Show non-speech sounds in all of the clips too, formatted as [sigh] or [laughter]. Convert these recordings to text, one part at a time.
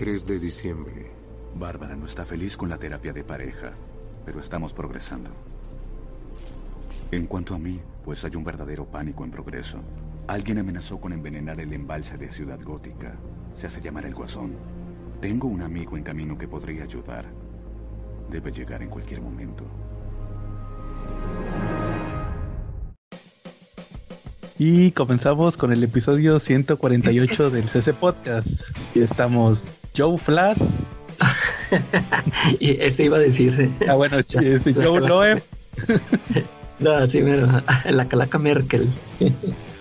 3 de diciembre. Bárbara no está feliz con la terapia de pareja, pero estamos progresando. En cuanto a mí, pues hay un verdadero pánico en progreso. Alguien amenazó con envenenar el embalse de Ciudad Gótica. Se hace llamar el Guasón. Tengo un amigo en camino que podría ayudar. Debe llegar en cualquier momento. Y comenzamos con el episodio 148 del CC Podcast. Y estamos Joe Flash. [laughs] y ese iba a decir. Ah, bueno, [laughs] este Joe Loeb. [laughs] no, sí, pero la calaca Merkel.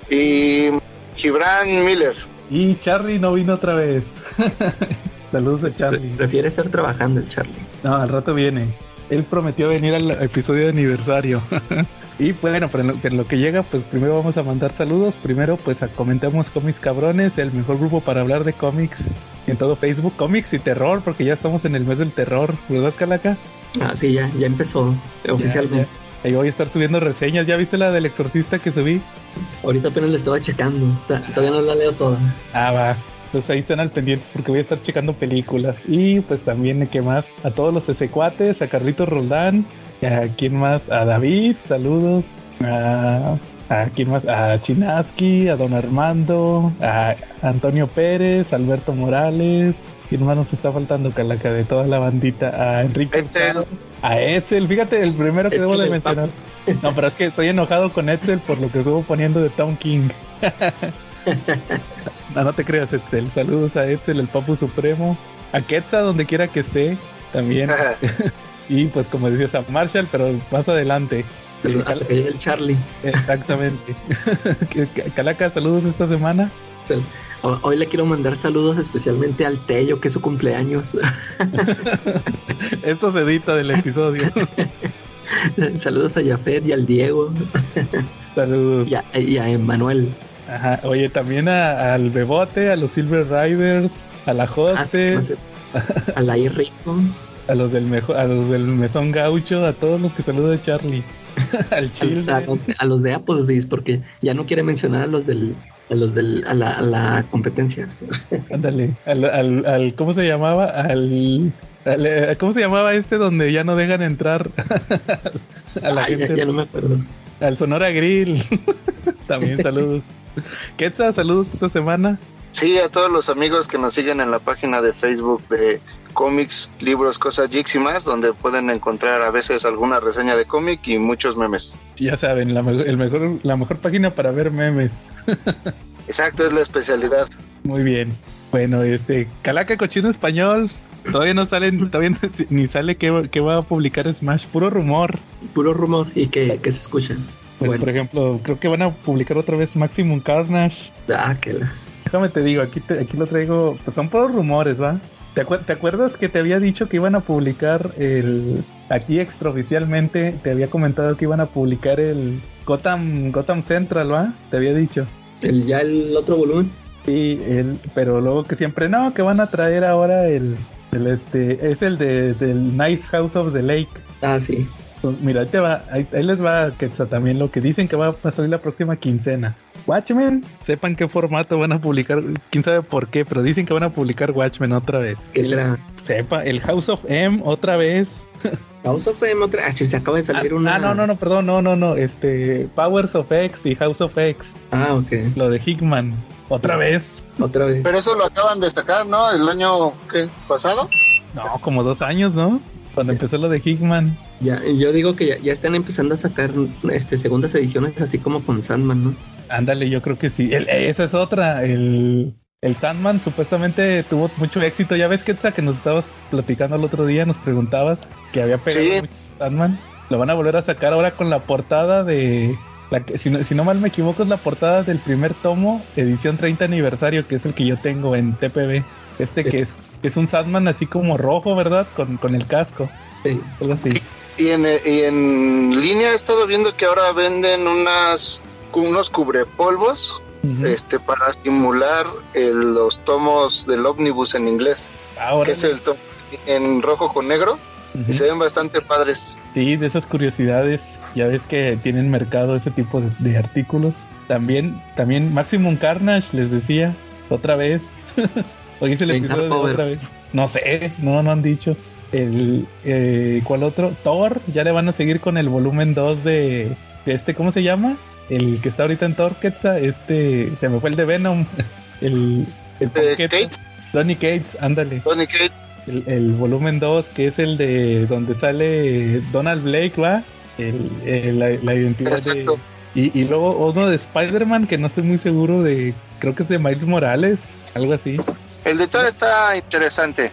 y Gibran Miller. Y Charlie no vino otra vez. Saludos a Charlie. Prefiere estar trabajando el Charlie. No, al rato viene. Él prometió venir al episodio de aniversario. y bueno, pero en lo, que llega, pues primero vamos a mandar saludos. Primero, pues a comentamos cómics cabrones, el mejor grupo para hablar de cómics en todo Facebook, cómics y terror, porque ya estamos en el mes del terror, ¿verdad, Calaca? Ah, sí, ya, ya empezó oficialmente. Ahí voy a estar subiendo reseñas. ¿Ya viste la del exorcista que subí? Ahorita apenas le estaba checando. Todavía no la leo toda. Ah, va. Pues ahí están al pendiente porque voy a estar checando películas. Y pues también, ¿qué más? A todos los S4, a Carlitos Roldán, a quién más, a David, saludos. A, a quién más, a Chinaski, a Don Armando, a Antonio Pérez, Alberto Morales. ¿Quién más nos está faltando, Calaca, de toda la bandita? A Enrique. A Edsel, fíjate, el primero que debo de mencionar. No, pero es que estoy enojado con Edsel por lo que estuvo poniendo de Tom King. [laughs] no, no te creas, Edsel. Saludos a Edsel, el Papu Supremo. A Quetzal, donde quiera que esté, también. [laughs] [laughs] y pues como decías, a Marshall, pero más adelante. Hasta que llegue el Charlie. Exactamente. [laughs] Calaca, saludos esta semana. Hoy le quiero mandar saludos especialmente al Tello, que es su cumpleaños. [laughs] Esto se edita del episodio. [laughs] saludos a Jafet y al Diego. Saludos. Y a, Emanuel. Ajá. Oye, también al Bebote, a los Silver Riders, a la Jose, ah, a la Rico, a los del mejor, a los del Mesón Gaucho, a todos los que saluda Charlie. [laughs] al Chile. A, los, a los de Applebee's, porque ya no quiere mencionar a los del a los del, a la, a la competencia. [laughs] Ándale, al, al, al, ¿cómo se llamaba? Al, eh, ¿cómo se llamaba este donde ya no dejan entrar [laughs] a la gente? Ya, no me acuerdo. Al Sonora Grill. También saludos. Quetzal, saludos esta semana. Sí, a todos los amigos que nos siguen en la página de Facebook de cómics, libros, cosas geeks y más, donde pueden encontrar a veces alguna reseña de cómic y muchos memes. Ya saben, la, el mejor, la mejor página para ver memes. Exacto, es la especialidad. Muy bien. Bueno, este, Calaca Cochino Español, todavía no salen, todavía [laughs] ni sale que, va a publicar Smash, puro rumor. Puro rumor y que, se escuchan. Pues por ejemplo, creo que van a publicar otra vez Maximum Carnage. Ah, que la... Déjame te digo, aquí, aquí lo traigo, pues son puros rumores, ¿va? ¿Te, acuerdas que te había dicho que iban a publicar el... Aquí extraoficialmente te había comentado que iban a publicar el Gotham, Gotham Central, ¿va? Te había dicho. El, ya el otro volumen. Sí, el, pero luego que siempre no, que van a traer ahora el, el este, es el de, del Nice House of the Lake. Ah, sí. Mira, ahí, te va, ahí, les va Quetzal también lo que dicen que va a salir la próxima quincena. Watchmen, sepan qué formato van a publicar, quién sabe por qué, pero dicen que van a publicar Watchmen otra vez. ¿Qué será? Sepa, el House of M otra vez. [laughs] House of M otra vez. Ah, se acaba de salir ah, una. Ah, no, no, no, perdón, no, no, no. Este, Powers of X y House of X. Ah, ok. Lo de Hickman. Otra vez. Otra vez. Pero eso lo acaban de sacar, ¿no? El año ¿qué, pasado. No, como dos años, ¿no? Cuando empezó lo de Hickman. Ya, yo digo que ya, están empezando a sacar este segundas ediciones así como con Sandman, ¿no? Ándale, yo creo que sí. esa es otra. El, el Sandman supuestamente tuvo mucho éxito. Ya ves, que que nos estabas platicando el otro día, nos preguntabas que había pegado mucho Sandman. Lo van a volver a sacar ahora con la portada de. La que, si, no, si no mal me equivoco, es la portada del primer tomo, edición 30 aniversario, que es el que yo tengo en TPB. Este que es, es un Sandman así como rojo, ¿verdad? Con, con el casco. Sí. Algo así. Y en, y en línea he estado viendo que ahora venden unas unos cubrepolvos este para simular los tomos del ómnibus en inglés. Ahora que es el tomo en rojo con negro y se ven bastante padres. Sí, de esas curiosidades, ya ves que tienen mercado ese tipo de, artículos. También también Maximum Carnage les decía otra vez. [laughs] Hoy es el episodio de otra vez. No sé, no, no han dicho. El, eh, ¿Cuál otro? Thor, ya le van a seguir con el volumen 2 de, de este, ¿cómo se llama? El que está ahorita en Thor, este, se me fue el de Venom. [laughs] El, el Kate? Donny Cates, ándale. Donny Cates. El, el, volumen 2, que es el de donde sale Donald Blake, ¿va? El, la, la, identidad de... Y, y luego uno de Spider-Man, que no estoy muy seguro de... Creo que es de Miles Morales, algo así. El de Thor está interesante.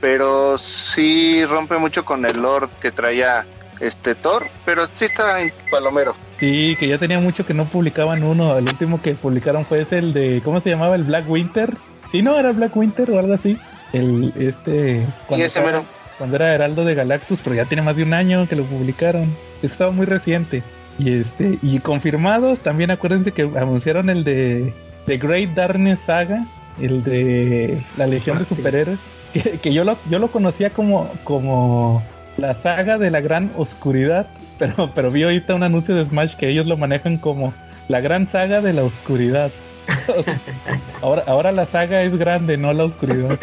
Pero sí rompe mucho con el Lord que traía este Thor, pero sí está en palomero. Sí, que ya tenía mucho que no publicaban uno. El último que publicaron fue ese, el de, ¿cómo se llamaba? El Black Winter. Sí, no, era Black Winter o algo así. El, este, cuando, ese estaba, cuando era Heraldo de Galactus, pero ya tiene más de un año que lo publicaron. Es que estaba muy reciente. Y este, y confirmados, también acuérdense que anunciaron el de The Great Darkness Saga, el de la Legión Ah, de sí. Que, que yo lo, yo lo conocía como, como la saga de la gran oscuridad, [laughs] pero, pero vi ahorita un anuncio de Smash que ellos lo manejan como la gran saga de la oscuridad. [laughs] ahora, ahora la saga es grande, no la oscuridad.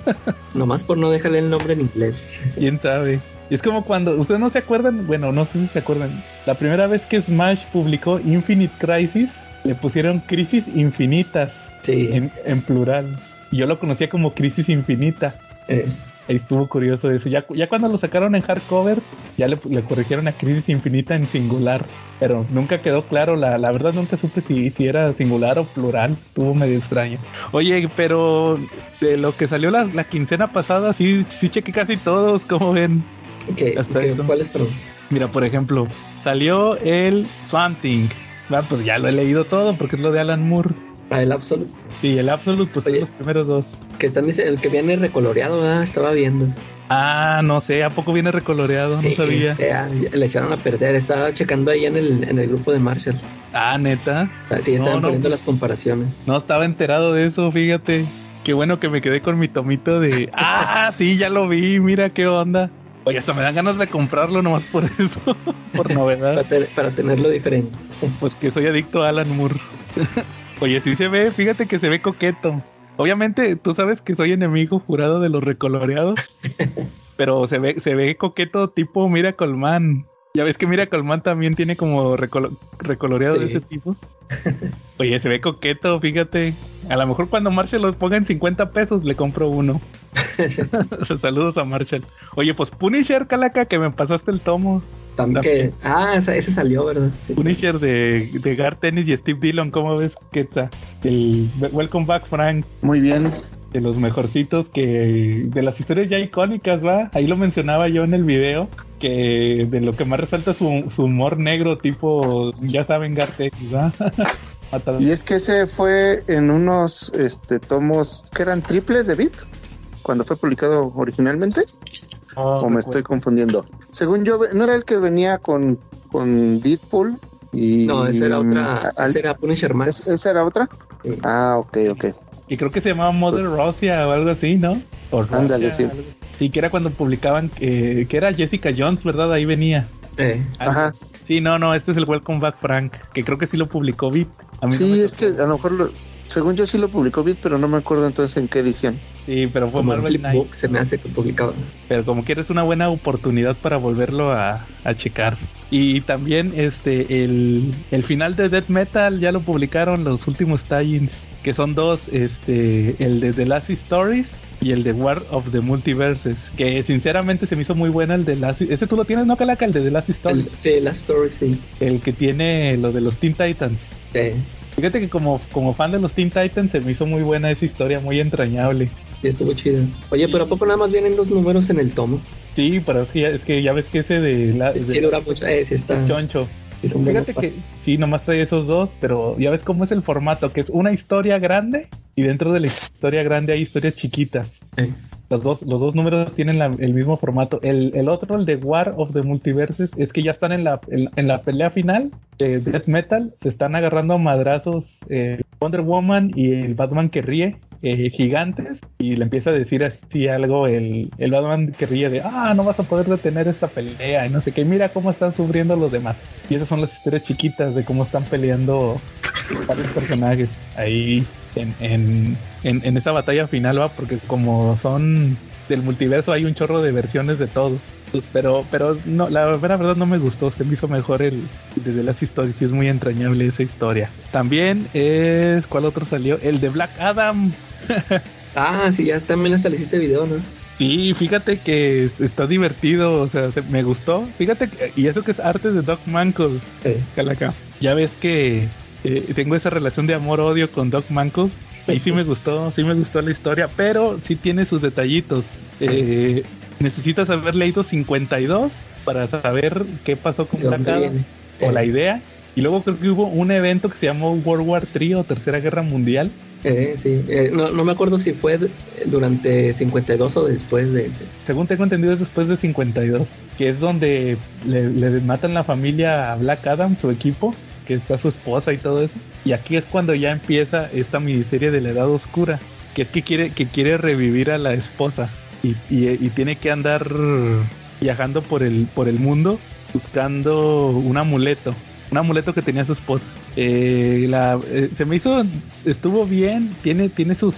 [laughs] Nomás por no dejarle el nombre en inglés. Quién sabe. Y es como cuando, ustedes no se acuerdan, bueno, no sé si se acuerdan, la primera vez que Smash publicó Infinite Crisis, le pusieron Crisis Infinitas Sí. en, en plural. Y yo lo conocía como Crisis Infinita. Eh, estuvo curioso eso. Ya, ya cuando lo sacaron en hardcover, ya le, le corrigieron a Crisis Infinita en singular. Pero nunca quedó claro, la, la verdad nunca supe si, si era singular o plural. Estuvo medio extraño. Oye, pero de lo que salió la, la quincena pasada, sí, sí chequé casi todos, como ven. ¿qué- Hasta. Mira, por ejemplo, salió el Swamp Thing. Ah, pues ya lo he leído todo porque es lo de Alan Moore. Ah, el Absolute. Sí, el Absolute, pues Oye. los primeros dos. Que están el que viene recoloreado, ah, estaba viendo. Ah, no sé, ¿a poco viene recoloreado? Sí, no sabía. o sea, le echaron a perder. Estaba checando ahí en el, en el grupo de Marshall. Ah, neta. Ah, Sí, estaban No, no. poniendo las comparaciones. No estaba enterado de eso, fíjate. Qué bueno que me quedé con mi tomito de. [laughs] Ah, sí, ya lo vi, mira qué onda. Oye, hasta me dan ganas de comprarlo nomás por eso, [laughs] por [laughs] Para, novedad. te- para tenerlo diferente. Pues que soy adicto a Alan Moore. Oye, sí se ve, fíjate que se ve coqueto. Obviamente, tú sabes que soy enemigo jurado de los recoloreados. [laughs] pero se ve, se ve coqueto tipo Miracle Man. Ya ves que Miracle Man también tiene como recolo- recoloreado de ese tipo. Oye, se ve coqueto, fíjate. A lo mejor cuando Marshall lo ponga en 50 pesos, le compro uno. [laughs] [laughs] Saludos a Marshall. Oye, pues Punisher, Calaca, que me pasaste el tomo. También que. Ah, ese salió, ¿verdad? Sí. Punisher de, de Gar Tennis y Steve Dillon, ¿cómo ves que está? El Welcome Back Frank, Muy bien. de los mejorcitos que de las historias ya icónicas, ¿va? Ahí lo mencionaba yo en el video, que de lo que más resalta su, su humor negro, tipo, ya saben, Gar Tennis, ¿va? [laughs] Y es que ese fue en unos este, tomos que eran triples de Bit, cuando fue publicado originalmente, Oh, o me estoy confundiendo. Según yo, ¿no era el que venía con, con Deadpool? Y, No, esa era otra. al- Esa era Punisher ¿Es- Max. ¿Esa era otra? Sí. Ah, ok, ok. Y creo que se llamaba Mother Russia o algo así, ¿no? O Russia, Ándale, sí. algo- Sí, que era cuando publicaban, eh, que era Jessica Jones, ¿verdad? Ahí venía. Eh, Ajá. Sí, no, no, este es el Welcome Back Frank, que creo que sí lo publicó no Sí, es que a lo mejor, lo- según yo sí lo publicó Bit, pero no me acuerdo entonces en qué edición. Sí, pero fue como Marvel Knight. Se me hace que publicaba. Pero como quieres una buena oportunidad para volverlo a, a checar. Y también este el, el final de Death Metal ya lo publicaron los últimos tie-ins, que son dos, este el de The Last Stories y el de War of the Multiverses, que sinceramente se me hizo muy buena el de Last ese tú lo tienes no Calaca el de The Last Stories, El- sí, Last Story, sí. el que tiene lo de los Teen Titans. Sí, Fíjate que como, como fan de los Teen Titans se me hizo muy buena esa historia, muy entrañable. sí, estuvo chido. Oye, pero ¿a poco nada más vienen dos números en el tomo? Sí, pero es que ya, es que ya ves que ese de la Sí, de- dura mucho. Eh, sí, está. choncho. sí, Fíjate que sí, nomás trae esos dos, pero ya ves cómo es el formato, que es una historia grande y dentro de la historia grande hay historias chiquitas. eh. Los dos, los dos números tienen el mismo formato. El, el otro, el de War of the Multiverses, es que ya están en la, en, la pelea final de Death Metal. Se están agarrando a madrazos eh, Wonder Woman y el Batman que ríe, eh, gigantes. Y le empieza a decir así algo el, el Batman que ríe de, ah, no vas a poder detener esta pelea. Y no sé qué, mira cómo están sufriendo los demás. Y esas son las historias chiquitas de cómo están peleando varios personajes. Ahí en, en, esa batalla final, va, porque como son del multiverso hay un chorro de versiones de todo. Pero, pero no, la verdad no me gustó, se me hizo mejor el de las historias, y es muy entrañable esa historia. También es, ¿cuál otro salió? El de Black Adam. [laughs] ah, sí, ya también hasta le hiciste video, ¿no? Sí, fíjate que está divertido, o sea, me gustó. Fíjate, y eso que es arte de Doc Mantle, Calaca. Ya ves que eh, tengo esa relación de amor-odio con Doc Mantle. Y sí me gustó, sí me gustó la historia, pero sí tiene sus detallitos. Eh, necesitas haber leído 52 para saber qué pasó con Black Adam o la idea. Y luego creo que hubo un evento que se llamó World War III o Tercera Guerra Mundial, eh, sí, eh, no, no, me acuerdo si fue durante 52 o después de eso. Según tengo entendido es después de 52, que es donde le, matan la familia a Black Adam, su equipo, que está su esposa y todo eso. Y aquí es cuando ya empieza esta miniserie de la Edad Oscura, que es que quiere, que quiere revivir a la esposa y, y, tiene que andar viajando por el, por el mundo buscando un amuleto, un amuleto que tenía su esposa. Eh, la, eh, se me hizo, estuvo bien, tiene, tiene sus,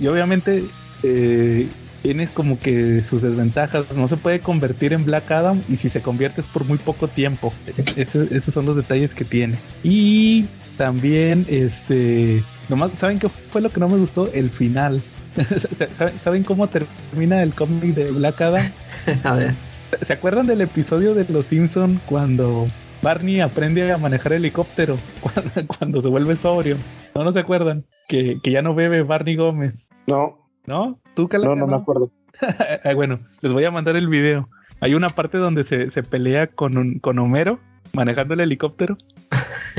y obviamente eh, tiene como que sus desventajas. No se puede convertir en Black Adam y si se convierte es por muy poco tiempo. esos son los detalles que tiene. Y también, este, nomás, ¿saben qué fue lo que no me gustó? El final. [laughs] ¿Saben cómo termina el cómic de Black Adam? [laughs] A ver. ¿Se acuerdan del episodio de Los Simpson cuando Barney aprende a manejar helicóptero [laughs] cuando, se vuelve sobrio. ¿No, no se acuerdan? Que, ya no bebe Barney Gómez. No. ¿No? ¿Tú, No, no me acuerdo. bueno, les voy a mandar el video. Hay una parte donde se, pelea con, con Homero manejando el helicóptero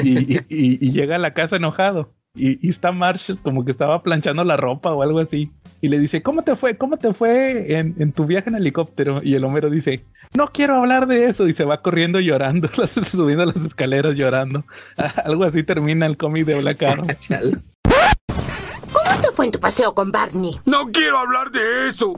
y, llega a la casa enojado. Y, está Marshall como que estaba planchando la ropa o algo así y le dice, ¿cómo te fue? ¿Cómo te fue en, tu viaje en helicóptero? Y el Homero dice, no quiero hablar de eso. Y se va corriendo llorando, [laughs] subiendo las escaleras llorando. [laughs] Algo así termina el cómic de Black Adam. [laughs] ¿Cómo te fue en tu paseo con Barney? No quiero hablar de eso.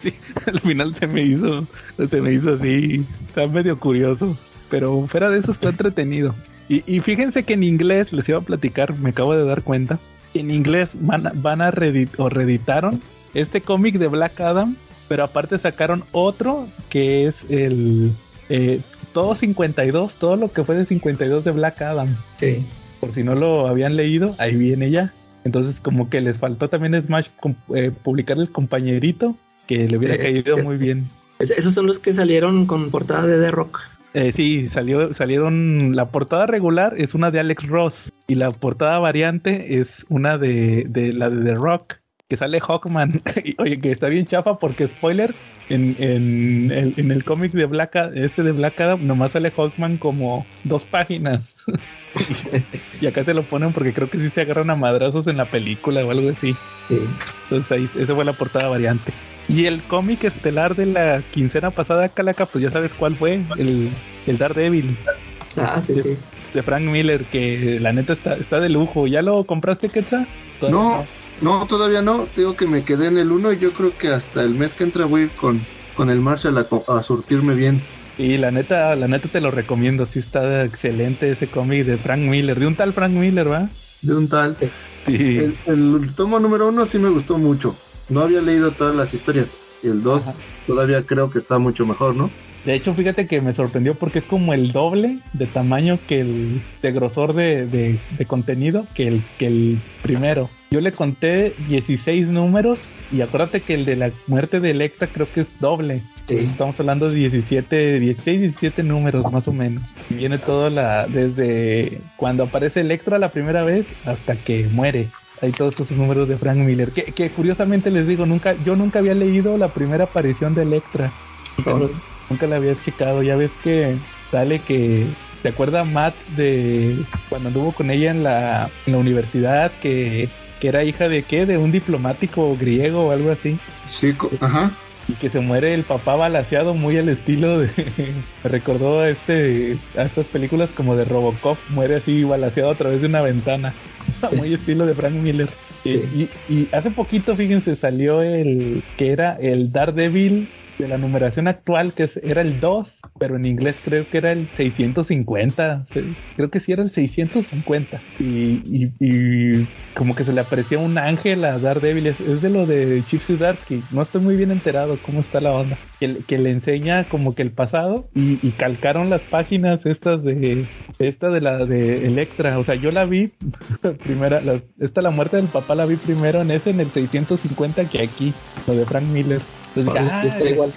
Sí, al final se me hizo, se me hizo así, está medio curioso, pero fuera de eso está entretenido. Y, fíjense que en inglés, les iba a platicar, me acabo de dar cuenta, en inglés van a, van a o reeditaron este cómic de Black Adam, pero aparte sacaron otro que es el eh, todo 52, todo lo que fue de 52 de Black Adam. Sí. Por si no lo habían leído, ahí viene ya. Entonces como que les faltó también Smash eh, publicar el compañerito que le hubiera caído muy bien. esos son los que salieron con portada de The Rock. Eh, sí, salió, salieron. La portada regular es una de Alex Ross y la portada variante es una de, de la de The Rock, que sale Hawkman. [laughs] oye, que está bien chafa porque, spoiler, en, en, el, en el cómic de Black este de Black Adam, nomás sale Hawkman como dos páginas. [laughs] y acá te lo ponen porque creo que sí se agarran a madrazos en la película o algo así. Entonces ahí, esa fue la portada variante. Y el cómic estelar de la quincena pasada, Calaca, pues ya sabes cuál fue, el, el Daredevil. Ah, sí, sí. De Frank Miller, que la neta está, está de lujo. ¿Ya lo compraste, Quetzal? No, no, todavía no. Digo que me quedé en el 1 y yo creo que hasta el mes que entra voy a ir con, con el Marshall a, surtirme bien. Y la neta, la neta te lo recomiendo. Sí está excelente ese cómic de Frank Miller. De un tal Frank Miller, ¿va? De un tal. Sí. El, el tomo número uno sí me gustó mucho. No había leído todas las historias. Y el 2 todavía creo que está mucho mejor, ¿no? De hecho, fíjate que me sorprendió porque es como el doble de tamaño que el de grosor de, de, contenido que el, que el primero. Yo le conté 16 números y acuérdate que el de la muerte de Electra creo que es doble. Estamos hablando de 17, 16, 17 números más o menos. Viene todo la desde cuando aparece Electra la primera vez hasta que muere hay todos esos números de Frank Miller. Que, curiosamente les digo, nunca, yo nunca había leído la primera aparición de Electra. Nunca, la había checado. Ya ves que sale que. ¿Te acuerdas Matt de cuando anduvo con ella en la, en la universidad? Que, que era hija de qué? De un diplomático griego o algo así. Sí, ajá y que se muere el papá balaseado muy al estilo de [laughs] me recordó a este a estas películas como de Robocop muere así balaseado a través de una ventana [laughs] muy estilo de Frank Miller. Y, hace poquito, fíjense, salió el que era el Daredevil de la numeración actual, que era el 2, pero en inglés creo que era el 650. Creo que sí era el 650. Y, como que se le aparecía un ángel a Daredevil. Es, es de lo de Chip Zdarsky. No estoy muy bien enterado cómo está la onda. Que, que le enseña como que el pasado y, calcaron las páginas estas de esta de la de Electra. O sea, yo la vi [laughs] primera, esta la muerte del papá la vi primero en ese, en el 650 que aquí, lo de Frank Miller. Entonces dije, ah, igual.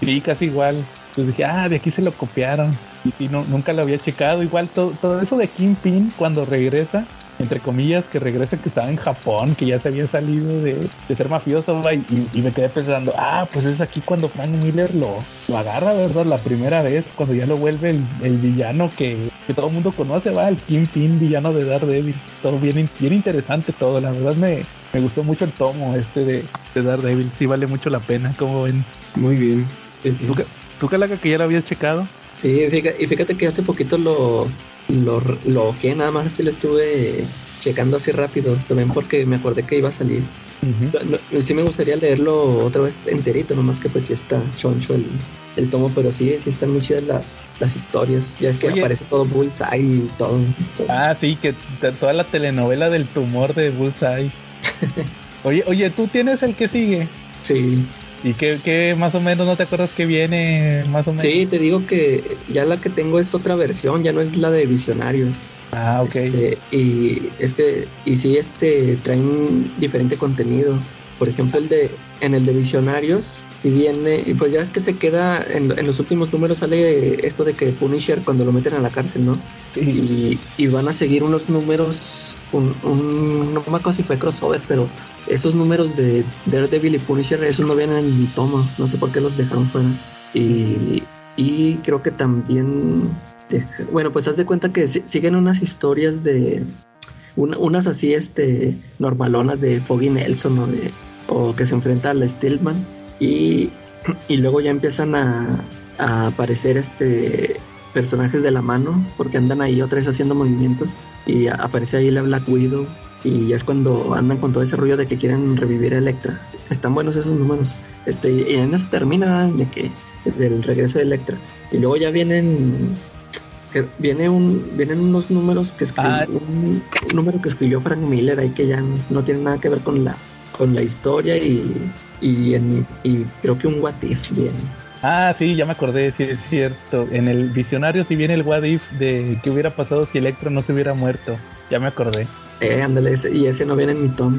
Sí, casi igual. Entonces dije, ah, de aquí se lo copiaron. Y sí, no, nunca lo había checado. Igual todo, todo eso de Kingpin cuando regresa, entre comillas, que regresa que estaba en Japón, que ya se había salido de, ser mafioso, y, me quedé pensando, ah, pues es aquí cuando Frank Miller lo, lo agarra, ¿verdad? La primera vez, cuando ya lo vuelve el, villano que, todo el mundo conoce, va, el Kingpin, villano de Daredevil. Todo bien, bien interesante todo, la verdad me, me gustó mucho el tomo este de, de Daredevil, sí vale mucho la pena, como ven. Muy bien. ¿Tú, ¿Tú, que ya lo habías checado? Sí, y fíjate que hace poquito lo, lo, lo que nada más así lo estuve checando así rápido, también porque me acordé que iba a salir. sí me gustaría leerlo otra vez enterito, nomás que pues sí está choncho el, el tomo, pero sí, sí están muy chidas las, las historias. Ya es que aparece todo Bullseye y todo, Ah, sí, que toda la telenovela del tumor de Bullseye. [laughs] oye, oye, ¿tú tienes el que sigue? Sí. ¿Y qué, más o menos no te acuerdas que viene más o menos? Sí, te digo que ya la que tengo es otra versión, ya no es la de Visionarios. Ah, ok. Este, y es que, y sí, este, traen diferente contenido. Por ejemplo, el de, en el de Visionarios, si viene, y pues ya es que se queda, en, los últimos números sale esto de que Punisher cuando lo meten a la cárcel, ¿no? Sí. Y, van a seguir unos números, un, un, no me acuerdo si fue crossover, pero esos números de Daredevil y Punisher, esos no vienen en mi tomo, no sé por qué los dejaron fuera. Y, y creo que también, bueno, pues haz de cuenta que siguen unas historias de, unas así, este, normalonas de Foggy Nelson o, de, o que se enfrenta a la Stillman. Y, y luego ya empiezan a, a aparecer este personajes de la mano porque andan ahí otra vez haciendo movimientos y aparece ahí la Black Widow y ya es cuando andan con todo ese rollo de que quieren revivir a Electra. Están buenos esos números. Este, y en eso termina de que del regreso de Electra. Y luego ya vienen viene un vienen unos números que escribió ah. un, número que escribió Frank Miller ahí que ya no tiene nada que ver con la con la historia y y, en, y creo que un what if bien Ah, sí, ya me acordé, sí, es cierto. En el visionario sí viene el what if de qué hubiera pasado si Electra no se hubiera muerto. Ya me acordé. Eh, ándale, y ese no viene en mi tomo.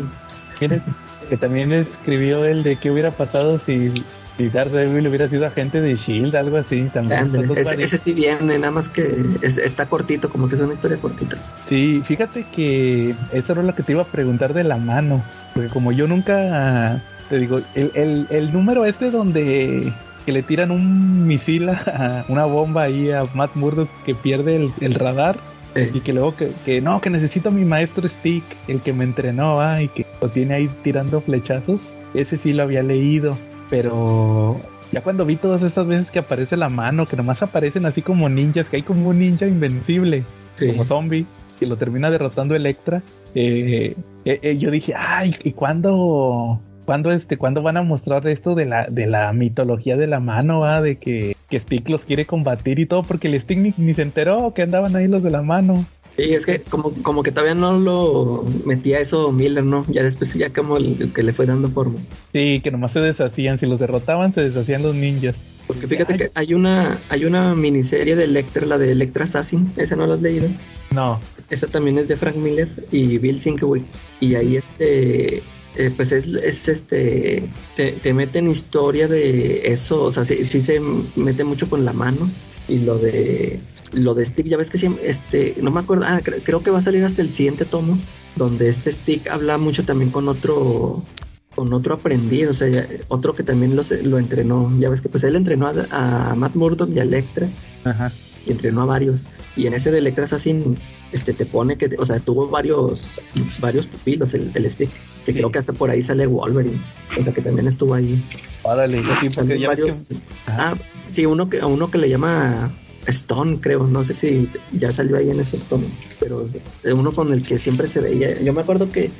Que también escribió el de qué hubiera pasado si, si Daredevil hubiera sido agente de Shield, algo así también. ese, sí viene, nada más que está cortito, como que es una historia cortita. Sí, fíjate que eso era lo que te iba a preguntar de la mano, porque como yo nunca, te digo, el, el, el número este donde que le tiran un misil a una bomba ahí a Matt Murdock que pierde el, el radar y que luego que, que, no, que necesito a mi maestro Stick, el que me entrenó, y que lo tiene ahí tirando flechazos. Ese sí lo había leído, pero ya cuando vi todas estas veces que aparece la mano, que nomás aparecen así como ninjas, que hay como un ninja invencible, como zombie, que lo termina derrotando Electra, eh, eh, eh, yo dije, ay, ¿y cuándo? ¿Cuándo, este, ¿Cuándo van a mostrar esto de la, de la mitología de la mano, ¿va? de que, que Stick los quiere combatir y todo? Porque el Stick ni, se enteró que andaban ahí los de la mano. Sí, es que como, como que todavía no lo metía eso Miller, ¿no? Ya después ya como el, que le fue dando forma. Sí, que nomás se deshacían, si los derrotaban se deshacían los ninjas. Porque fíjate que hay una, hay una miniserie de Electra, la de Electra Assassin, ¿esa no la has leído? No. Esa también es de Frank Miller y Bill Sienkiewicz. Y ahí este eh, pues es, es, este, te, te mete en historia de eso, o sea, sí, se mete mucho con la mano y lo de lo de Stick, ya ves que siempre, este, no me acuerdo, ah, creo que va a salir hasta el siguiente tomo, donde este Stick habla mucho también con otro, con otro aprendiz, o sea, otro que también lo, lo entrenó, ya ves que pues él entrenó a, Matt Murdock y a Electra, Ajá. y entrenó a varios, y en ese de Electra Assassin, este, te pone que, o sea, tuvo varios, varios pupilos el, el Stick, que creo que hasta por ahí sale Wolverine. O sea que también estuvo ahí. Órale, varios, Ah, sí, uno que, uno que le llama Stone, creo. No sé si ya salió ahí en esos tomos. Pero uno con el que siempre se veía. Yo me acuerdo que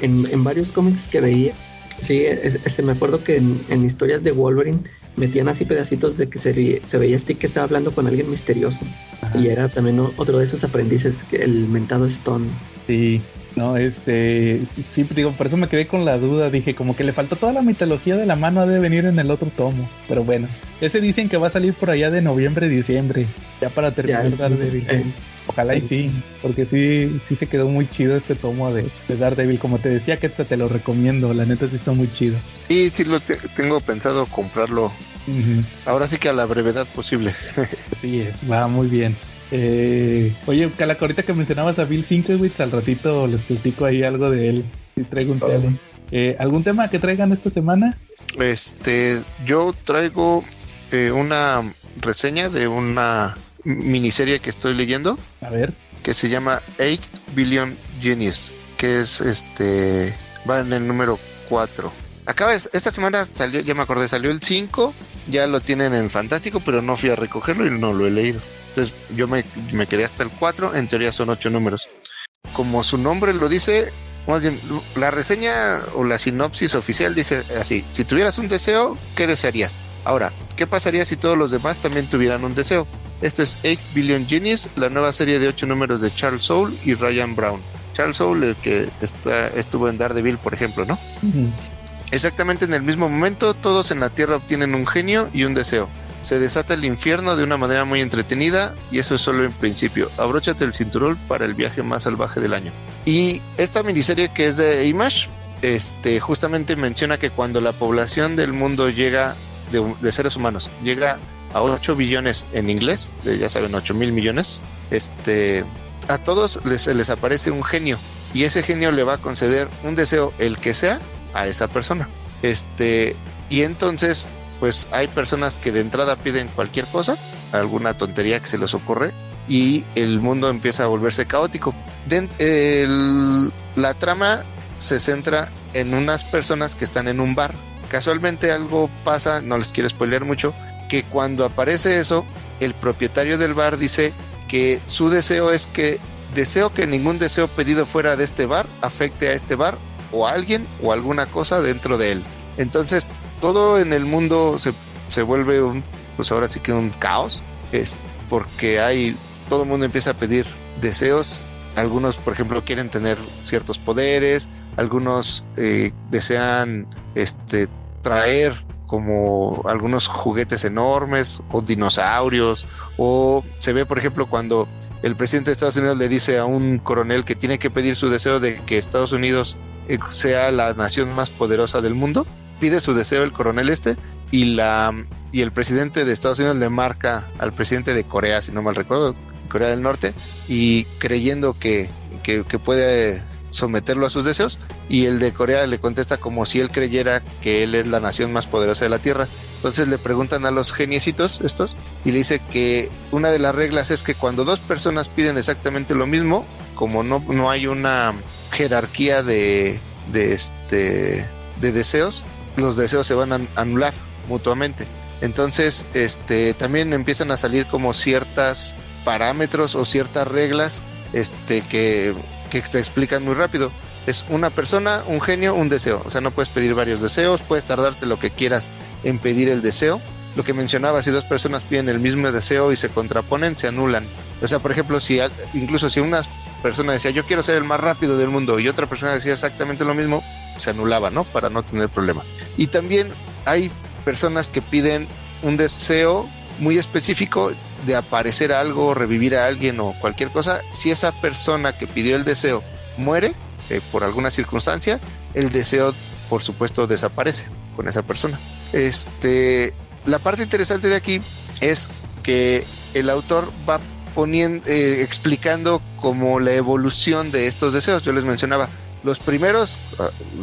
en, en varios cómics que veía, sí, este, me acuerdo que en, historias de Wolverine metían así pedacitos de que se, ve- se veía Stick que estaba hablando con alguien misterioso. Ajá. Y era también otro de esos aprendices, el mentado Stone. Sí, no, este, sí, digo, por eso me quedé con la duda, dije, como que le faltó toda la mitología de la mano, ha de venir en el otro tomo, pero bueno, ese dicen que va a salir por allá de noviembre, diciembre, ya para terminar Ya, eh, Ojalá y sí, porque sí, sí se quedó muy chido este tomo de, de Daredevil, como te decía, que te lo recomiendo, la neta sí está muy chido. Y sí lo te- tengo pensado comprarlo ahora sí que a la brevedad posible. [laughs] Así es, va muy bien. Eh, oye, Calaca, ahorita que mencionabas a Bill Sienkiewicz, al ratito les platico ahí algo de él. Si traigo un tema. Eh, ¿Algún tema que traigan esta semana? Este, yo traigo eh, una reseña de una miniserie que estoy leyendo A ver. que se llama 8 Billion Genius, que es este, va en el número 4. Acaba, esta semana salió, ya me acordé, salió el 5, ya lo tienen en Fantástico, pero no fui a recogerlo y no lo he leído. Entonces yo me, me quedé hasta el 4, en teoría son 8 números. Como su nombre lo dice, la reseña o la sinopsis oficial dice así, si tuvieras un deseo, ¿qué desearías? Ahora, ¿qué pasaría si todos los demás también tuvieran un deseo? Esto es 8 Billion Genius, la nueva serie de 8 números de Charles Soule y Ryan Brown. Charles Soule, el que está, estuvo en Daredevil, por ejemplo, ¿no? Exactamente en el mismo momento, todos en la Tierra obtienen un genio y un deseo. Se desata el infierno de una manera muy entretenida y eso es solo en principio. Abróchate el cinturón para el viaje más salvaje del año. Y esta miniserie que es de Image, este, justamente menciona que cuando la población del mundo llega de, de seres humanos llega a 8 billones en inglés, ya saben, 8 mil millones, este, a todos les, les aparece un genio y ese genio le va a conceder un deseo, el que sea, a esa persona. Este, y entonces, pues hay personas que de entrada piden cualquier cosa, alguna tontería que se les ocurre, y el mundo empieza a volverse caótico. La trama se centra en unas personas que están en un bar. Casualmente algo pasa, no les quiero spoilear mucho, que cuando aparece eso, el propietario del bar dice que su deseo es que deseo que ningún deseo pedido fuera de este bar afecte a este bar o a alguien o alguna cosa dentro de él. Entonces, todo en el mundo se, se vuelve un, pues ahora sí que un caos, es porque hay, todo el mundo empieza a pedir deseos. Algunos, por ejemplo, quieren tener ciertos poderes, algunos eh, desean este, traer como algunos juguetes enormes o dinosaurios o se ve por ejemplo cuando el presidente de Estados Unidos le dice a un coronel que tiene que pedir su deseo de que Estados Unidos eh, sea la nación más poderosa del mundo pide su deseo el coronel este y la y el presidente de Estados Unidos le marca al presidente de Corea si no mal recuerdo Corea del Norte y creyendo que, que, que puede someterlo a sus deseos y el de Corea le contesta como si él creyera que él es la nación más poderosa de la Tierra. Entonces le preguntan a los geniecitos estos y le dice que una de las reglas es que cuando dos personas piden exactamente lo mismo, como no, no hay una jerarquía de, de, este, de deseos, los deseos se van a anular mutuamente. Entonces, este, también empiezan a salir como ciertas parámetros o ciertas reglas este, que, que te explican muy rápido. Es una persona, un genio, un deseo. O sea, no puedes pedir varios deseos, puedes tardarte lo que quieras en pedir el deseo. Lo que mencionaba, si dos personas piden el mismo deseo y se contraponen, se anulan. O sea, por ejemplo, si incluso si una persona decía yo quiero ser el más rápido del mundo y otra persona decía exactamente lo mismo, se anulaba, ¿no? Para no tener problema. Y también hay personas que piden un deseo muy específico de aparecer algo, revivir a alguien o cualquier cosa. Si esa persona que pidió el deseo muere eh, por alguna circunstancia, el deseo, por supuesto, desaparece con esa persona. Este, la parte interesante de aquí es que el autor va poniendo, eh, explicando como la evolución de estos deseos. Yo les mencionaba, los primeros,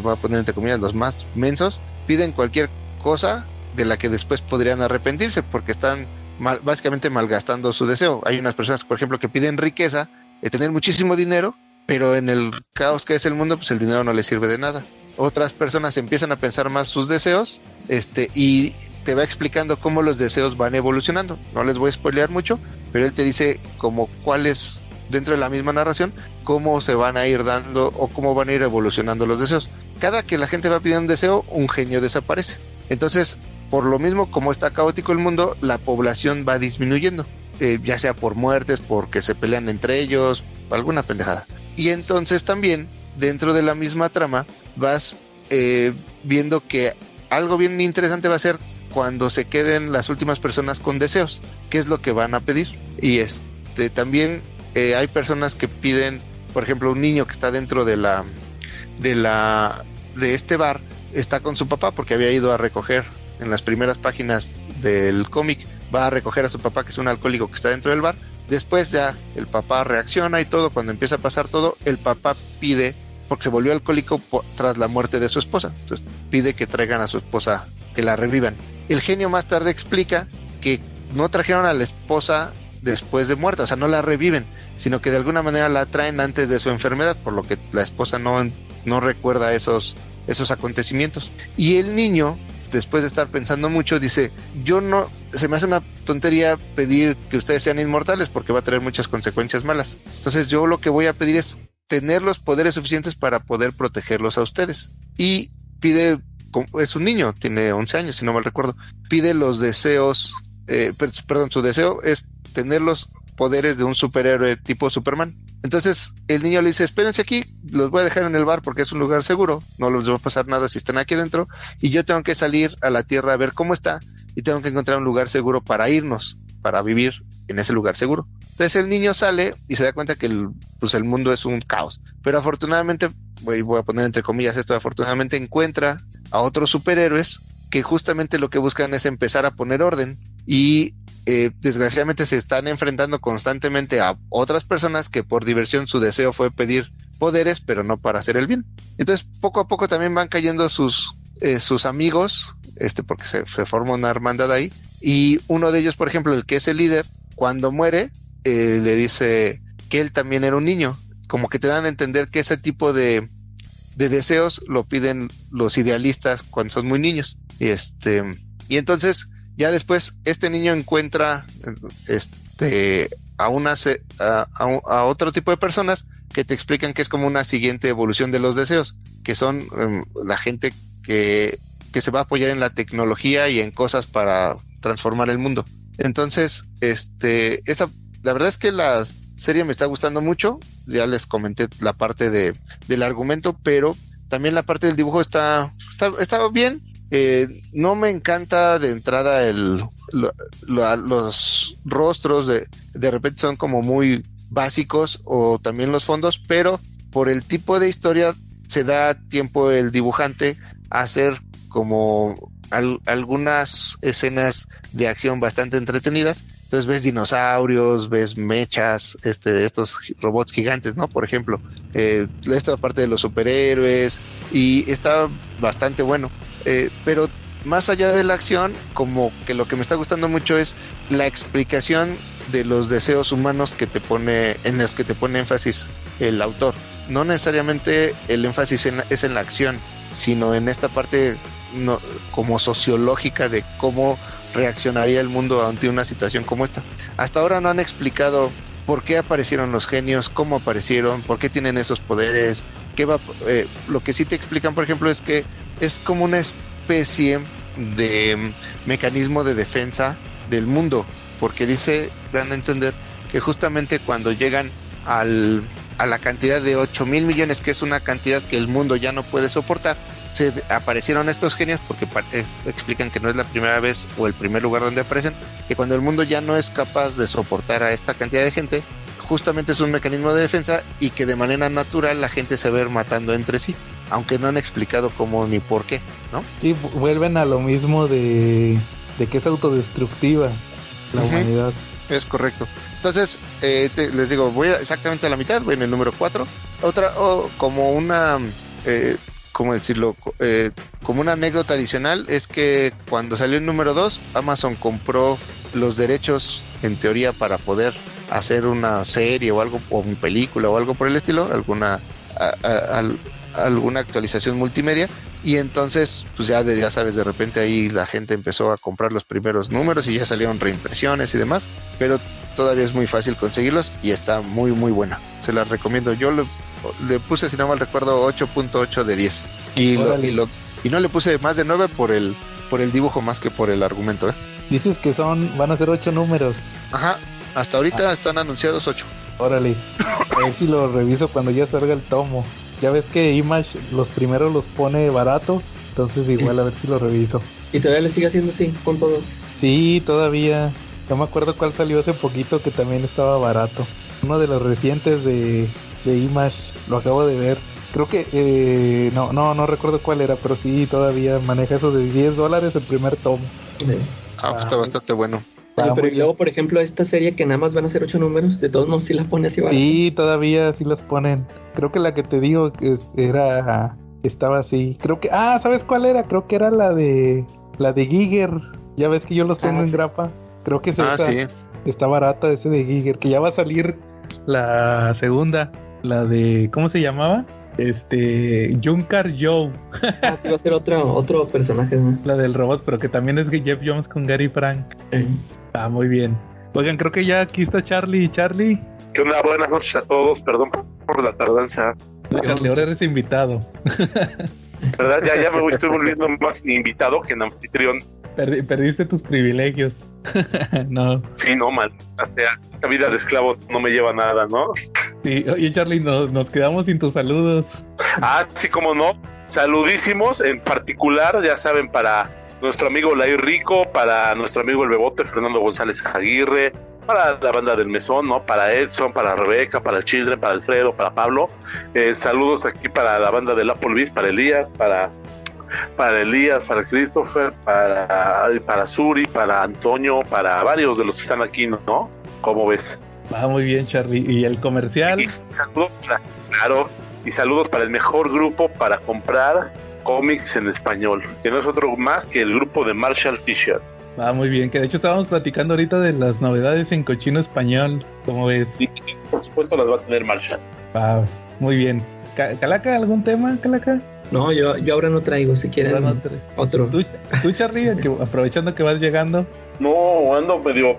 voy a poner entre comillas, los más mensos, piden cualquier cosa de la que después podrían arrepentirse porque están mal- básicamente malgastando su deseo. Hay unas personas, por ejemplo, que piden riqueza, de tener muchísimo dinero, pero en el caos que es el mundo, pues el dinero no les sirve de nada. Otras personas empiezan a pensar más sus deseos, este, y te va explicando cómo los deseos van evolucionando. No les voy a spoilear mucho, pero él te dice como cuáles, dentro de la misma narración, cómo se van a ir dando o cómo van a ir evolucionando los deseos. Cada que la gente va pidiendo un deseo, un genio desaparece. Entonces, por lo mismo, como está caótico el mundo, la población va disminuyendo, eh, ya sea por muertes, porque se pelean entre ellos, alguna pendejada. Y entonces también, dentro de la misma trama, vas eh, viendo que algo bien interesante va a ser cuando se queden las últimas personas con deseos, qué es lo que van a pedir. Y este también eh, hay personas que piden, por ejemplo, un niño que está dentro de la de la de este bar está con su papá porque había ido a recoger en las primeras páginas del cómic va a recoger a su papá que es un alcohólico que está dentro del bar. Después ya el papá reacciona y todo, cuando empieza a pasar todo, el papá pide, porque se volvió alcohólico tras la muerte de su esposa, pide que traigan a su esposa, que la revivan. El genio más tarde explica que no trajeron a la esposa después de muerta, o sea, no la reviven, sino que de alguna manera la traen antes de su enfermedad, por lo que la esposa no, no recuerda esos, esos acontecimientos. Y el niño después de estar pensando mucho, dice, yo no, se me hace una tontería pedir que ustedes sean inmortales porque va a tener muchas consecuencias malas. Entonces yo lo que voy a pedir es tener los poderes suficientes para poder protegerlos a ustedes. Y pide, es un niño, tiene 11 años, si no mal recuerdo, pide los deseos, eh, perdón, su deseo es tener los poderes de un superhéroe tipo Superman. Entonces el niño le dice, espérense aquí, los voy a dejar en el bar porque es un lugar seguro, no les va a pasar nada si están aquí dentro, y yo tengo que salir a la tierra a ver cómo está, y tengo que encontrar un lugar seguro para irnos, para vivir en ese lugar seguro. Entonces el niño sale y se da cuenta que el, pues el mundo es un caos, pero afortunadamente, voy, voy a poner entre comillas esto, afortunadamente encuentra a otros superhéroes que justamente lo que buscan es empezar a poner orden y eh, desgraciadamente se están enfrentando constantemente a otras personas que por diversión su deseo fue pedir poderes, pero no para hacer el bien. Entonces, poco a poco también van cayendo sus, eh, sus amigos, este, porque se, se, forma una hermandad ahí. Y uno de ellos, por ejemplo, el que es el líder, cuando muere, eh, le dice que él también era un niño. Como que te dan a entender que ese tipo de, de deseos lo piden los idealistas cuando son muy niños. Este, y entonces ya después, este niño encuentra este, a, una, a, a, otro tipo de personas que te explican que es como una siguiente evolución de los deseos, que son um, la gente que, que se va a apoyar en la tecnología y en cosas para transformar el mundo. Entonces, este, esta, la verdad es que la serie me está gustando mucho. Ya les comenté la parte de, del argumento, pero también la parte del dibujo está, está, está bien. Eh, no me encanta de entrada el, los rostros, de, de repente son como muy básicos o también los fondos, pero por el tipo de historia se da tiempo el dibujante a hacer como algunas escenas de acción bastante entretenidas. Entonces ves dinosaurios, ves mechas, este, estos robots gigantes, ¿no? Por ejemplo, eh, esta parte de los superhéroes y está bastante bueno. Eh, pero más allá de la acción, como que lo que me está gustando mucho es la explicación de los deseos humanos que te pone, en los que te pone énfasis el autor. No necesariamente el énfasis es en la acción, sino en esta parte no, como sociológica de cómo reaccionaría el mundo ante una situación como esta. Hasta ahora no han explicado por qué aparecieron los genios, cómo aparecieron, por qué tienen esos poderes, qué va, eh, lo que sí te explican, por ejemplo, es que es como una especie de mecanismo de defensa del mundo, porque dice, dan a entender que justamente cuando llegan al, a la cantidad de 8 mil millones, que es una cantidad que el mundo ya no puede soportar, se aparecieron estos genios porque eh, explican que no es la primera vez o el primer lugar donde aparecen, que cuando el mundo ya no es capaz de soportar a esta cantidad de gente, justamente es un mecanismo de defensa y que de manera natural la gente se va matando entre sí aunque no han explicado cómo ni por qué, ¿no? Sí, vuelven a lo mismo de, que es autodestructiva la humanidad. Es correcto. Entonces, eh, les digo, voy exactamente a la mitad, voy en el número 4. Otra, como una, eh, ¿cómo decirlo? Eh, como una anécdota adicional, es que cuando salió el número 2, Amazon compró los derechos, en teoría, para poder hacer una serie o algo, o una película o algo por el estilo, alguna alguna actualización multimedia y entonces pues ya ya sabes de repente ahí la gente empezó a comprar los primeros números y ya salieron reimpresiones y demás pero todavía es muy fácil conseguirlos y está muy muy buena se las recomiendo yo le, puse si no mal recuerdo 8.8 de 10 y, lo, y, lo, y no le puse más de 9 por el por el dibujo más que por el argumento, ¿eh? Dices que son, van a ser ocho números. Ajá, hasta ahorita están anunciados ocho. Órale, [coughs] a ver si lo reviso cuando ya salga el tomo. Ya ves que Image los primeros los pone baratos, entonces igual a ver si lo reviso. Y todavía le sigue haciendo así con todos. Sí, todavía. No me acuerdo cuál salió hace poquito que también estaba barato. Uno de los recientes de, de Image, lo acabo de ver. Creo que, eh, no, no, no recuerdo cuál era, pero sí, todavía maneja eso de 10 dólares el primer tomo. Sí. Ah, pues está bastante bueno. Oye, Ah, pero y luego, por ejemplo, esta serie que nada más van a ser ocho números, de todos modos sí la pone así barato. Sí, todavía sí las ponen. Creo que la que te digo que era estaba así. Creo que ah, ¿sabes cuál era? Creo que era la de la de Giger. Ya ves que yo los tengo Ah, en sí. grapa. Creo que es Ah, esa. sí. Está barata ese de Giger, que ya va a salir la segunda, la de ¿cómo se llamaba? Este Junkar Joe, Ah, sí va a ser otro, otro personaje. ¿no? la del robot, pero que también es Jeff Jones con Gary Frank. Eh, Ah, muy bien. Oigan, creo que ya aquí está Charlie. Charlie, ¿Qué onda? Buenas noches a todos. Perdón por la tardanza. Charlie, ahora eres invitado. [laughs] ¿Verdad? Ya, ya me estoy volviendo más invitado que en anfitrión. Perdi- perdiste tus privilegios. [laughs] no. Sí, no, mal. O sea, esta vida de esclavo no me lleva a nada, ¿no? Sí, oye Charlie, nos, nos quedamos sin tus saludos. Ah, sí, como no. Saludísimos, en particular, ya saben, para nuestro amigo Lai Rico, para nuestro amigo el Bebote, Fernando González Aguirre, para la banda del Mesón, ¿no? Para Edson, para Rebeca, para Children, para Alfredo, para Pablo. Eh, saludos aquí para la banda del Applebee's, para Elías, para, para Elías, para Christopher, para, para Suri, para Antonio, para varios de los que están aquí, ¿no? ¿Cómo ves? Va muy bien, Charlie. ¿Y el comercial? Y saludos para, claro, y saludos para el mejor grupo para comprar cómics en español, que no es otro más que el grupo de Marshall Fisher. Va muy bien, que de hecho estábamos platicando ahorita de las novedades en cochino español. ¿Cómo ves? Y por supuesto las va a tener Marshall. Va muy bien. Ca- ¿Calaca, algún tema, Calaca? No, yo, yo ahora no traigo, si quieren no otro. ¿Tú, tú, Charlie, que- aprovechando que vas llegando. No, ando medio...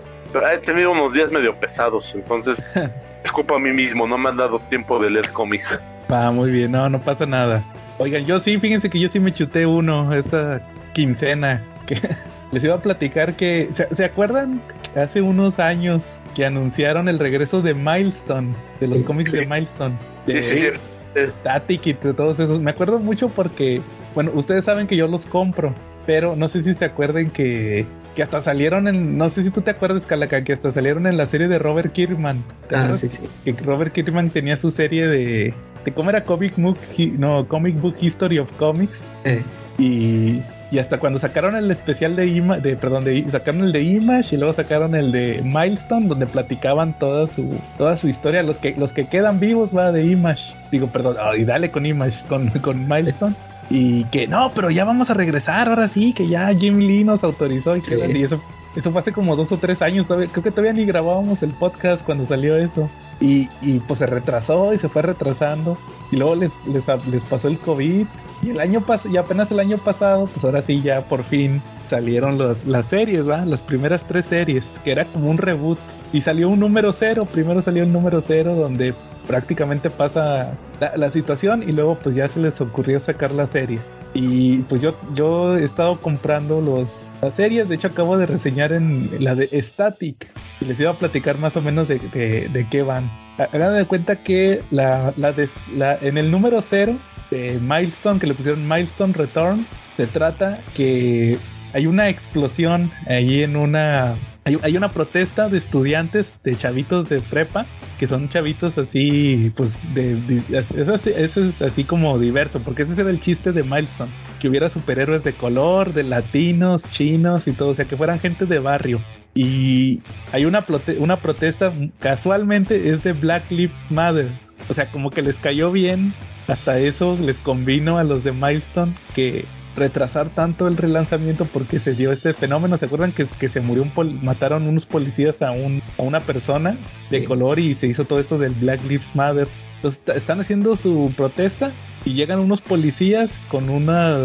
He tenido unos días medio pesados, entonces [laughs] es culpa a mí mismo, no me han dado tiempo de leer cómics. Va muy bien, no, no pasa nada. Oigan, yo sí, fíjense que yo sí me chuté uno esta quincena. Que [laughs] les iba a platicar que. ¿Se, ¿se acuerdan hace unos años que anunciaron el regreso de Milestone? De los cómics sí. de Milestone. Sí, De sí, sí. Static y de todos esos. Me acuerdo mucho porque. Bueno, ustedes saben que yo los compro. Pero no sé si se acuerden que. Que hasta salieron en. No sé si tú te acuerdas, Calaca, que hasta salieron en la serie de Robert Kirkman. ¿Te Ah, sí, sí. que Robert Kirkman tenía su serie de, de cómo era Comic Book, no, Comic Book History of Comics Eh, y, y hasta cuando sacaron el especial de Ima, de perdón, de sacaron el de Image y luego sacaron el de Milestone donde platicaban toda su toda su historia, los que los que quedan vivos va de Image. Digo, perdón, y dale con Image, con con Milestone. [laughs] Y que no, pero ya vamos a regresar, ahora sí, que ya Jim Lee nos autorizó y, que- Sí. y eso eso fue hace como dos o tres años, todavía- creo que todavía ni grabábamos el podcast cuando salió eso. Y, y pues se retrasó y se fue retrasando. Y luego les, les, les pasó el COVID. Y el año pasado, y apenas el año pasado, pues ahora sí ya por fin salieron los, las series, ¿va? Las primeras tres series, que era como un reboot. Y salió un número cero, primero salió el número cero donde prácticamente pasa la, situación y luego pues ya se les ocurrió sacar las series. Y pues yo, yo he estado comprando los, las series, de hecho acabo de reseñar en la de Static y les iba a platicar más o menos de, de, qué van. Hagan de cuenta que la, la en el número cero de Milestone, que le pusieron Milestone Returns, se trata que hay una explosión ahí en una... Hay, una protesta de estudiantes, de chavitos de prepa, que son chavitos así, pues, de, de- es, así, eso es así como diverso, porque ese era el chiste de Milestone, que hubiera superhéroes de color, de latinos, chinos y todo, o sea, que fueran gente de barrio. Y hay una, una protesta, casualmente es de Black Lives Matter, o sea, como que les cayó bien, hasta eso les convino a los de Milestone que retrasar tanto el relanzamiento porque se dio este fenómeno. ¿Se acuerdan que, que se murió un pol- mataron unos policías a, un, a una persona de Sí. color y se hizo todo esto del Black Lives Matter? Entonces est- están haciendo su protesta y llegan unos policías con una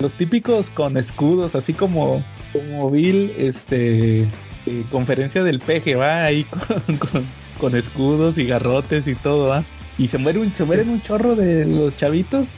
los típicos con escudos, así como como Bill, este eh, conferencia del PG, va ahí [laughs] con, con- con escudos y garrotes y todo, ¿va? Y se mueren, se mueren un chorro de los chavitos.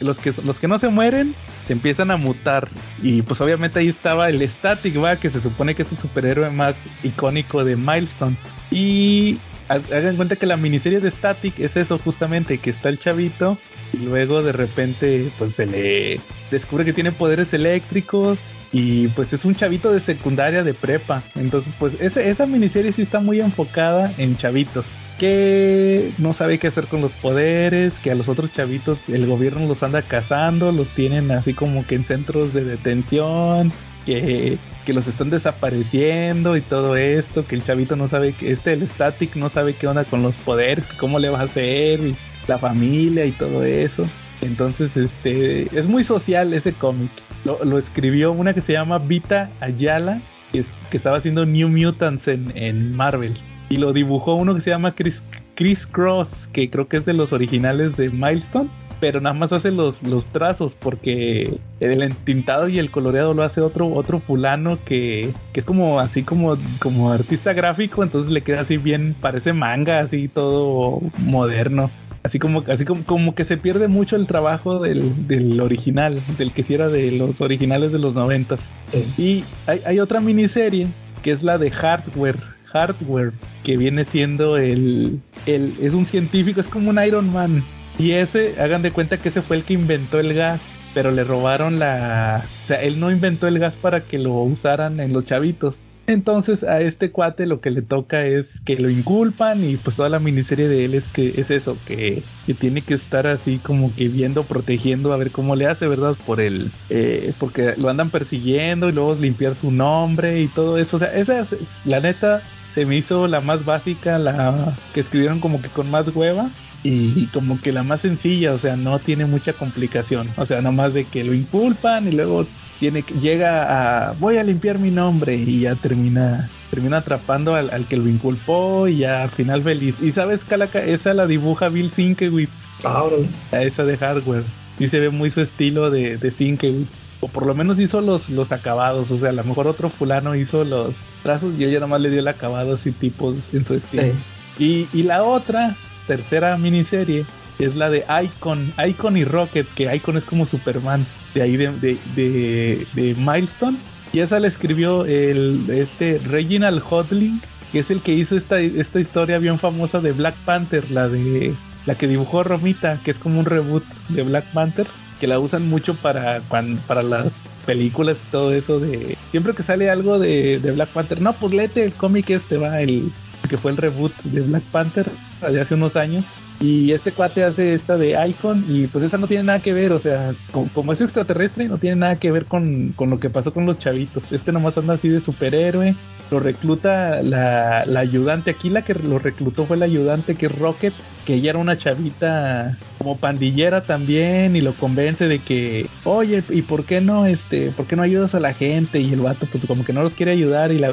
los, que, los que no se mueren se empiezan a mutar. Y pues obviamente ahí estaba el Static, va, que se supone que es el superhéroe más icónico de Milestone. Y hagan cuenta que la miniserie de Static es eso justamente, que está el chavito y luego de repente pues se le descubre que tiene poderes eléctricos y pues es un chavito de secundaria de prepa. Entonces pues esa miniserie sí está muy enfocada en chavitos que no sabe qué hacer con los poderes, que a los otros chavitos el gobierno los anda cazando, los tienen así como que en centros de detención, que, que los están desapareciendo y todo esto, que el chavito no sabe que este, el static, no sabe qué onda con los poderes, cómo le va a hacer, y la familia y todo eso. Entonces, este, es muy social ese cómic. Lo, escribió una que se llama Vita Ayala, que, que estaba haciendo New Mutants en, en Marvel y lo dibujó uno que se llama Chris, Chris Cross, que creo que es de los originales de Milestone, pero nada más hace los, los trazos porque el entintado y el coloreado lo hace otro, otro fulano que, que es como así como, como artista gráfico, entonces le queda así bien, parece manga, así todo moderno. Así como, así como, como que se pierde mucho el trabajo del, del original, del que hiciera de los originales de los noventas. Y hay, hay otra miniserie que es la de Hardware Hardware, que viene siendo el, el, es un científico, es como un Iron Man. Y ese, hagan de cuenta que ese fue el que inventó el gas, pero le robaron la, o sea, él no inventó el gas para que lo usaran en los chavitos. Entonces a este cuate lo que le toca es que lo inculpan y pues toda la miniserie de él es que es eso, que, que tiene que estar así como que viendo, protegiendo, a ver cómo le hace, ¿verdad? Por el, eh, porque lo andan persiguiendo y luego limpiar su nombre y todo eso. O sea, esa es, la neta, se me hizo la más básica, la que escribieron como que con más hueva y, como que la más sencilla, o sea, no tiene mucha complicación, o sea, nomás de que lo inculpan y luego tiene llega a voy a limpiar mi nombre y ya termina termina atrapando al, que lo inculpó y ya al final feliz. Y sabes, Calaca, esa la dibuja Bill Sienkiewicz. Ah, a esa de hardware. Y se ve muy su estilo de, de Sienkiewicz o por lo menos hizo los, los acabados, o sea, a lo mejor otro fulano hizo los trazos y ella nomás le dio el acabado así tipo en su estilo. Y, y, la otra, tercera miniserie, es la de Icon, Icon y Rocket, que Icon es como Superman, de ahí de, de, de, Milestone. Y esa la escribió el, este Reginald Hodling, que es el que hizo esta, esta historia bien famosa de Black Panther, la de la que dibujó Romita, que es como un reboot de Black Panther que la usan mucho para, para las películas y todo eso de siempre que sale algo de, de Black Panther no pues léete el cómic este va el que fue el reboot de Black Panther hace unos años y este cuate hace esta de Icon y pues esa no tiene nada que ver, o sea, como, es extraterrestre no tiene nada que ver con, lo que pasó con los chavitos. Este nomás anda así de superhéroe, lo recluta la, la, ayudante, aquí la que lo reclutó fue la ayudante que es Rocket, que ella era una chavita como pandillera también y lo convence de que, oye, ¿y por qué no, este, por qué no ayudas a la gente? Y el vato pues como que no los quiere ayudar y la,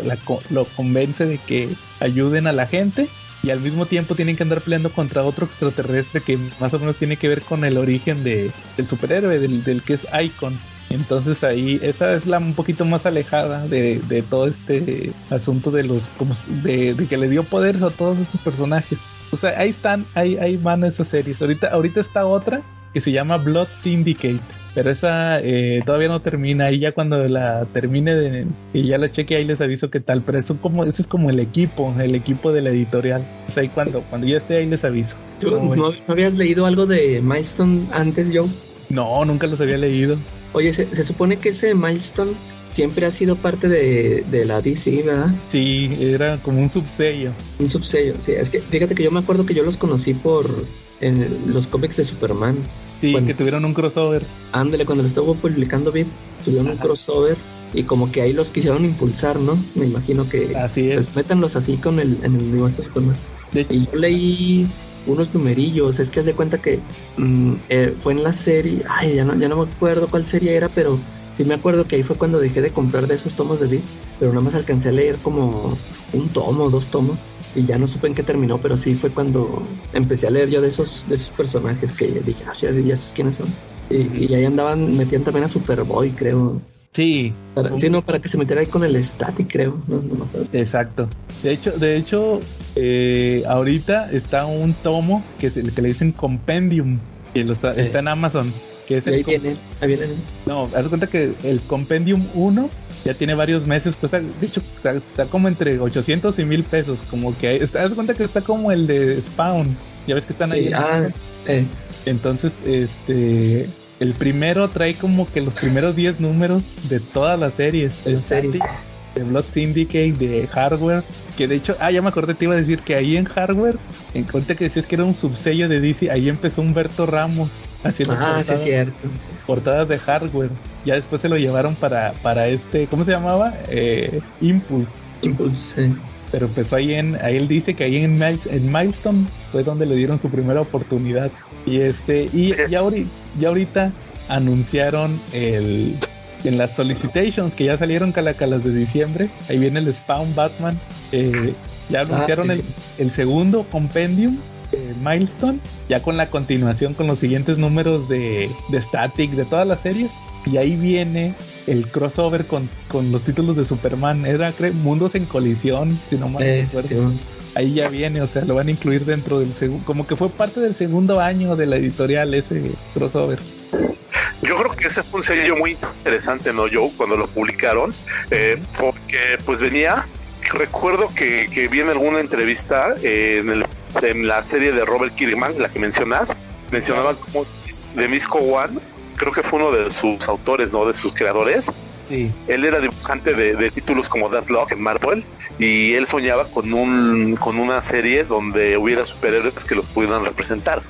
lo convence de que ayuden a la gente y al mismo tiempo tienen que andar peleando contra otro extraterrestre que más o menos tiene que ver con el origen de, del superhéroe, del, que es Icon. Entonces ahí esa es la un poquito más alejada de, de todo este asunto de los como de, que le dio poderes a todos estos personajes. O sea, ahí están, ahí, ahí van esas series. Ahorita, ahorita está otra que se llama Blood Syndicate. Pero esa eh, todavía no termina. Y ya cuando la termine de, y ya la cheque ahí les aviso qué tal. Pero eso como, eso es como el equipo, el equipo de la editorial. O ahí cuando, cuando ya esté ahí les aviso. no, habías leído algo de Milestone antes, Joe? No, nunca los había leído. Oye, se, se supone que ese Milestone siempre ha sido parte de, de, la DC, ¿verdad? Sí, era como un subsello. Un subsello, sí. Es que fíjate que yo me acuerdo que yo los conocí por en los cómics de Superman. Sí, que tuvieron un crossover. Ándale, cuando lo estuvo publicando VIP, tuvieron un crossover y como que ahí los quisieron impulsar, ¿no? Me imagino que así es. Pues, métanlos así con el, en el universo de Superman. Y yo leí unos numerillos, es que haz de cuenta que mm, eh, fue en la serie, ay, ya no, ya no me acuerdo cuál serie era, pero sí me acuerdo que ahí fue cuando dejé de comprar de esos tomos de VIP, pero nada más alcancé a leer como un tomo, dos tomos y ya no supe en qué terminó, pero sí fue cuando empecé a leer yo de esos, de esos personajes que dije, ah, ya, ya quiénes son. Y, ahí andaban, metían también a Superboy, creo. Sí. Para, sí, no, para que se metiera ahí con el static, creo. Exacto. De hecho, de hecho eh, ahorita está un tomo que, se, que le dicen Compendium, que lo está, está en Amazon. Que es ahí, viene, ahí viene. No, haz cuenta que el Compendium 1 ya tiene varios meses, cuesta, de hecho, está, como entre 800 y 1000 pesos. Como que, está, haz cuenta que está como el de Spawn. Ya ves que están ahí. ah, eh. Entonces, este el primero trae como que los primeros 10 números de todas las series. Serie. De Blood Syndicate, de Hardware. Que de hecho, ah, ya me acordé, te iba a decir que ahí en Hardware, en cuenta que decías que era un subsello de DC, ahí empezó Humberto Ramos haciendo ah, portadas, sí es cierto. portadas de Hardware. Ya después se lo llevaron para, para este, ¿cómo se llamaba? Eh, Impulse. Impulse, sí. Pero empezó ahí en, ahí él dice que ahí en, en Milestone fue donde le dieron su primera oportunidad. Y este, y ya ahorita, ya ahorita anunciaron el en las solicitations que ya salieron calacalas de diciembre, ahí viene el Spawn Batman, eh, ya anunciaron el, el, segundo compendium, eh, Milestone, ya con la continuación con los siguientes números de, de Static, de todas las series, y ahí viene el crossover con, con los títulos de Superman, era creo, Mundos en Colisión, si no mal eh, recuerdo. Sí. Ahí ya viene, o sea, lo van a incluir dentro del segundo, como que fue parte del segundo año de la editorial ese crossover. Yo creo que ese fue un sello muy interesante, ¿no, Joe? Cuando lo publicaron, eh, porque pues venía, recuerdo que, que vi en alguna entrevista eh, en, el, en, la serie de Robert Kirkman, la que mencionas, mencionaban como de Misco One, creo que fue uno de sus autores, ¿no? De sus creadores. Sí. Él era dibujante de, títulos como Deathlock en Marvel y él soñaba con un con una serie donde hubiera superhéroes que los pudieran representar.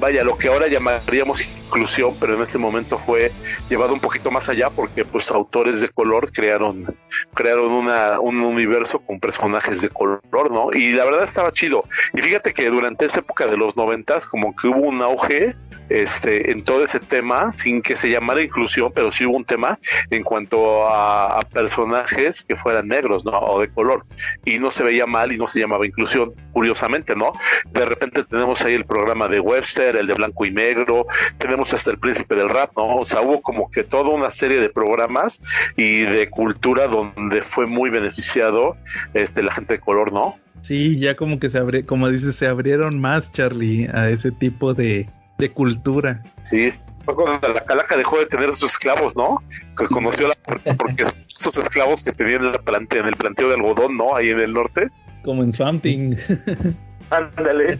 Vaya, lo que ahora llamaríamos inclusión, pero en ese momento fue llevado un poquito más allá porque pues autores de color crearon crearon una, un universo con personajes de color, ¿no? Y la verdad estaba chido. Y fíjate que durante esa época de los noventas como que hubo un auge este en todo ese tema sin que se llamara inclusión, pero sí hubo un tema en cuanto a, a personajes que fueran negros, ¿no? O de color. Y no se veía mal y no se llamaba inclusión, curiosamente, ¿no? De repente tenemos ahí el programa de Webster, el de blanco y negro, tenemos hasta el príncipe del rap, ¿no? O sea, hubo como que toda una serie de programas y de cultura donde fue muy beneficiado este la gente de color, ¿no? Sí, ya como que se abre, como dices, se abrieron más, Charlie, a ese tipo de, de cultura. Sí, fue cuando la calaca dejó de tener sus esclavos, ¿no? Que conoció la porque esos esclavos que tenían en, la plante, en el planteo de algodón, ¿no? Ahí en el norte. Como en Swamp Thing. Ándale.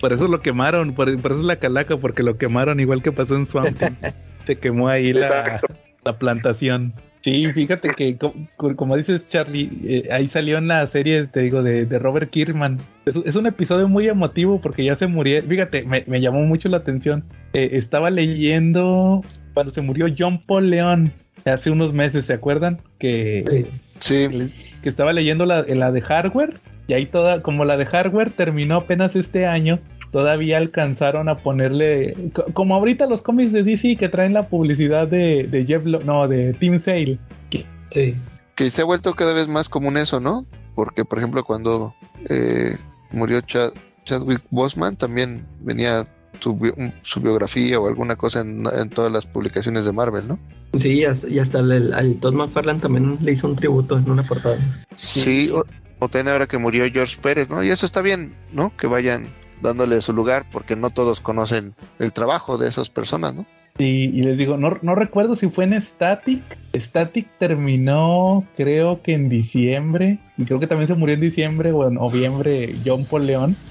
Por eso lo quemaron, por, por, eso es la calaca, porque lo quemaron igual que pasó en Swamp Thing. Se quemó ahí la, la, plantación. Sí, fíjate que como, como dices Charlie, eh, ahí salió en la serie, te digo, de, de Robert Kierman. Es, es, un episodio muy emotivo porque ya se murió. Fíjate, me, me llamó mucho la atención. Eh, estaba leyendo cuando se murió John Paul León hace unos meses, ¿se acuerdan? Que, sí. que, que estaba leyendo la, la de hardware y ahí toda, como la de hardware terminó apenas este año, todavía alcanzaron a ponerle, como ahorita los cómics de DC que traen la publicidad de, de Jeff, Lo, no, de Team Sale. Que, sí. que se ha vuelto cada vez más común eso, ¿no? Porque, por ejemplo, cuando eh, murió Chad, Chadwick Boseman, también venía su, su, biografía o alguna cosa en, en, todas las publicaciones de Marvel, ¿no? Sí, y hasta el, el Todd McFarlane también le hizo un tributo en una portada. Sí, sí o, o también ahora que murió George Pérez, ¿no? Y eso está bien, ¿no? Que vayan dándole su lugar, porque no todos conocen el trabajo de esas personas, ¿no? Sí, y les digo, no, no recuerdo si fue en Static. Static terminó, creo que en diciembre, y creo que también se murió en diciembre o en noviembre John Paul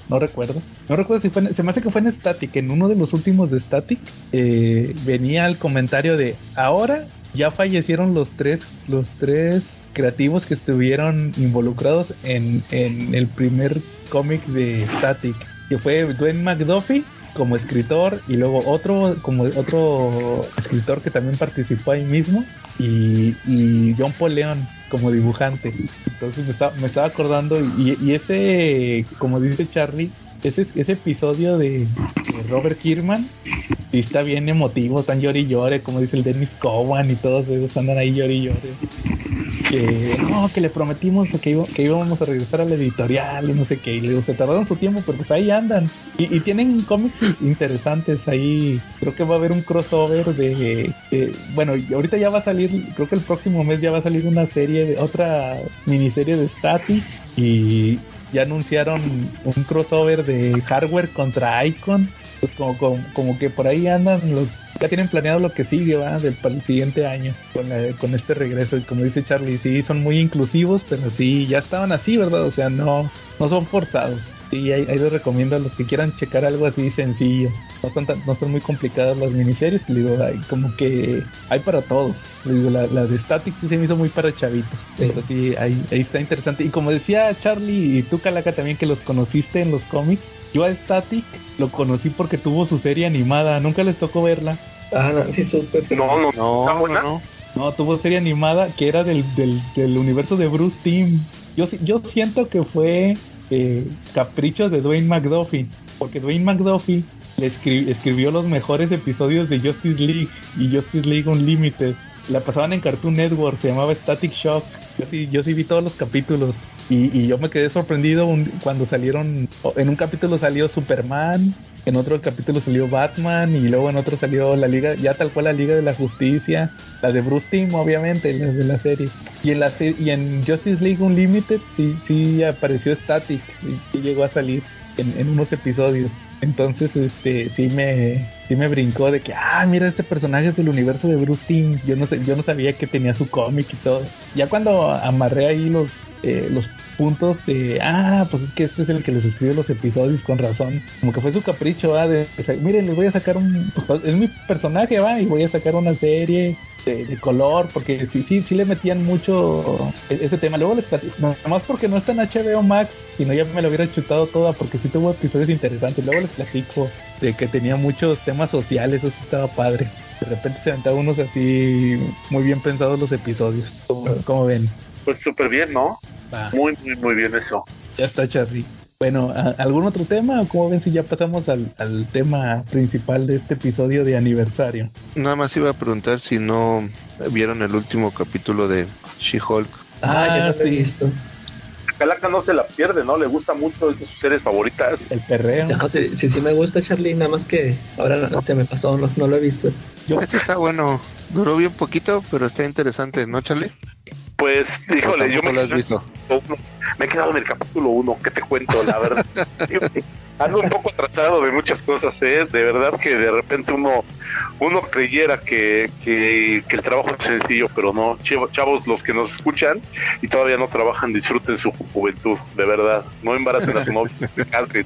no recuerdo. No recuerdo si fue, en, se me hace que fue en Static, en uno de los últimos de Static, eh, venía el comentario de, ahora ya fallecieron los tres, los tres creativos que estuvieron involucrados en, en el primer cómic de Static, que fue Dwayne McDuffie como escritor y luego otro como otro escritor que también participó ahí mismo y, y John Paul León como dibujante. Entonces me estaba, me estaba acordando y, y, ese, como dice Charlie, ese, ese episodio de, Robert Kierman sí está bien emotivo, están llori como dice el Dennis Cowan y todos ellos andan ahí llori y llore. que no, que le prometimos que, que íbamos a regresar a la editorial y no sé qué. Y digo, se tardaron su tiempo, pero pues ahí andan. Y, tienen cómics interesantes ahí. Creo que va a haber un crossover de, bueno, ahorita ya va a salir, creo que el próximo mes ya va a salir una serie, de otra miniserie de Static. Y ya anunciaron un crossover de hardware contra Icon. Pues como, como, como que por ahí andan los ya tienen planeado lo que sigue, ¿va? Del, para el siguiente año, con, con este regreso. Y como dice Charlie, sí, son muy inclusivos, pero sí, ya estaban así, ¿verdad? O sea, no, no son forzados. Sí, ahí, ahí les recomiendo a los que quieran checar algo así sencillo. No están, no están muy complicadas las miniseries. Le digo, hay, como que hay para todos. Le digo, la, la de Static sí se me hizo muy para chavitos. Pero sí, ahí, ahí está interesante. Y como decía Charlie y tú, Calaca, también que los conociste en los cómics. Yo a Static lo conocí porque tuvo su serie animada. Nunca les tocó verla. Ah, no, sí, súper. No, no, no, no, no. tuvo serie animada que era del, del, del universo de Bruce Team. Yo, yo siento que fue eh, capricho de Dwayne McDuffie, porque Dwayne McDuffie le escribió los mejores episodios de Justice League y Justice League Unlimited. La pasaban en Cartoon Network, se llamaba Static Shock. Yo sí, yo sí vi todos los capítulos. Y yo me quedé sorprendido cuando salieron. En un capítulo salió Superman, en otro capítulo salió Batman y luego en otro salió la Liga, ya tal cual la Liga de la Justicia, la de Bruce Timm, obviamente, las de la serie. Y en, la y en Justice League Unlimited sí, sí apareció Static, y sí llegó a salir en, en unos episodios. Entonces, este, sí me, sí me brincó de que, ah, mira, este personaje es del universo de Bruce Timm. Yo no sé, yo no sabía que tenía su cómic y todo. Ya cuando amarré ahí los, eh, los puntos de, ah, pues es que este es el que les escribe los episodios con razón. Como que fue su capricho, ¿va? De, miren, les voy a sacar un, pues, es mi personaje, va, y voy a sacar una serie de, color, porque sí, sí, sí le metían mucho e, ese tema. Luego les platico, no, más porque no está en HBO Max, si no ya me lo hubiera chutado toda, porque sí tuvo episodios interesantes. Luego les platico de que tenía muchos temas sociales, eso sí estaba padre. De repente se aventaban unos así muy bien pensados los episodios. como ven? Pues súper bien, ¿no? Muy, muy, muy bien eso. Ya está, Charlie. Bueno, ¿algún otro tema o cómo ven si ya pasamos al, tema principal de este episodio de aniversario? Nada más iba a preguntar si no vieron el último capítulo de She-Hulk. Ah, ya lo he visto. Calaca no se la pierde, ¿no? Le gusta mucho, es de sus series favoritas. El perreo. sí, sí, me gusta Charlie, nada más que ahora se me pasó, no, no lo he visto. Yo... Este está bueno, duró bien poquito, pero está interesante, ¿no, Charlie? Pues, [laughs] híjole, yo me, he visto? me he quedado en el capítulo 1, ¿qué te cuento? La verdad. [laughs] Ando un poco atrasado de muchas cosas, ¿eh? De verdad que de repente uno, uno creyera que, que, el trabajo es sencillo, pero no. Chavos, los que nos escuchan y todavía no trabajan, disfruten su juventud, de verdad. No embaracen a su novio, cansen,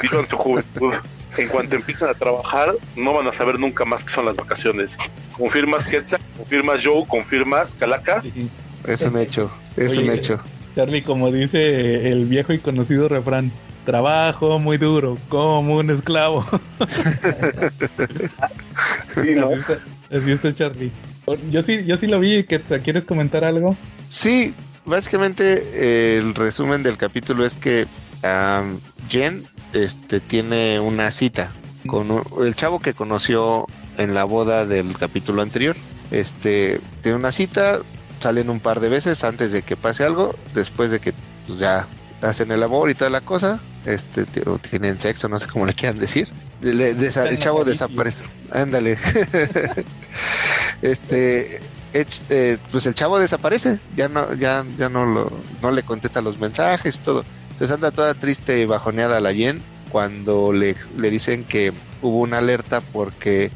vivan su juventud. En cuanto empiezan a trabajar, no van a saber nunca más qué son las vacaciones. ¿Confirmas Quetzal? ¿Confirmas Joe? ¿Confirmas Calaca? Es un hecho, es un hecho. Charlie, como dice el viejo y conocido refrán, trabajo muy duro, como un esclavo. [laughs] sí, ¿no? Así está, Charlie. Yo sí, yo sí lo vi, que ¿quieres comentar algo? Sí, básicamente el resumen del capítulo es que Jen este, tiene una cita con el chavo que conoció en la boda del capítulo anterior. Este tiene una cita, salen un par de veces antes de que pase algo, después de que pues, ya hacen el amor y toda la cosa, este, o tienen sexo, no sé cómo le quieran decir. el chavo desaparece. Ándale. [laughs] este, eh, pues el chavo desaparece, ya no, ya, ya no lo, no le contesta los mensajes y todo. Entonces anda toda triste y bajoneada la Jen cuando le, le dicen que hubo una alerta porque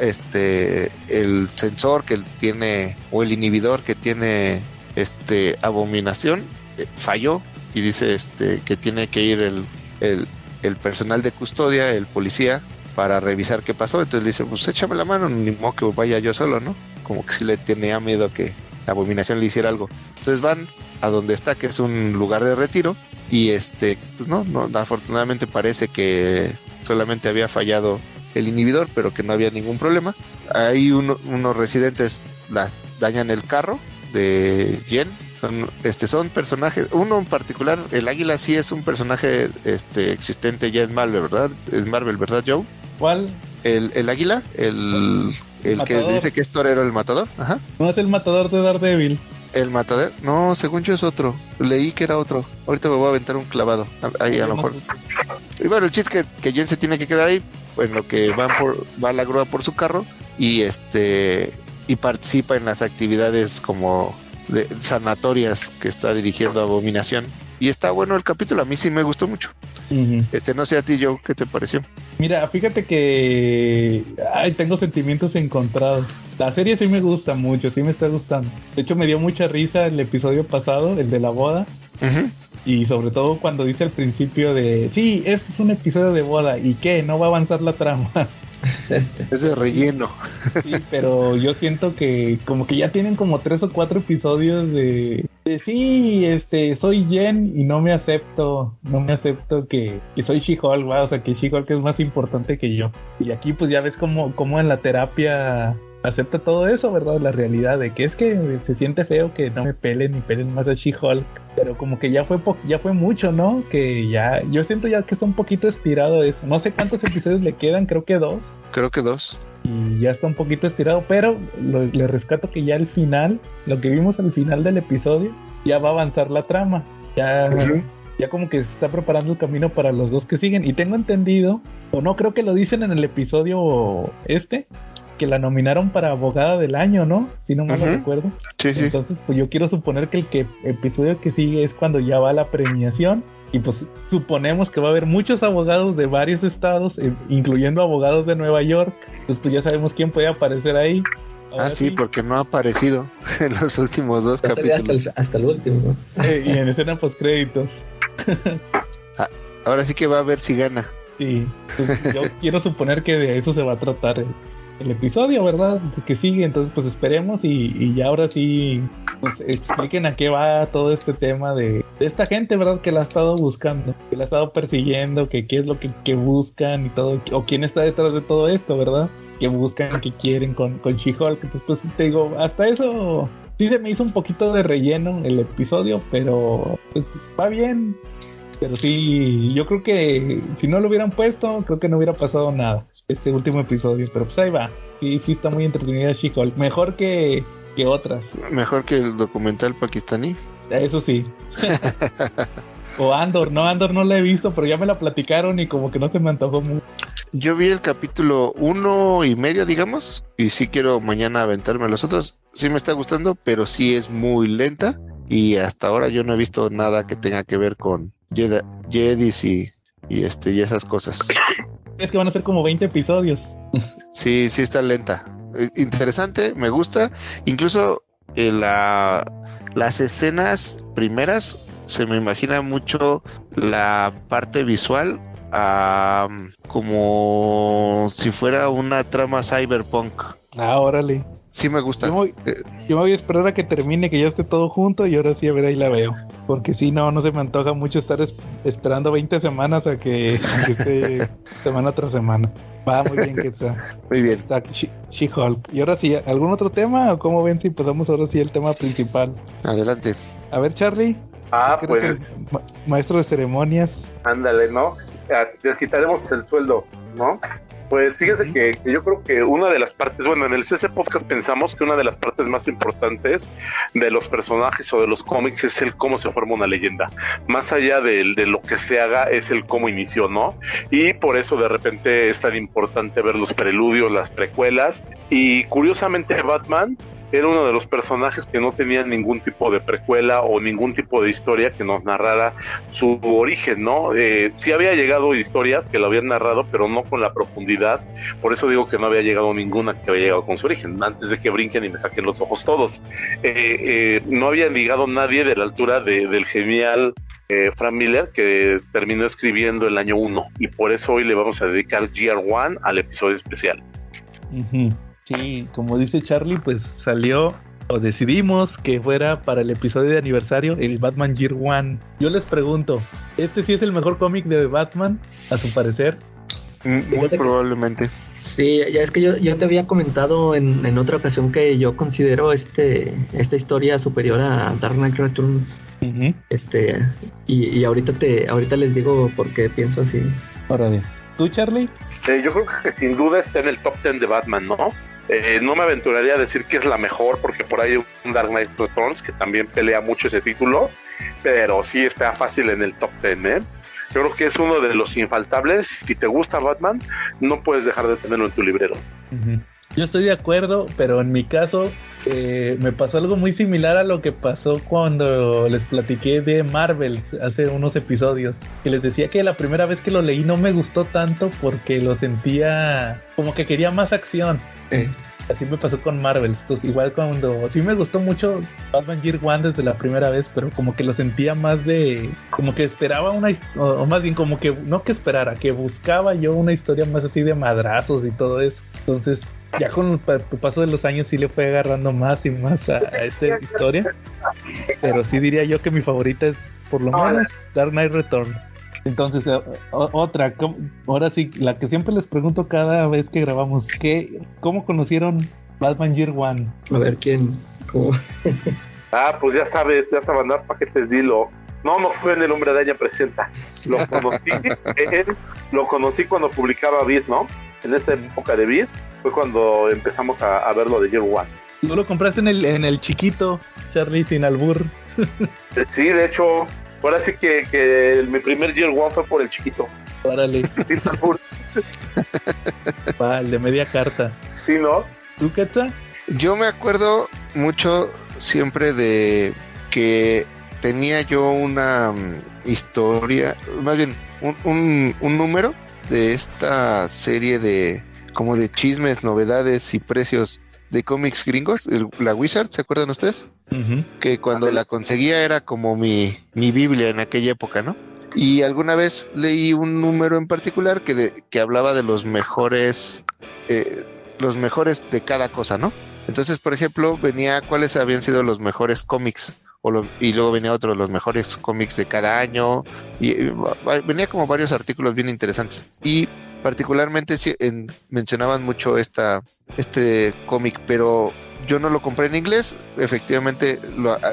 este el sensor que tiene o el inhibidor que tiene este abominación eh, falló y dice este que tiene que ir el, el, personal de custodia, el policía, para revisar qué pasó. Entonces dice, pues échame la mano, ni modo que vaya yo solo, ¿no? Como que si le tenía miedo que la abominación le hiciera algo. Entonces van a donde está, que es un lugar de retiro, y este, pues no, no, afortunadamente parece que solamente había fallado el inhibidor, pero que no había ningún problema. Ahí unos residentes la, dañan el carro de Jen. Son, este, son personajes, uno en particular, el águila sí es un personaje este, existente ya en Marvel, ¿verdad? En Marvel, ¿verdad, Joe? ¿Cuál? El, el águila, el, el, que dice que es torero el matador. Ajá. No es el matador de Daredevil. El matadero. No, según yo es otro. Leí que era otro. Ahorita me voy a aventar un clavado. Ahí a lo mejor. Y bueno, el chiste es que, que Jen se tiene que quedar ahí. En lo que van por, va la grúa por su carro. Y este. Y participa en las actividades como de sanatorias que está dirigiendo Abominación. Y está bueno el capítulo. A mí sí me gustó mucho. Este, no sé a ti, yo, ¿qué te pareció? Mira, fíjate que ay, tengo sentimientos encontrados. La serie sí me gusta mucho, sí me está gustando. De hecho, me dio mucha risa el episodio pasado, el de la boda. Y sobre todo cuando dice al principio de, sí, este es un episodio de boda. ¿Y qué? No va a avanzar la trama. [laughs] es de relleno. sí, pero yo siento que como que ya tienen como tres o cuatro episodios de, de sí, este, soy Jen y no me acepto, no me acepto que, que soy She-Hulk, o sea, que She-Hulk es más importante que yo. Y aquí pues ya ves como, como en la terapia acepta todo eso, ¿verdad? La realidad de que es que se siente feo que no me pelen ni pelen más a She-Hulk, pero como que ya fue ya fue mucho, ¿no? Que ya yo siento ya que está un poquito estirado eso. No sé cuántos episodios le quedan, creo que dos. Creo que dos. Y ya está un poquito estirado, pero le rescato que ya al final, lo que vimos al final del episodio, ya va a avanzar la trama. Ya ya como que se está preparando el camino para los dos que siguen. Y tengo entendido, o no creo que lo dicen en el episodio este, que la nominaron para abogada del año, ¿no? Si no mal lo recuerdo. Sí, sí. Entonces, pues yo quiero suponer que el que, episodio que sigue es cuando ya va la premiación. Y pues suponemos que va a haber muchos abogados de varios estados, eh, incluyendo abogados de Nueva York. Entonces, pues ya sabemos quién puede aparecer ahí. ah, sí, porque no ha aparecido [laughs] en los últimos dos capítulos. Hasta el, último. Eh, y en escena post créditos. [laughs] Ah, ahora sí que va a ver si gana. Sí, pues yo quiero suponer que de eso se va a tratar el, el episodio, ¿verdad? Que sigue, entonces pues esperemos y, y ya ahora sí pues, expliquen a qué va todo este tema de, esta gente, ¿verdad? Que la ha estado buscando, que la ha estado persiguiendo, que qué es lo que, que buscan y todo, o quién está detrás de todo esto, ¿verdad? Que buscan, que quieren con, con She-Hulk. Entonces pues te digo, hasta eso sí se me hizo un poquito de relleno el episodio, pero pues, va bien. Pero sí, yo creo que si no lo hubieran puesto, creo que no hubiera pasado nada este último episodio. Pero pues ahí va. Sí, sí está muy entretenida She-Hulk. Mejor que, que otras. Mejor que el documental pakistaní. Eso sí. [laughs] o Andor, no, Andor no la he visto, pero ya me la platicaron y como que no se me antojó mucho. Yo vi el capítulo uno y medio, digamos, y sí quiero mañana aventarme los otros. Sí me está gustando, pero sí es muy lenta y hasta ahora yo no he visto nada que tenga que ver con Jedis y, y, este, y esas cosas. Es que van a ser como 20 episodios. Sí, sí está lenta. Interesante, me gusta. Incluso eh, la, las escenas primeras se me imagina mucho la parte visual como si fuera una trama cyberpunk. Ah, órale. Sí me gusta. Yo me, voy, a esperar a que termine, que ya esté todo junto y ahora sí a ver ahí la veo. Porque si no, no se me antoja mucho estar esperando 20 semanas a que, esté [laughs] semana tras semana. Va muy bien que está. [laughs] Muy bien. Está She-Hulk. Y ahora sí, ¿algún otro tema? ¿O cómo ven si pasamos ahora sí el tema principal? Adelante. A ver, Charlie. Ah, pues. maestro de ceremonias. Ándale, ¿no? Les quitaremos el sueldo, ¿no? Pues fíjense que, yo creo que una de las partes, bueno, en el CC Podcast pensamos que una de las partes más importantes de los personajes o de los cómics es el cómo se forma una leyenda. Más allá de, de lo que se haga, es el cómo inició, ¿no? Y por eso de repente es tan importante ver los preludios, las precuelas. Y curiosamente, Batman era uno de los personajes que no tenía ningún tipo de precuela o ningún tipo de historia que nos narrara su origen, ¿no? Eh, sí había llegado historias que lo habían narrado, pero no con la profundidad. Por eso digo que no había llegado ninguna que había llegado con su origen, antes de que brinquen y me saquen los ojos todos. Eh, eh, no había llegado nadie de la altura del genial eh, Frank Miller, que terminó escribiendo el año 1. Y por eso hoy le vamos a dedicar Year One al episodio especial. Sí, como dice Charlie, pues salió o decidimos que fuera para el episodio de aniversario el Batman Year One. Yo les pregunto, ¿este sí es el mejor cómic de Batman, a su parecer? Mm, muy probablemente. Sí, ya es que yo, yo te había comentado en, en, otra ocasión que yo considero este esta historia superior a Dark Knight Returns. Este y, y, ahorita te ahorita les digo por qué pienso así. Ahora bien. ¿Tú, Charlie? Eh, yo creo que sin duda está en el top 10 de Batman, ¿no? Eh, no me aventuraría a decir que es la mejor, porque por ahí hay un Dark Knight Returns que también pelea mucho ese título, pero sí está fácil en el top 10, ¿eh? Yo creo que es uno de los infaltables. Si te gusta Batman, no puedes dejar de tenerlo en tu librero. Yo estoy de acuerdo, pero en mi caso eh, me pasó algo muy similar a lo que pasó cuando les platiqué de Marvel hace unos episodios. Que les decía que la primera vez que lo leí no me gustó tanto porque lo sentía como que quería más acción. Así me pasó con Marvel. Entonces, igual cuando sí me gustó mucho Batman Year One desde la primera vez, pero como que lo sentía más de. Como que esperaba una. O más bien, como que no que esperara, que buscaba yo una historia más así de madrazos y todo eso. Entonces, ya con el paso de los años sí le fue agarrando más y más a, esta [laughs] historia. Pero sí diría yo que mi favorita es por lo menos Dark Knight Returns. Entonces, eh, otra, ahora sí, la que siempre les pregunto cada vez que grabamos, ¿qué, ¿cómo conocieron Batman Year One? A ver, ¿quién? ah, pues ya sabes, ya saben las paquetes Dilo. No, no fue en El Hombre Araña Presenta. Lo conocí, [laughs] lo conocí cuando publicaba Beat, ¿no? En esa época de Beat fue cuando empezamos a, ver lo de Year One. ¿Tú lo compraste en el, en el chiquito, Charlie, sin albur? Eh, sí, de hecho, ahora sí que, que mi primer Year One fue por el chiquito. Órale. [laughs] Va, el de media carta. Sí, ¿no? ¿Tú, Ketza? Yo me acuerdo mucho siempre de que tenía yo una mm, historia, más bien un, un, un número de esta serie de como de chismes, novedades y precios de cómics gringos, la Wizard, ¿se acuerdan ustedes? Que cuando la conseguía era como mi, mi Biblia en aquella época, ¿no? Y alguna vez leí un número en particular que, de, que hablaba de los mejores, eh, los mejores de cada cosa, ¿no? Entonces, por ejemplo, venía cuáles habían sido los mejores cómics y luego venía otro de los mejores cómics de cada año y, venía como varios artículos bien interesantes. Y particularmente mencionaban mucho esta este cómic pero yo no lo compré en inglés efectivamente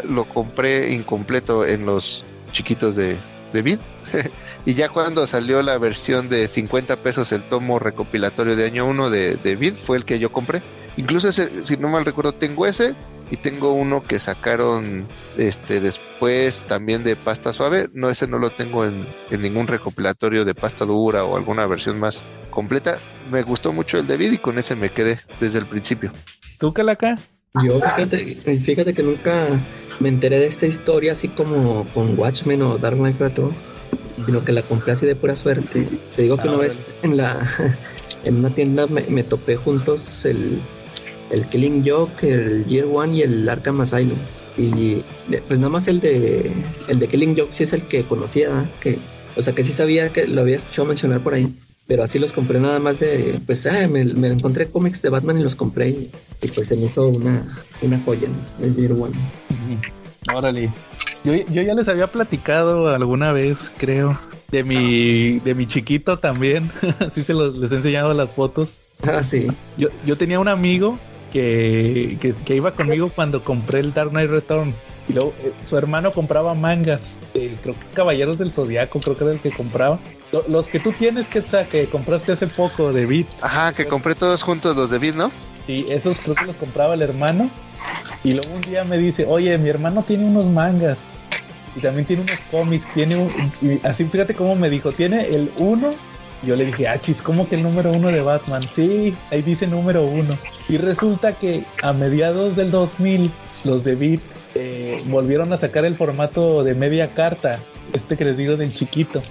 lo, compré incompleto en los chiquitos de, de Vid. [laughs] Y ya cuando salió la versión de 50 pesos el tomo recopilatorio de año 1 de, de Vid fue el que yo compré. Incluso ese, si no mal recuerdo tengo ese y tengo uno que sacaron este después también de pasta suave. No, ese no lo tengo en, ningún recopilatorio de pasta dura o alguna versión más completa. Me gustó mucho el de Vid y con ese me quedé desde el principio. ¿Tú, Calaca? Yo, fíjate, fíjate que nunca me enteré de esta historia así como con Watchmen o Dark Knight Returns, sino que la compré así de pura suerte. Te digo que una ah, vez en la [laughs] en una tienda me topé juntos el el Killing Joke, el Year One y el Arkham Asylum. Y pues nada más el de el de Killing Joke sí es el que conocía, que o sea que sí sabía que lo había escuchado mencionar por ahí, pero así los compré nada más de pues ah, me, encontré cómics de Batman y los compré y, pues se me hizo una, una joya, el Year One. Órale. Yo, yo ya les había platicado alguna vez, creo, de mi de mi chiquito también, [laughs] así se los les he enseñado las fotos. Ah, sí. Yo, yo tenía un amigo que, que, iba conmigo cuando compré el Dark Knight Returns. Y luego eh, su hermano compraba mangas. Eh, creo que Caballeros del Zodiaco, creo que era el que compraba. los que tú tienes, que que compraste hace poco de Beat. Ajá, que compré todos juntos los de Beat, ¿no? Sí, esos creo que los compraba el hermano. Y luego un día me dice, oye, mi hermano tiene unos mangas. Y también tiene unos cómics. Tiene un, y así fíjate cómo me dijo, tiene el 1 yo le dije, ah, chis, ¿cómo que el número uno de Batman? Sí, ahí dice número uno. Y resulta que a mediados del 2000, los de Beat eh, volvieron a sacar el formato de media carta, este que les digo del chiquito.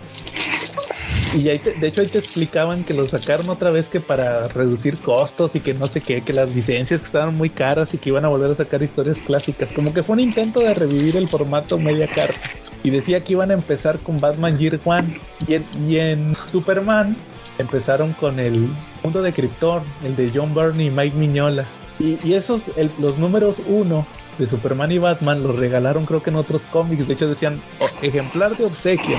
Y ahí de hecho ahí te explicaban que lo sacaron otra vez que para reducir costos y que no sé qué, que las licencias que estaban muy caras y que iban a volver a sacar historias clásicas. Como que fue un intento de revivir el formato media carta y decía que iban a empezar con Batman Year One y en, Superman empezaron con el mundo de Krypton, el de John Byrne y Mike Miñola. Y, esos, los números uno de Superman y Batman los regalaron creo que en otros cómics, de hecho decían ejemplar de obsequio.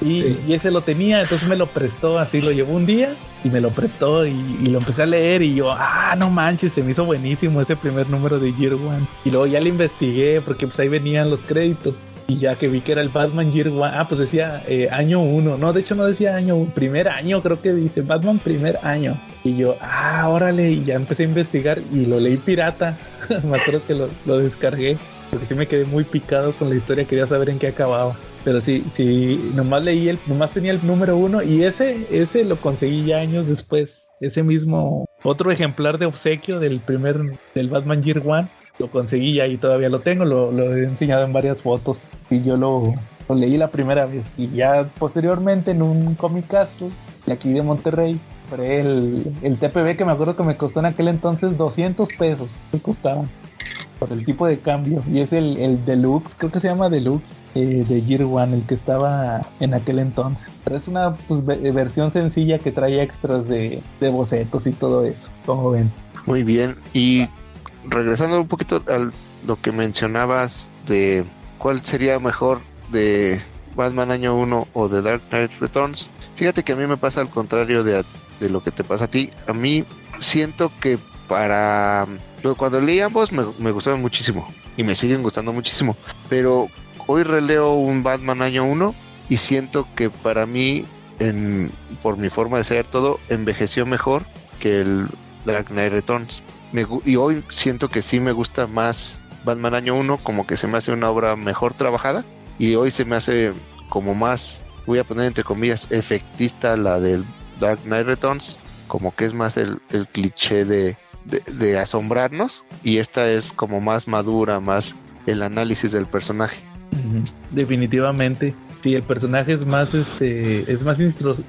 Y, ese lo tenía, entonces me lo prestó, así lo llevó un día y me lo prestó y, lo empecé a leer y yo, ah, no manches, se me hizo buenísimo ese primer número de Year One. Y luego ya le investigué porque pues ahí venían los créditos Y ya que vi que era el Batman Year One, ah, pues decía eh, año 1. No, de hecho no decía año 1, primer año creo que dice Batman primer año. Y yo, ah, órale, y ya empecé a investigar y lo leí pirata. [laughs] me acuerdo que lo, lo descargué porque sí me quedé muy picado con la historia, quería saber en qué acababa. Pero sí, sí, nomás leí el, nomás tenía el número uno y ese, ese lo conseguí ya años después. Ese mismo, otro ejemplar de obsequio del primer, del Batman Year One, lo conseguí y todavía lo tengo, lo, he enseñado en varias fotos y yo lo, leí la primera vez y ya posteriormente en un Comic Castle de aquí de Monterrey compré el, el TPB que me acuerdo que me costó en aquel entonces 200 pesos, me costaban por el tipo de cambio. Y es el, el Deluxe, creo que se llama Deluxe eh, de Gear One, el que estaba en aquel entonces. Pero es una pues, ve- versión sencilla que trae extras de, de bocetos y todo eso, como ven. Muy bien. Y regresando un poquito a lo que mencionabas de cuál sería mejor de Batman Año 1 o de Dark Knight Returns, fíjate que a mí me pasa al contrario de, de lo que te pasa a ti. A mí siento que para... Cuando leí ambos me, me gustaron muchísimo y me siguen gustando muchísimo. Pero hoy releo un Batman Año 1 y siento que para mí, en, por mi forma de ser todo, envejeció mejor que el Dark Knight Returns. Me y hoy siento que sí me gusta más Batman Año 1, como que se me hace una obra mejor trabajada. Y hoy se me hace como más, voy a poner entre comillas, efectista la del Dark Knight Returns, como que es más el, el cliché de, de, de asombrarnos. Y esta es como más madura, más el análisis del personaje. Definitivamente. Sí, el personaje es más este es más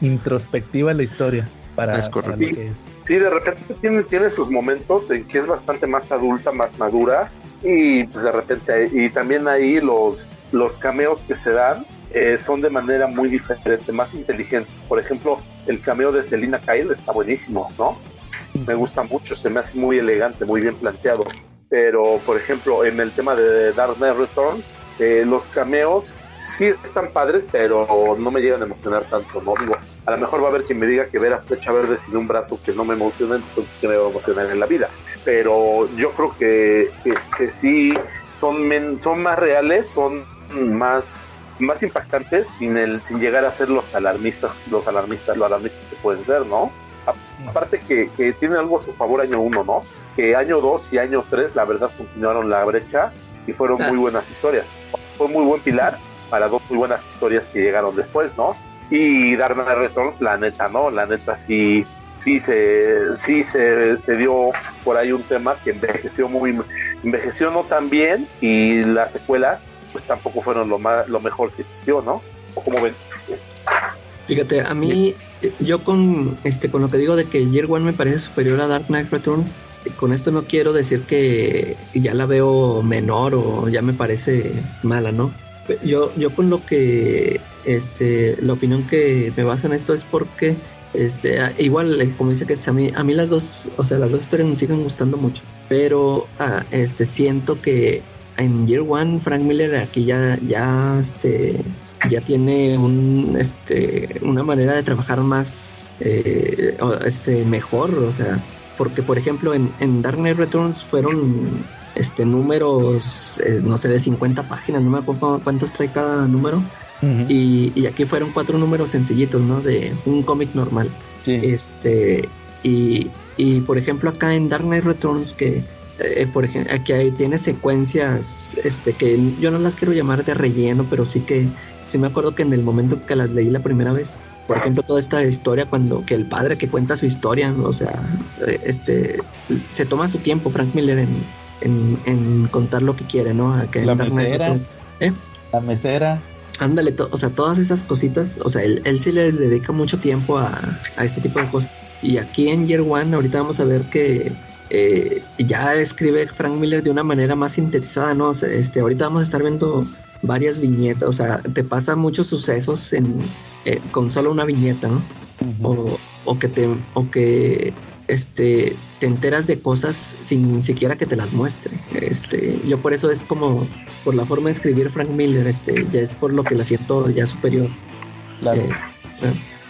introspectiva la historia para, Es para correcto. lo que es. Sí, de repente tiene, tiene sus momentos en que es bastante más adulta, más madura y pues de repente y también ahí los los cameos que se dan eh, son de manera muy diferente, más inteligentes. Por ejemplo, el cameo de Selina Kyle está buenísimo, ¿no? Me gusta mucho, se me hace muy elegante, muy bien planteado. Pero, por ejemplo, en el tema de Dark Knight Returns, eh, los cameos sí están padres, pero no me llegan a emocionar tanto, ¿no? Digo, a lo mejor va a haber quien me diga que ver a Flecha Verde sin un brazo que no me emociona, entonces que me va a emocionar en la vida. Pero yo creo que, que, sí son, men- son más reales, son más más impactantes sin el sin llegar a ser los alarmistas los alarmistas los alarmistas que pueden ser no aparte que, que tiene algo a su favor año uno no que año 2 y año 3 la verdad continuaron la brecha y fueron Ah. muy buenas historias. Fue muy buen pilar para dos muy buenas historias que llegaron después no y Dark Knight Returns la neta no la neta sí sí se sí se, se dio por ahí un tema que envejeció muy envejeció no tan bien y la secuela pues tampoco fueron lo más lo mejor que existió no ¿O cómo ven Fíjate, a mí, eh, yo con este con lo que digo de que Year One me parece superior a Dark Knight Returns, con esto no quiero decir que ya la veo menor o ya me parece mala, ¿no? Yo, yo con lo que, este, la opinión que me baso en esto es porque, este, igual, eh, como dice que a mí, a mí las dos, o sea, las dos historias me siguen gustando mucho, pero, ah, este, siento que en Year One Frank Miller aquí ya, ya, este, ya tiene un este una manera de trabajar más eh, este mejor o sea porque por ejemplo en, en Dark Knight Returns fueron este números eh, no sé de 50 páginas no me acuerdo cuántos trae cada número. Y, y aquí fueron cuatro números sencillitos no de un cómic normal. Sí. este y, y por ejemplo acá en Dark Knight Returns que eh, por ejemplo aquí hay- tiene secuencias este que yo no las quiero llamar de relleno pero sí que sí me acuerdo que en el momento que las leí la primera vez por ejemplo toda esta historia cuando que el padre que cuenta su historia o sea eh, este se toma su tiempo Frank Miller en, en, en contar lo que quiere no La mesera. ¿Eh? La mesera. Ándale, o sea, todas esas cositas, o sea, él, él sí les dedica mucho tiempo a, a este tipo de cosas. Y aquí en Year One, ahorita vamos a ver que eh, ya escribe Frank Miller de una manera más sintetizada, ¿no? O sea, este, ahorita vamos a estar viendo varias viñetas, o sea, te pasa muchos sucesos en, eh, con solo una viñeta, ¿no? O, o que te o que este te enteras de cosas sin siquiera que te las muestre este yo por eso es como por la forma de escribir Frank Miller este ya es por lo que la siento ya superior Claro. Eh,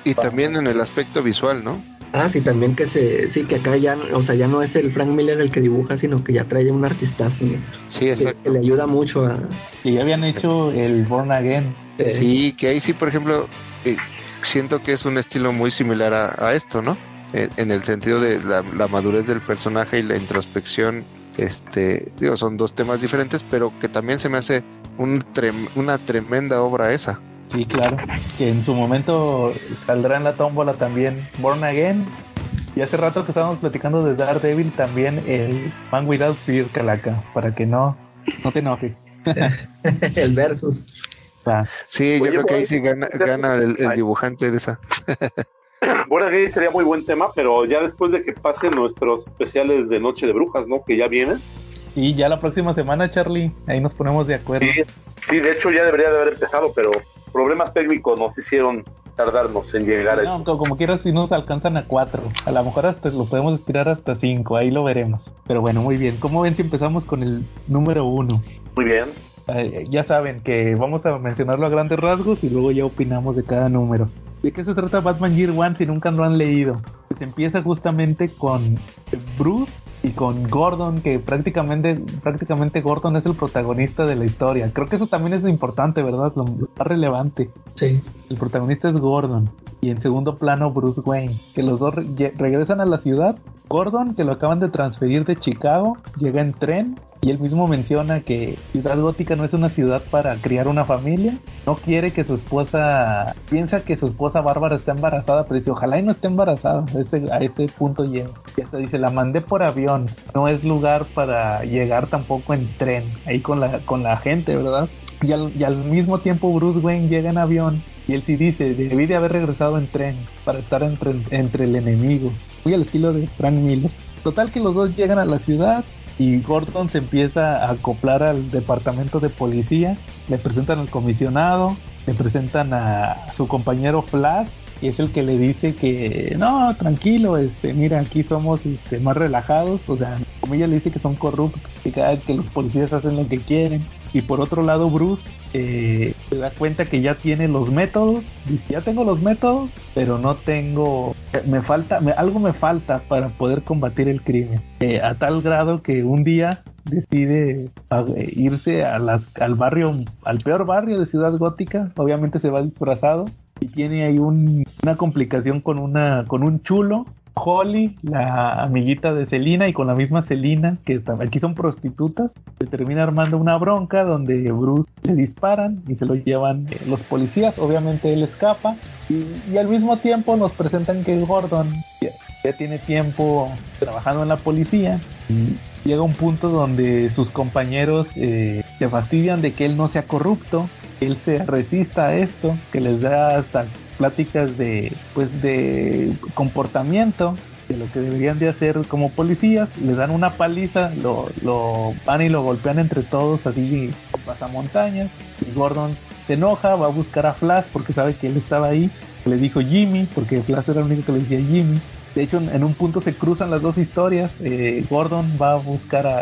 Y también en el aspecto visual, ¿no? Ah, sí, también que se, sí, que acá ya, o sea, ya no es el Frank Miller el que dibuja, sino que ya trae un artistazo, ¿no? Sí, que, exacto. que le ayuda mucho a... Que ya habían hecho el Born Again. eh, Sí, que ahí sí, por ejemplo, eh, siento que es un estilo muy similar a, a esto, ¿no? En, en el sentido de la, la madurez del personaje y la introspección, este, digo, son dos temas diferentes, pero que también se me hace un trem- una tremenda obra esa. Sí, claro. Que en su momento saldrá en la tómbola también Born Again. Y hace rato que estábamos platicando de Daredevil también el Man Without Fear, Calaca, para que no, no te enojes. [laughs] el versus. Sí, yo creo que ahí sí gana, gana el, dibujante de esa. [coughs] Bueno, aquí sería muy buen tema, pero ya después de que pasen nuestros especiales de Noche de Brujas, ¿no? Que ya vienen. y ya la próxima semana, Charlie, ahí nos ponemos de acuerdo. Sí, sí, de hecho ya debería de haber empezado, pero problemas técnicos nos hicieron tardarnos en llegar a No, eso. co- como quieras, si nos alcanzan a cuatro. A lo mejor hasta lo podemos estirar hasta cinco, ahí lo veremos. Pero bueno, muy bien. ¿Cómo ven si empezamos con el número uno? Muy bien. Eh, ya saben que vamos a mencionarlo a grandes rasgos y luego ya opinamos de cada número. ¿De qué se trata Batman Year One si nunca lo han leído? Pues empieza justamente con Bruce y con Gordon, que prácticamente, prácticamente Gordon es el protagonista de la historia. Creo que eso también es importante, ¿verdad? Lo, más relevante. Sí. El protagonista es Gordon y en segundo plano Bruce Wayne, que los dos re- regresan a la ciudad. Gordon, que lo acaban de transferir de Chicago, llega en tren y él mismo menciona que Ciudad Gótica no es una ciudad para criar una familia. No quiere que su esposa, piensa que su esposa Bárbara está embarazada, pero dice, ojalá y no esté embarazada. Ese- a este punto llega. Y hasta dice, la mandé por avión, no es lugar para llegar tampoco en tren, ahí con la, con la gente, ¿verdad? Y al, y al mismo tiempo Bruce Wayne llega en avión y él sí dice, debí de haber regresado en tren para estar entre, entre el enemigo. Muy al estilo de Frank Miller. Total que los dos llegan a la ciudad y Gordon se empieza a acoplar al departamento de policía. Le presentan al comisionado, le presentan a su compañero Flash y es el que le dice que no, tranquilo, este, mira, aquí somos este, más relajados, o sea, como ella le dice que son corruptos, que que los policías hacen lo que quieren. Y por otro lado, Bruce eh, se da cuenta que ya tiene los métodos, dice, ya tengo los métodos, pero no tengo, me falta, me- algo me falta para poder combatir el crimen. Eh, a tal grado que un día decide eh, irse a las, al barrio, al peor barrio de Ciudad Gótica, obviamente se va disfrazado y tiene ahí un- una complicación con una con un chulo Holly, la amiguita de Selina y con la misma Selina, que aquí son prostitutas, termina armando una bronca donde Bruce le disparan y se lo llevan eh, los policías, obviamente él escapa y, al mismo tiempo nos presentan que Gordon ya, ya tiene tiempo trabajando en la policía y llega un punto donde sus compañeros eh, se fastidian de que él no sea corrupto él se resista a esto, que les da hasta pláticas de pues de comportamiento de lo que deberían de hacer como policías, les dan una paliza, lo, lo van y lo golpean entre todos así pasamontañas y Gordon se enoja, va a buscar a Flash porque sabe que él estaba ahí, le dijo Jimmy, porque Flash era el único que le decía Jimmy. De hecho, en, un punto se cruzan las dos historias. eh, Gordon va a buscar a,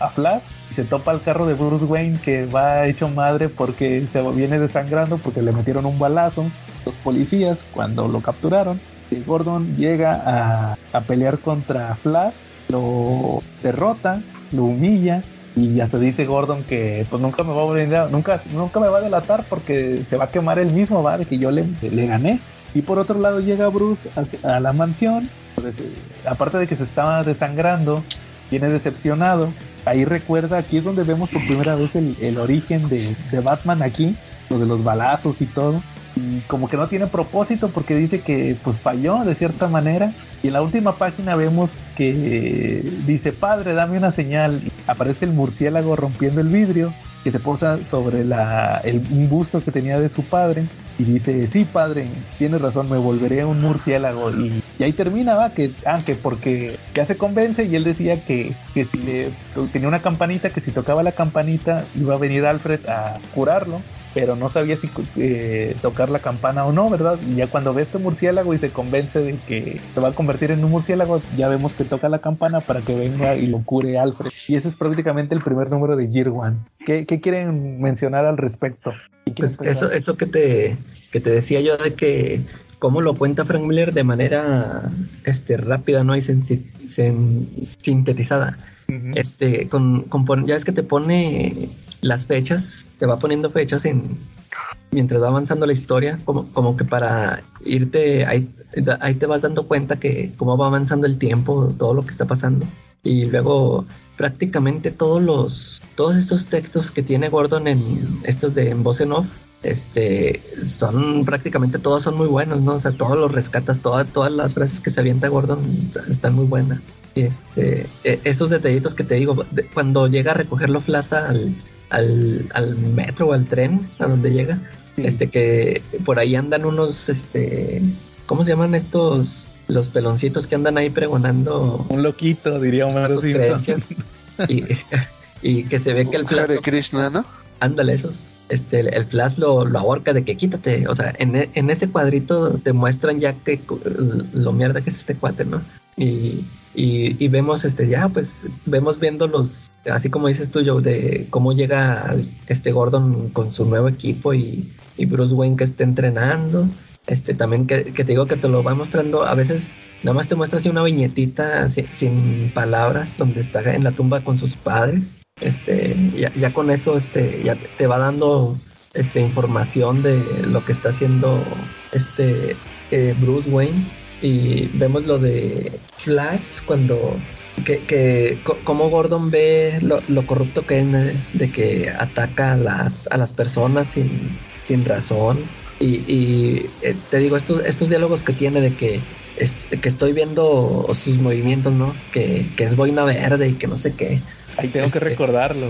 a- Flash y se topa al carro de Bruce Wayne que va hecho madre porque se viene desangrando porque le metieron un balazo los policías cuando lo capturaron. Gordon llega a, a pelear contra Flash, lo derrota, lo humilla y hasta dice Gordon que pues nunca me va a a- nunca, nunca me va a delatar porque se va a quemar él mismo, va, de que yo le, le gané. Y por otro lado llega Bruce a, la mansión, pues, aparte de que se estaba desangrando, viene decepcionado. Ahí recuerda, aquí es donde vemos por primera vez el, el origen de, de Batman aquí, lo de los balazos y todo. Y como que no tiene propósito porque dice que pues falló de cierta manera. Y en la última página vemos que dice, padre, dame una señal. Aparece el murciélago rompiendo el vidrio, que se posa sobre la, el, un busto que tenía de su padre. Y dice, sí, padre, tienes razón, me volveré un murciélago. Y, y ahí termina, va, que, ah, que porque ya se convence y él decía que, que si le tenía una campanita, que si tocaba la campanita iba a venir Alfred a curarlo pero no sabía si eh, tocar la campana o no, ¿verdad? Y ya cuando ve este murciélago y se convence de que se va a convertir en un murciélago, ya vemos que toca la campana para que venga y lo cure Alfred. Y ese es prácticamente el primer número de Year One. ¿Qué, qué quieren mencionar al respecto? ¿Y quién Pues eso, eso que te, que te decía yo de que cómo lo cuenta Frank Miller de manera este, rápida, ¿no? Y sintetizada. Este, con, ya es que te pone las fechas, te va poniendo fechas en mientras va avanzando la historia, como, como que para irte, ahí, ahí te vas dando cuenta que cómo va avanzando el tiempo, todo lo que está pasando. Y luego prácticamente todos los, todos estos textos que tiene Gordon en estos de en voz en off, este, son prácticamente todos son muy buenos, ¿no? O sea, todos los rescatas, todas, todas las frases que se avienta Gordon están muy buenas. Este, e, esos detallitos que te digo, cuando llega a recogerlo Flaza al, al, al metro o al tren, a donde llega, este, que por ahí andan unos, este, ¿cómo se llaman estos? Los peloncitos que andan ahí pregonando. Un loquito, diría Homero sus creencias. y, [laughs] y, que se ve que el Flash. Krishna, ¿no? Ándale, esos este, el Flash lo, lo ahorca de que quítate. O sea, en, en, ese cuadrito te muestran ya que lo mierda que es este cuate, ¿no? Y, y, vemos, este, ya, pues, vemos viendo los, así como dices tú, yo, de cómo llega este Gordon con su nuevo equipo y, y Bruce Wayne que está entrenando. Este, también que, te digo que te lo va mostrando, a veces nada más te muestra así una viñetita sin, sin palabras, donde está en la tumba con sus padres este, ya, ya con eso este, ya te va dando este, información de lo que está haciendo este eh, Bruce Wayne y vemos lo de Flash cuando que, que como Gordon ve lo, corrupto que es de que ataca a las, a las personas sin, sin razón y, eh, te digo estos, estos diálogos que tiene de que que estoy viendo sus movimientos, ¿no? Que, que es boina verde y que no sé qué. Ahí tengo que este, recordarlo.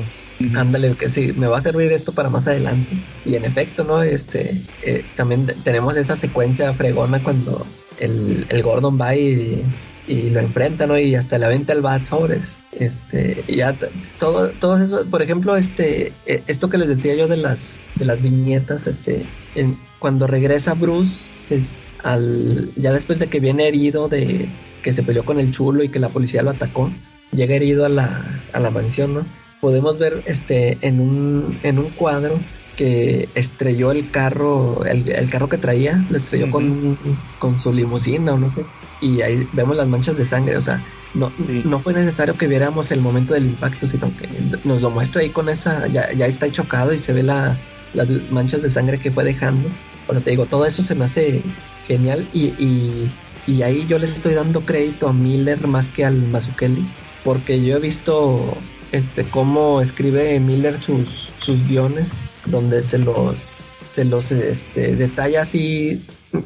Ándale, que sí, me va a servir esto para más adelante. Y en efecto, ¿no? Este, eh, también tenemos esa secuencia fregona cuando el, el Gordon va y, y, lo enfrenta, ¿no? Y hasta le aventa el bat sobres. Este, ya todo, todo eso, por ejemplo, este, eh, esto que les decía yo de las, de las viñetas, este, en, cuando regresa Bruce, es, al, ya después de que viene herido de que se peleó con el chulo y que la policía lo atacó, llega herido a la, a la mansión, ¿no? Podemos ver este en un, en un cuadro que estrelló el carro, el, carro que traía, lo estrelló con, con su limusina o no sé. Y ahí vemos las manchas de sangre, o sea, no, no fue necesario que viéramos el momento del impacto, sino que nos lo muestra ahí con esa, ya, ya está chocado y se ve la, las manchas de sangre que fue dejando. O sea, te digo, todo eso se me hace genial y, y, y ahí yo les estoy dando crédito a Miller más que al Mazukeli porque yo he visto este cómo escribe Miller sus, sus guiones, donde se los se los este, detalla así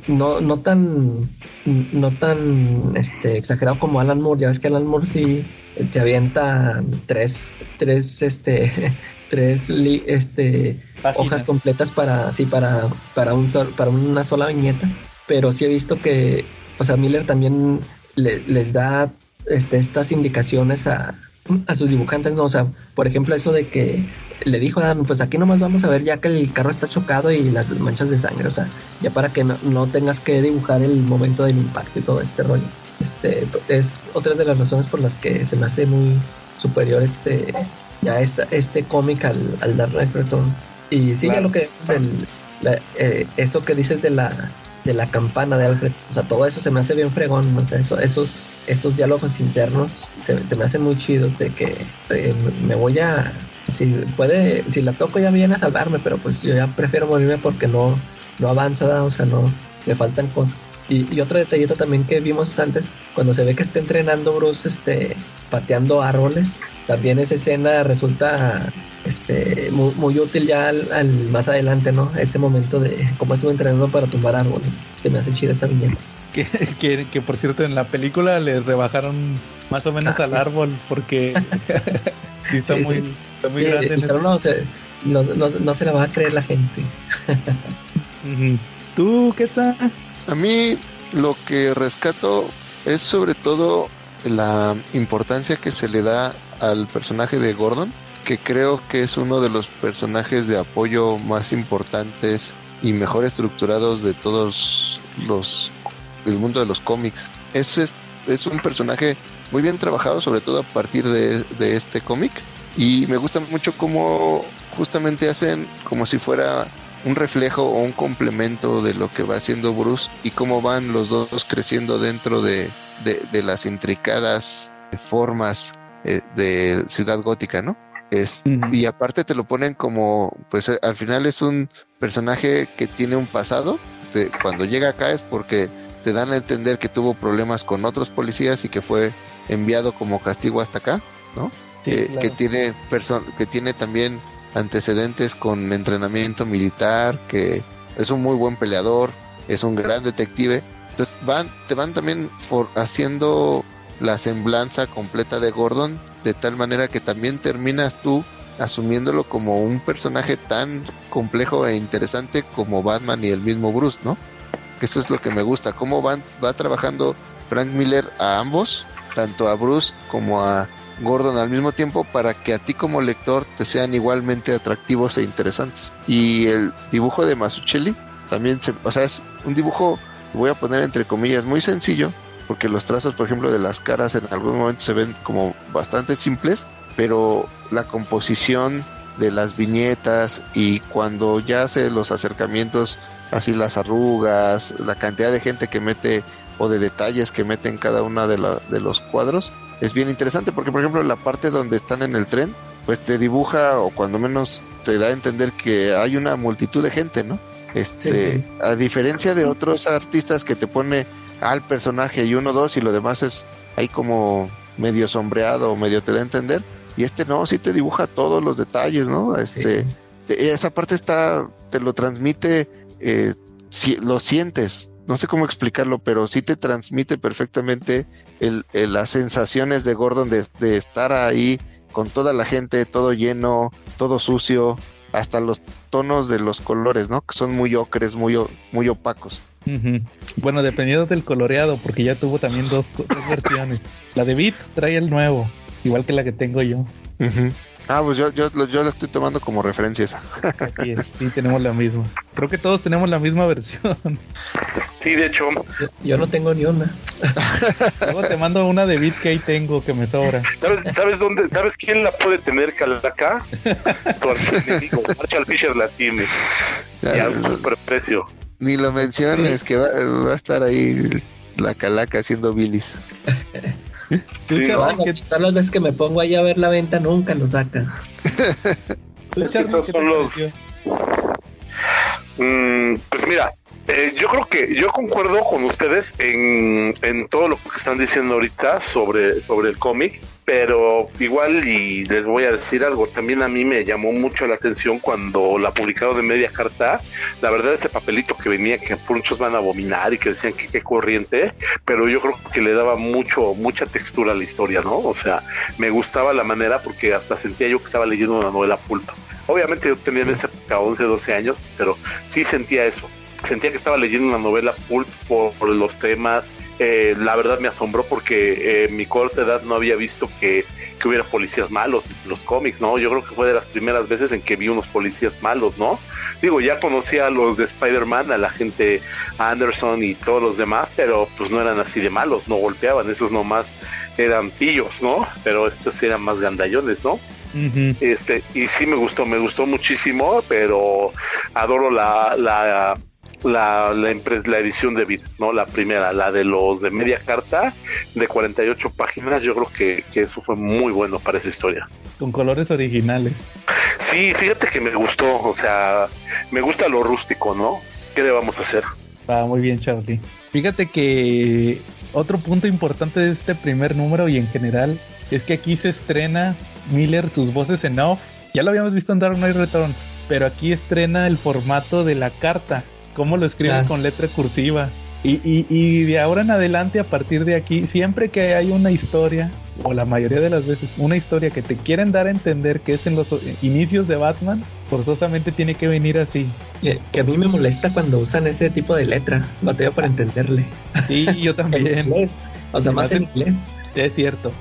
no, no tan no tan este exagerado como Alan Moore, ya ves que Alan Moore sí se avienta tres tres este [laughs] tres este hojas completas para sí para para un para una sola viñeta, pero sí he visto que o sea, Miller también les da este, estas indicaciones a, a sus dibujantes, ¿no? O sea, por ejemplo, eso de que le dijo a pues aquí nomás vamos a ver ya que el carro está chocado y las manchas de sangre, o sea, ya para que no, tengas que dibujar el momento del impacto y todo este rollo. Este, es otra de las razones por las que se me hace muy superior este, ya esta, este cómic al, al Dark Knight Returns. Y sí, ya lo que el, eh, eso que dices de la de la campana de Alfred. O sea, todo eso se me hace bien fregón. O sea, eso, esos, esos diálogos internos se, me hacen muy chidos de que eh, me voy a... Si puede, si la toco ya viene a salvarme, pero pues yo ya prefiero morirme porque no, no avanzo, o sea, no, me faltan cosas. Y, otro detallito también que vimos antes, cuando se ve que está entrenando Bruce, este, pateando árboles, también esa escena resulta este, muy, útil ya al, más adelante, ¿no? Ese momento de cómo estuvo entrenando para tumbar árboles. Se me hace chida esa viñeta. [laughs] Que, que, por cierto en la película le rebajaron más o menos ah, al árbol porque [laughs] [laughs] sí, está, muy, muy grande. no, se, no, no, se la va a creer la gente. ¿Tú qué tal? A mí lo que rescato es sobre todo la importancia que se le da al personaje de Gordon que creo que es uno de los personajes de apoyo más importantes y mejor estructurados de todos los el mundo de los cómics. Es, es, un personaje muy bien trabajado, sobre todo a partir de, de este cómic. Y me gusta mucho cómo justamente hacen como si fuera un reflejo o un complemento de lo que va haciendo Bruce y cómo van los dos creciendo dentro de, de, las intricadas formas eh, de Ciudad Gótica, ¿no? Es, Y aparte te lo ponen como, pues eh, al final es un personaje que tiene un pasado. cuando llega acá es porque te dan a entender que tuvo problemas con otros policías y que fue enviado como castigo hasta acá, ¿no? que, tiene que tiene también antecedentes con entrenamiento militar, que es un muy buen peleador, es un gran detective. Entonces van, te van también haciendo la semblanza completa de Gordon, de tal manera que también terminas tú asumiéndolo como un personaje tan complejo e interesante como Batman y el mismo Bruce, ¿no? Que eso es lo que me gusta, cómo van, va trabajando Frank Miller a ambos, tanto a Bruce como a Gordon al mismo tiempo para que a ti como lector te sean igualmente atractivos e interesantes. Y el dibujo de Masuchelli también, se, o sea, es un dibujo, voy a poner entre comillas, muy sencillo, porque los trazos, por ejemplo, de las caras en algún momento se ven como bastante simples, pero la composición de las viñetas y cuando ya hace los acercamientos, así las arrugas, la cantidad de gente que mete o de detalles que mete en cada una de, de los cuadros, es bien interesante porque, por ejemplo, la parte donde están en el tren, pues te dibuja o cuando menos te da a entender que hay una multitud de gente, ¿no? Este, a diferencia de otros artistas que te pone al personaje y uno, dos y lo demás es ahí como medio sombreado o medio te da a entender. Y este no, sí te dibuja todos los detalles, ¿no? Este, esa parte está, te lo transmite, eh, si, lo sientes, no sé cómo explicarlo, pero sí te transmite perfectamente el, las sensaciones de Gordon de, estar ahí con toda la gente, todo lleno, todo sucio, hasta los tonos de los colores, ¿no? Que son muy ocres, muy, muy opacos. Bueno, dependiendo del coloreado, porque ya tuvo también dos, [laughs] versiones. La de Beat trae el nuevo, igual que la que tengo yo. Ah, pues yo, yo, yo la estoy tomando como referencia esa. Así [laughs] sí, tenemos la misma. Creo que todos tenemos la misma versión. Sí, de hecho. Yo, no tengo ni una. [laughs] Luego te mando una de Beat que ahí tengo que me sobra. ¿Sabes, sabes dónde? ¿Sabes quién la puede tener Calaca? Tu enemigo, Marshall Fisher la tiene. Y a un super precio. Ni lo menciones, que va, va a estar ahí la Calaca haciendo bilis. [laughs] Sí, todas las veces que me pongo ahí a ver la venta nunca lo saca. [laughs] Esos son los... Mm, pues mira, eh, yo creo que yo concuerdo con ustedes en, en, todo lo que están diciendo ahorita sobre, sobre el cómic, pero igual y les voy a decir algo, también a mí me llamó mucho la atención cuando la publicaron de media carta, la verdad ese papelito que venía que muchos van a abominar y que decían que qué corriente, pero yo creo que le daba mucho, mucha textura a la historia, ¿no? O sea, me gustaba la manera porque hasta sentía yo que estaba leyendo una novela pulpa. Obviamente yo tenía en esa época 11, 12 años, pero sí sentía eso sentía que estaba leyendo una novela pulp por, los temas. Eh, la verdad me asombró porque en eh, mi corta edad no había visto que, hubiera policías malos en los cómics, ¿no? Yo creo que fue de las primeras veces en que vi unos policías malos, ¿no? Digo, ya conocía a los de Spider-Man, a la gente Anderson y todos los demás, pero pues no eran así de malos, no golpeaban, esos nomás eran pillos, ¿no? Pero estos eran más gandallones, ¿no? Este, y sí me gustó, me gustó muchísimo, pero adoro la, la la, la, la edición de Bit, ¿no? La primera, la de los de media carta, de 48 páginas, yo creo que, que, eso fue muy bueno para esa historia. Con colores originales. Sí, fíjate que me gustó, o sea, me gusta lo rústico, ¿no? ¿Qué le vamos a hacer? Ah, muy bien, Charlie. Fíjate que otro punto importante de este primer número y en general es que aquí se estrena Miller sus voces en off. Ya lo habíamos visto en Dark Knight Returns, pero aquí estrena el formato de la carta cómo lo escriben con letra cursiva. Y, y, y, de ahora en adelante, a partir de aquí, siempre que hay una historia, o la mayoría de las veces, una historia que te quieren dar a entender que es en los inicios de Batman, forzosamente tiene que venir así. Que a mí me molesta cuando usan ese tipo de letra, bateo para entenderle. Sí, yo [laughs] también. en inglés, o sea, más en inglés. Es cierto,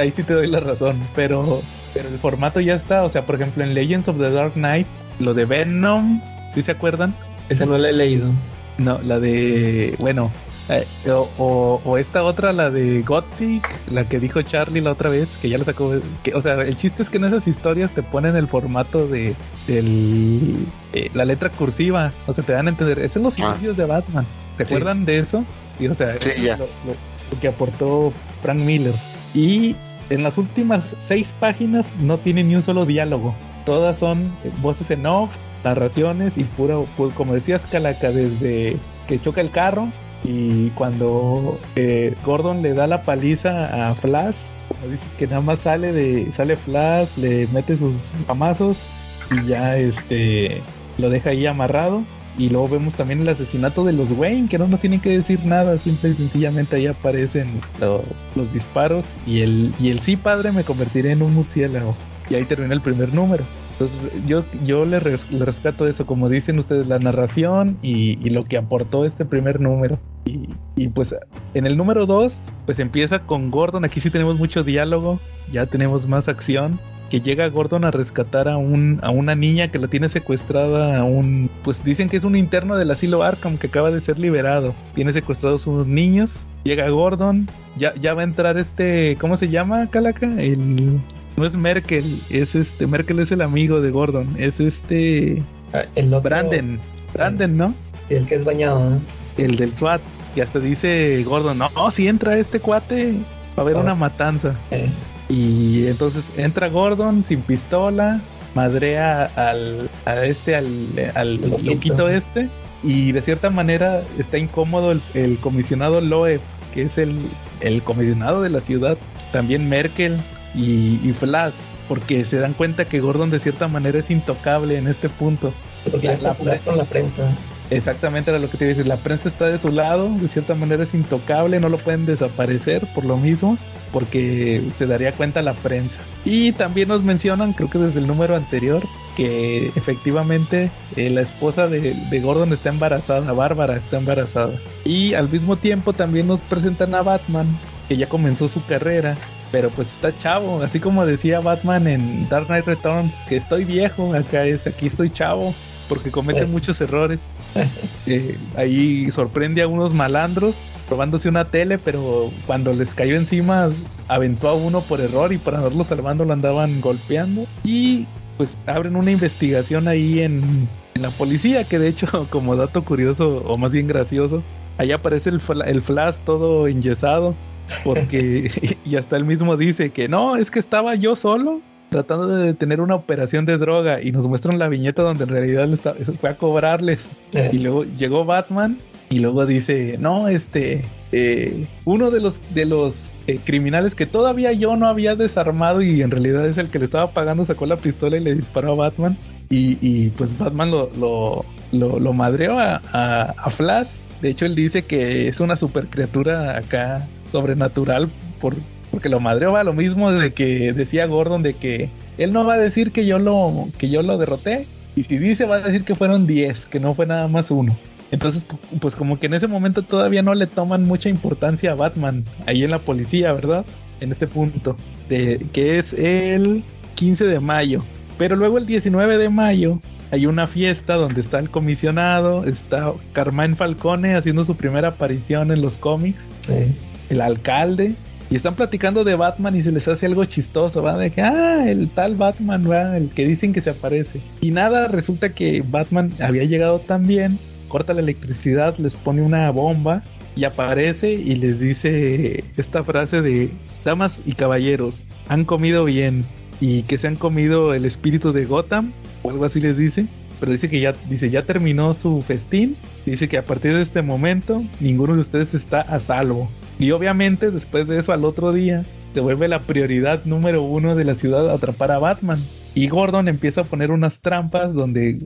ahí sí te doy la razón, pero, pero el formato ya está, o sea, por ejemplo, en Legends of the Dark Knight, lo de Venom, ¿sí se acuerdan? Esa no la he leído. No, la de. Bueno, Eh, o, o, esta otra, la de Gothic, la que dijo Charlie la otra vez, que ya la sacó. Que, o sea, el chiste es que en esas historias te ponen el formato de del, eh, la letra cursiva. O sea, te dan a entender. Es en los ah. inicios de Batman. ¿Se acuerdan de eso? Y, o sea, Lo, que aportó Frank Miller. Y en las últimas seis páginas no tiene ni un solo diálogo. Todas son voces en off, narraciones y puro, como decías, Calaca, desde que choca el carro y cuando eh, Gordon le da la paliza a Flash, que nada más sale de sale Flash, le mete sus famazos y ya este lo deja ahí amarrado. Y luego vemos también el asesinato de los Wayne, que no nos tienen que decir nada, simple y sencillamente ahí aparecen los disparos. Y el, y el sí, padre, me convertiré en un murciélago. Y ahí termina el primer número. Entonces yo, yo le, rescato eso, como dicen ustedes, la narración y, lo que aportó este primer número. Y, pues en el número 2, pues empieza con Gordon, aquí sí tenemos mucho diálogo, ya tenemos más acción. Que llega Gordon a rescatar a, un, a una niña que la tiene secuestrada a un... Pues dicen que es un interno del asilo Arkham que acaba de ser liberado. Tiene secuestrados unos niños. Llega Gordon, ya, ya va a entrar este... ¿Cómo se llama, Calaca? El, no es Merkel, es este, Merkel es el amigo de Gordon, es este ah, el Brandon, Brandon, ¿no? El que es bañado, ¿no? El del SWAT, que hasta dice Gordon, no, si entra este cuate, va a haber ah. una matanza. Eh. Y entonces entra Gordon sin pistola, madrea al, a este, al, al loquito este, y de cierta manera está incómodo el, el comisionado Loeb, que es el, el comisionado de la ciudad, también Merkel, y, Flash, porque se dan cuenta que Gordon de cierta manera es intocable en este punto. Porque la, con la prensa. Exactamente era lo que te decir. La prensa está de su lado, de cierta manera es intocable, no lo pueden desaparecer por lo mismo, porque se daría cuenta la prensa. Y también nos mencionan, creo que desde el número anterior, que efectivamente eh, la esposa de, de, Gordon está embarazada, Bárbara está embarazada. Y al mismo tiempo también nos presentan a Batman, que ya comenzó su carrera pero pues está chavo, así como decía Batman en Dark Knight Returns, que estoy viejo, acá es, aquí estoy chavo, porque comete muchos errores. [laughs] Eh, ahí sorprende a unos malandros probándose una tele, pero cuando les cayó encima aventó a uno por error y para andarlo salvando lo andaban golpeando. Y pues abren una investigación ahí en, en la policía, que de hecho [laughs] como dato curioso o más bien gracioso, ahí aparece el, el flash todo enyesado porque, [laughs] y hasta él mismo dice que no, es que estaba yo solo tratando de detener una operación de droga y nos muestran la viñeta donde en realidad fue a cobrarles. Eh. Y luego llegó Batman y luego dice, no, este, eh, uno de los, de los eh, criminales que todavía yo no había desarmado y en realidad es el que le estaba pagando, sacó la pistola y le disparó a Batman. Y, pues Batman lo, lo, lo, madreó a, a Flash. De hecho, él dice que es una super criatura acá sobrenatural por, porque lo madreó va lo mismo de que decía Gordon de que él no va a decir que yo lo que yo lo derroté y si dice va a decir que fueron 10, que no fue nada más uno. Entonces, pues como que en ese momento todavía no le toman mucha importancia a Batman ahí en la policía, ¿verdad? En este punto, de, que es el 15 de mayo. Pero luego el 19 de mayo hay una fiesta donde está el comisionado, está Carmine Falcone haciendo su primera aparición en los cómics. Sí el alcalde, y están platicando de Batman y se les hace algo chistoso, ¿va? De que, ah, el tal Batman. El que dicen que se aparece. Y nada, resulta que Batman había llegado también, corta la electricidad, les pone una bomba y aparece y les dice esta frase de, damas y caballeros, han comido bien y que se han comido el espíritu de Gotham, o algo así les dice. Pero dice que ya, dice, ya terminó su festín. Dice que a partir de este momento ninguno de ustedes está a salvo. Y obviamente después de eso al otro día se vuelve la prioridad número uno de la ciudad atrapar a Batman. Y Gordon empieza a poner unas trampas donde...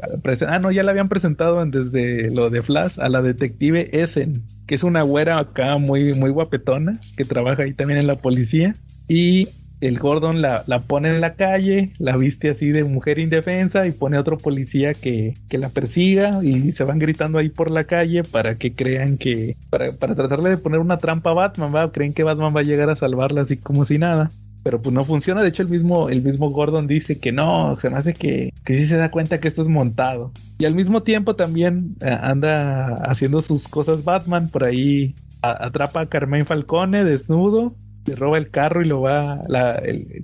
Ah, no, ya la habían presentado desde lo de Flash a la detective Essen, que es una güera acá muy, muy guapetona, que trabaja ahí también en la policía. Y el Gordon la, pone en la calle, la viste así de mujer indefensa y pone a otro policía que, la persiga y se van gritando ahí por la calle para que crean que, para, para tratarle de poner una trampa a Batman, ¿va? creen que Batman va a llegar a salvarla así como si nada. Pero pues no funciona, de hecho el mismo, el mismo Gordon dice que no, se me hace que, que sí se da cuenta que esto es montado. Y al mismo tiempo también eh, anda haciendo sus cosas Batman por ahí atrapa a Carmen Falcone desnudo, le roba el carro y lo va,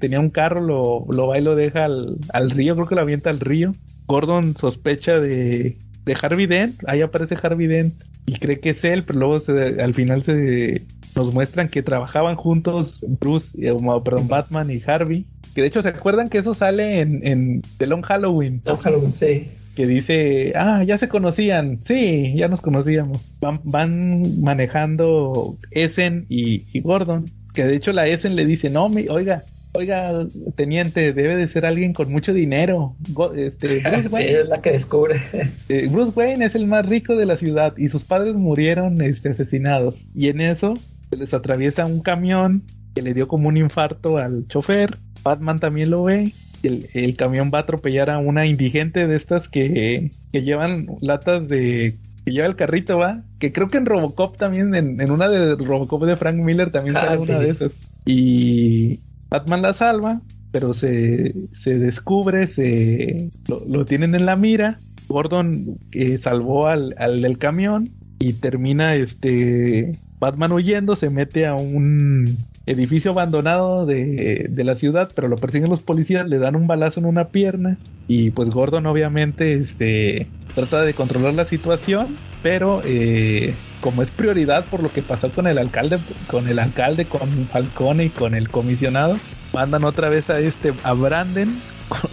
tenía un carro, lo, lo, va y lo deja al, al, río, creo que lo avienta al río. Gordon sospecha de, de Harvey Dent, ahí aparece Harvey Dent y cree que es él, pero luego al final se nos muestran que trabajaban juntos Bruce, eh, perdón, Batman y Harvey. Que de hecho, ¿se acuerdan que eso sale en, en The Long Halloween? Long Halloween, sí. Que dice, ah, ya se conocían. Sí, ya nos conocíamos. Van, van manejando Essen y, y, Gordon. Que de hecho la Essen le dice, no, mi, oiga, oiga, teniente, debe de ser alguien con mucho dinero. Este, [laughs] Bruce Wayne, sí, es la que descubre. Eh, Bruce Wayne es el más rico de la ciudad y sus padres murieron este, asesinados. Y en eso les atraviesa un camión que le dio como un infarto al chofer. Batman también lo ve. El, el camión va a atropellar a una indigente de estas que, que llevan latas de que lleva el carrito, va. Que creo que en Robocop también, en, una de Robocop de Frank Miller también ah, sale una de esas. Y Batman la salva, pero se, se descubre, se lo, tienen en la mira. Gordon eh, salvó al, al del camión y termina este Batman huyendo, se mete a un edificio abandonado de, la ciudad, pero lo persiguen los policías, le dan un balazo en una pierna y pues Gordon obviamente este, trata de controlar la situación, pero eh, como es prioridad por lo que pasó con el alcalde, con el alcalde, con Falcone y con el comisionado, mandan otra vez a este a Brandon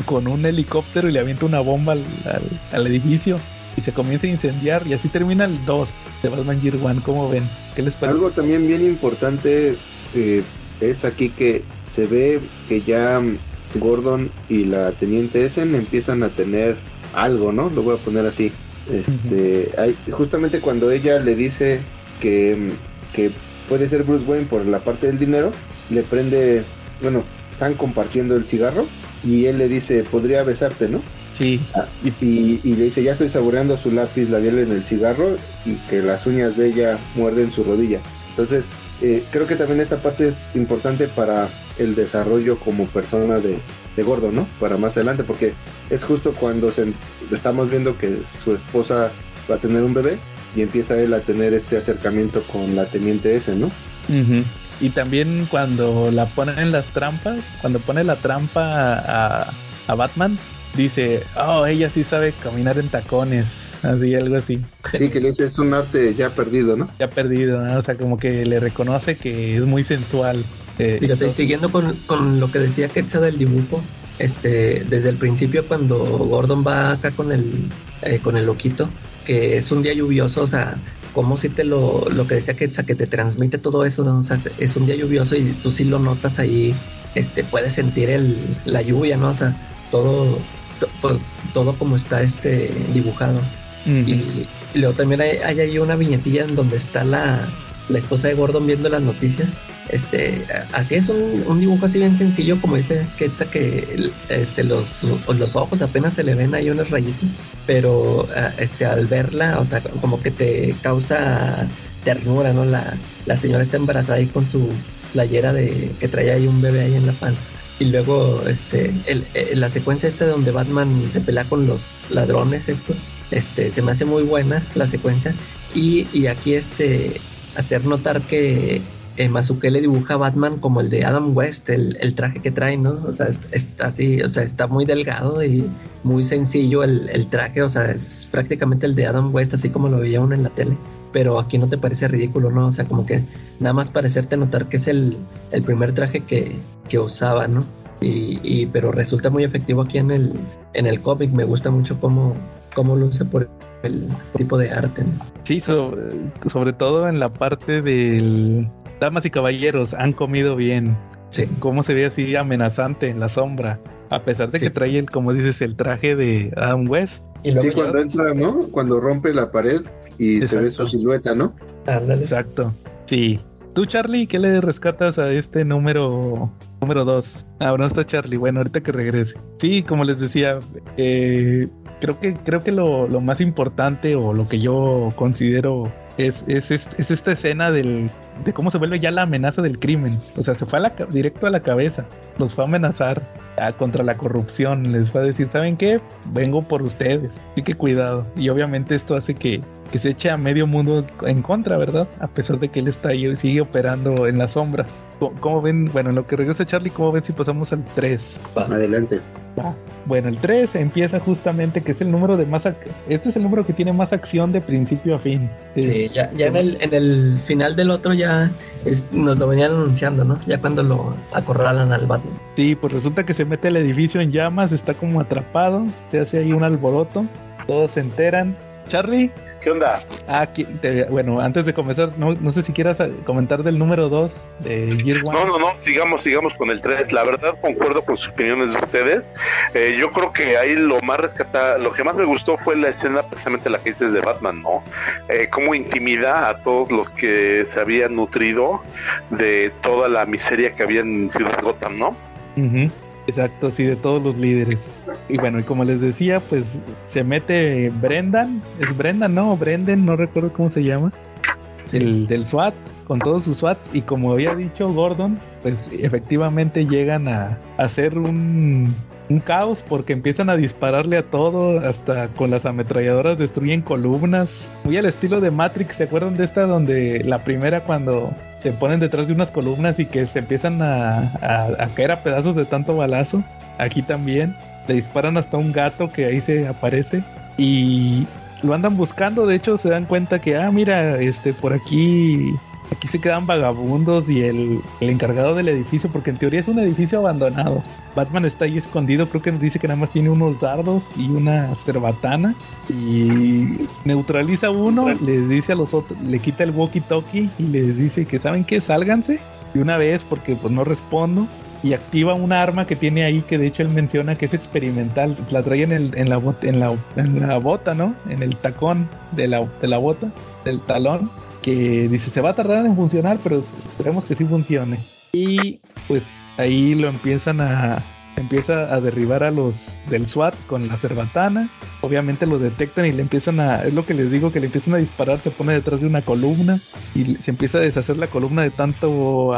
con, un helicóptero y le avienta una bomba al, al edificio y se comienza a incendiar y así termina el 2 de Batman Year One. ¿Cómo ven? ¿Qué les parece? Algo también bien importante eh, es aquí que se ve que ya Gordon y la teniente Essen empiezan a tener algo, ¿no? Lo voy a poner así. Este, hay, justamente cuando ella le dice que, que puede ser Bruce Wayne por la parte del dinero, le prende, bueno, están compartiendo el cigarro y él le dice, podría besarte, ¿no? Sí. Ah, y, le dice, ya estoy saboreando su lápiz labial en el cigarro y que las uñas de ella muerden su rodilla. Entonces, eh, creo que también esta parte es importante para el desarrollo como persona de, de Gordo, ¿no? Para más adelante, porque es justo cuando estamos viendo que su esposa va a tener un bebé y empieza él a tener este acercamiento con la teniente ese, ¿no? Y también cuando la ponen en las trampas, cuando pone la trampa a, a Batman, dice, oh, ella sí sabe caminar en tacones, así, algo así. Sí, que le dice, es un arte ya perdido, ¿no? Ya perdido, ¿no? o sea, como que le reconoce que es muy sensual. Eh, Fíjate, siguiendo con, con, lo que decía Ketsa del dibujo, este, desde el principio cuando Gordon va acá con el, eh, con el loquito, que es un día lluvioso, o sea, como si te lo, lo que decía Ketsa, que te transmite todo eso, o sea, es un día lluvioso y tú sí lo notas ahí, este, puedes sentir el, la lluvia, ¿no? O sea, todo, todo como está este dibujado. Y, luego también hay, ahí una viñetilla en donde está la, la esposa de Gordon viendo las noticias. Este, así es un, dibujo así bien sencillo, como dice Ketsa, que este, los, los ojos apenas se le ven ahí unos rayitos, pero este, al verla, o sea, como que te causa ternura, ¿no? La, la señora está embarazada ahí con su playera de que trae ahí un bebé ahí en la panza. Y luego, este, el, la secuencia esta donde Batman se pelea con los ladrones estos, este, se me hace muy buena la secuencia. Y, y aquí, este, hacer notar que eh, le dibuja a Batman como el de Adam West, el, el, traje que trae, ¿no? O sea, está así, o sea, está muy delgado y muy sencillo el, el, traje, o sea, es prácticamente el de Adam West, así como lo veía uno en la tele. Pero aquí no te parece ridículo, ¿no? O sea, como que nada más parecerte notar que es el, el primer traje que, que usaba, ¿no? Y, y, pero resulta muy efectivo aquí en el, en el cómic. Me gusta mucho cómo, cómo luce por el tipo de arte. Sí, sobre todo en la parte del damas y caballeros han comido bien. Sí. Cómo se ve así amenazante en la sombra. A pesar de que trae el, como dices, el traje de Adam West. Y sí, cuando entra, ¿no? Cuando rompe la pared y se ve su silueta, ¿no? Exacto. Sí. Tú, Charlie, ¿qué le rescatas a este número número 2? Ah, no está Charlie. Bueno, ahorita que regrese. Sí, como les decía, eh, creo que, creo que lo, lo, más importante o lo que yo considero es, es, es, esta escena del, de cómo se vuelve ya la amenaza del crimen. O sea, se fue a la, directo a la cabeza. Los fue a amenazar contra la corrupción. Les fue a decir, ¿saben qué? Vengo por ustedes. Así que cuidado. Y obviamente esto hace que, que se echa a medio mundo en contra, ¿verdad? A pesar de que él está ahí y sigue operando en la sombra. ¿Cómo, ven? Bueno, en lo que regresa Charlie, ¿cómo ven si pasamos al 3? Adelante. Bueno, el 3 empieza justamente que es el número de más... Este es el número que tiene más acción de principio a fin. Sí, ya, ya en, el, en el final del otro ya nos lo venían anunciando, ¿no? Ya cuando lo acorralan al Batman. Sí, pues resulta que se mete el edificio en llamas, está como atrapado, se hace ahí un alboroto, todos se enteran. Charlie, ¿Qué onda? Ah, bueno, antes de comenzar, no, no sé si quieras eh, comentar del número 2 de Gear One. No, no, no, sigamos, sigamos con el 3. La verdad, concuerdo con sus opiniones de ustedes. Eh, yo creo que ahí lo más rescatado, lo que más me gustó fue la escena, precisamente la que dices de Batman, ¿no? Eh, cómo intimida a todos los que se habían nutrido de toda la miseria que había en Ciudad Gotham, ¿no? Exacto, sí, de todos los líderes. Y bueno, y como les decía, pues se mete Brendan, es Brendan, no, Brendan, no recuerdo cómo se llama, el del SWAT, con todos sus SWATs, y como había dicho Gordon, pues efectivamente llegan a, hacer un, un caos porque empiezan a dispararle a todo, hasta con las ametralladoras destruyen columnas, muy al estilo de Matrix, ¿se acuerdan de esta donde la primera cuando se ponen detrás de unas columnas y que se empiezan a, caer a pedazos de tanto balazo. Aquí también le disparan hasta un gato que ahí se aparece y lo andan buscando. De hecho, se dan cuenta que, ah, mira, este, por aquí Aquí se quedan vagabundos y el, encargado del edificio, porque en teoría es un edificio abandonado. Batman está ahí escondido, creo que nos dice que nada más tiene unos dardos y una cerbatana. Y neutraliza uno, les dice a los otros, le quita el walkie-talkie y les dice que saben que sálganse de una vez porque pues no respondo. Y activa una arma que tiene ahí que de hecho él menciona que es experimental. La trae en, el, en, la, en, la, en la bota, ¿no? En el tacón de la, de la bota, del talón que dice se va a tardar en funcionar, pero esperemos que sí funcione. Y pues ahí lo empiezan a empieza a derribar a los del SWAT con la cerbatana. Obviamente lo detectan y le empiezan a, es lo que les digo, que le empiezan a disparar, se pone detrás de una columna y se empieza a deshacer la columna de tanto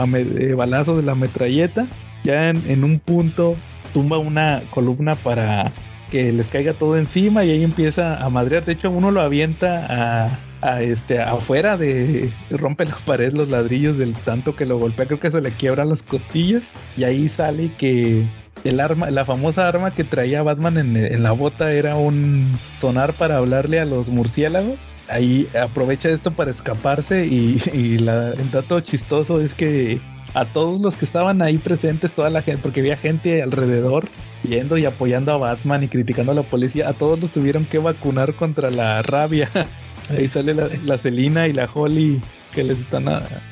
balazo de la metralleta. Ya en, en un punto tumba una columna para que les caiga todo encima y ahí empieza a madrear. De hecho, uno lo avienta a, a este afuera de rompe la pared los ladrillos del tanto que lo golpea creo que se le quiebra las costillas y ahí sale que el arma la famosa arma que traía Batman en, la bota era un sonar para hablarle a los murciélagos. Ahí aprovecha esto para escaparse y, el dato chistoso es que a todos los que estaban ahí presentes, toda la gente, porque había gente alrededor viendo y apoyando a Batman y criticando a la policía, a todos los tuvieron que vacunar contra la rabia [laughs] Ahí sale la, la Celina y la Holly que les están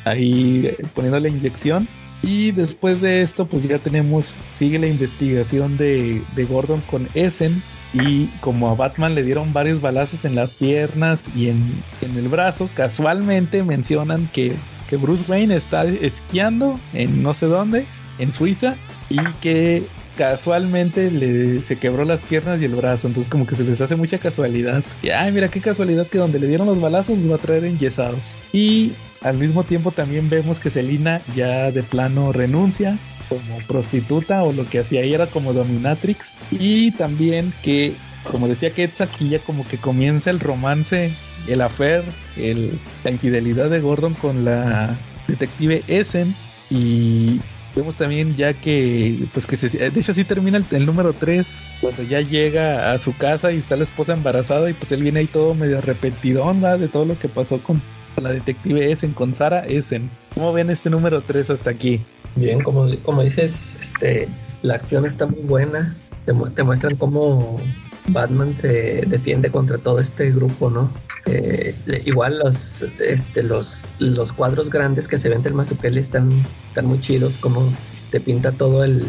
ahí poniendo la inyección. Y después de esto, pues ya tenemos, sigue la investigación de, de Gordon con Essen. Y como a Batman le dieron varios balazos en las piernas y en, en el brazo, casualmente mencionan que, que Bruce Wayne está esquiando en no sé dónde, en Suiza, y que casualmente le, se quebró las piernas y el brazo, entonces como que se les hace mucha casualidad. Y ay, mira qué casualidad que donde le dieron los balazos los va a traer enyesados. Y al mismo tiempo también vemos que Selina ya de plano renuncia como prostituta o lo que hacía ella era como dominatrix y también que como decía Ketz aquí ya como que comienza el romance, el affair, el, la infidelidad de Gordon con la detective Essen y Vemos también ya que, pues que se, de hecho sí termina el, número 3, cuando ya llega a su casa y está la esposa embarazada y pues él viene ahí todo medio arrepentidón de todo lo que pasó con la detective Essen, con Sara Essen. ¿Cómo ven este número 3 hasta aquí? Bien, como, como dices, este, la acción está muy buena, te, te muestran cómo Batman se defiende contra todo este grupo, ¿no? Eh, igual los, este, los, los cuadros grandes que se ven del Mazupeli están, están muy chidos, como te pinta todo el,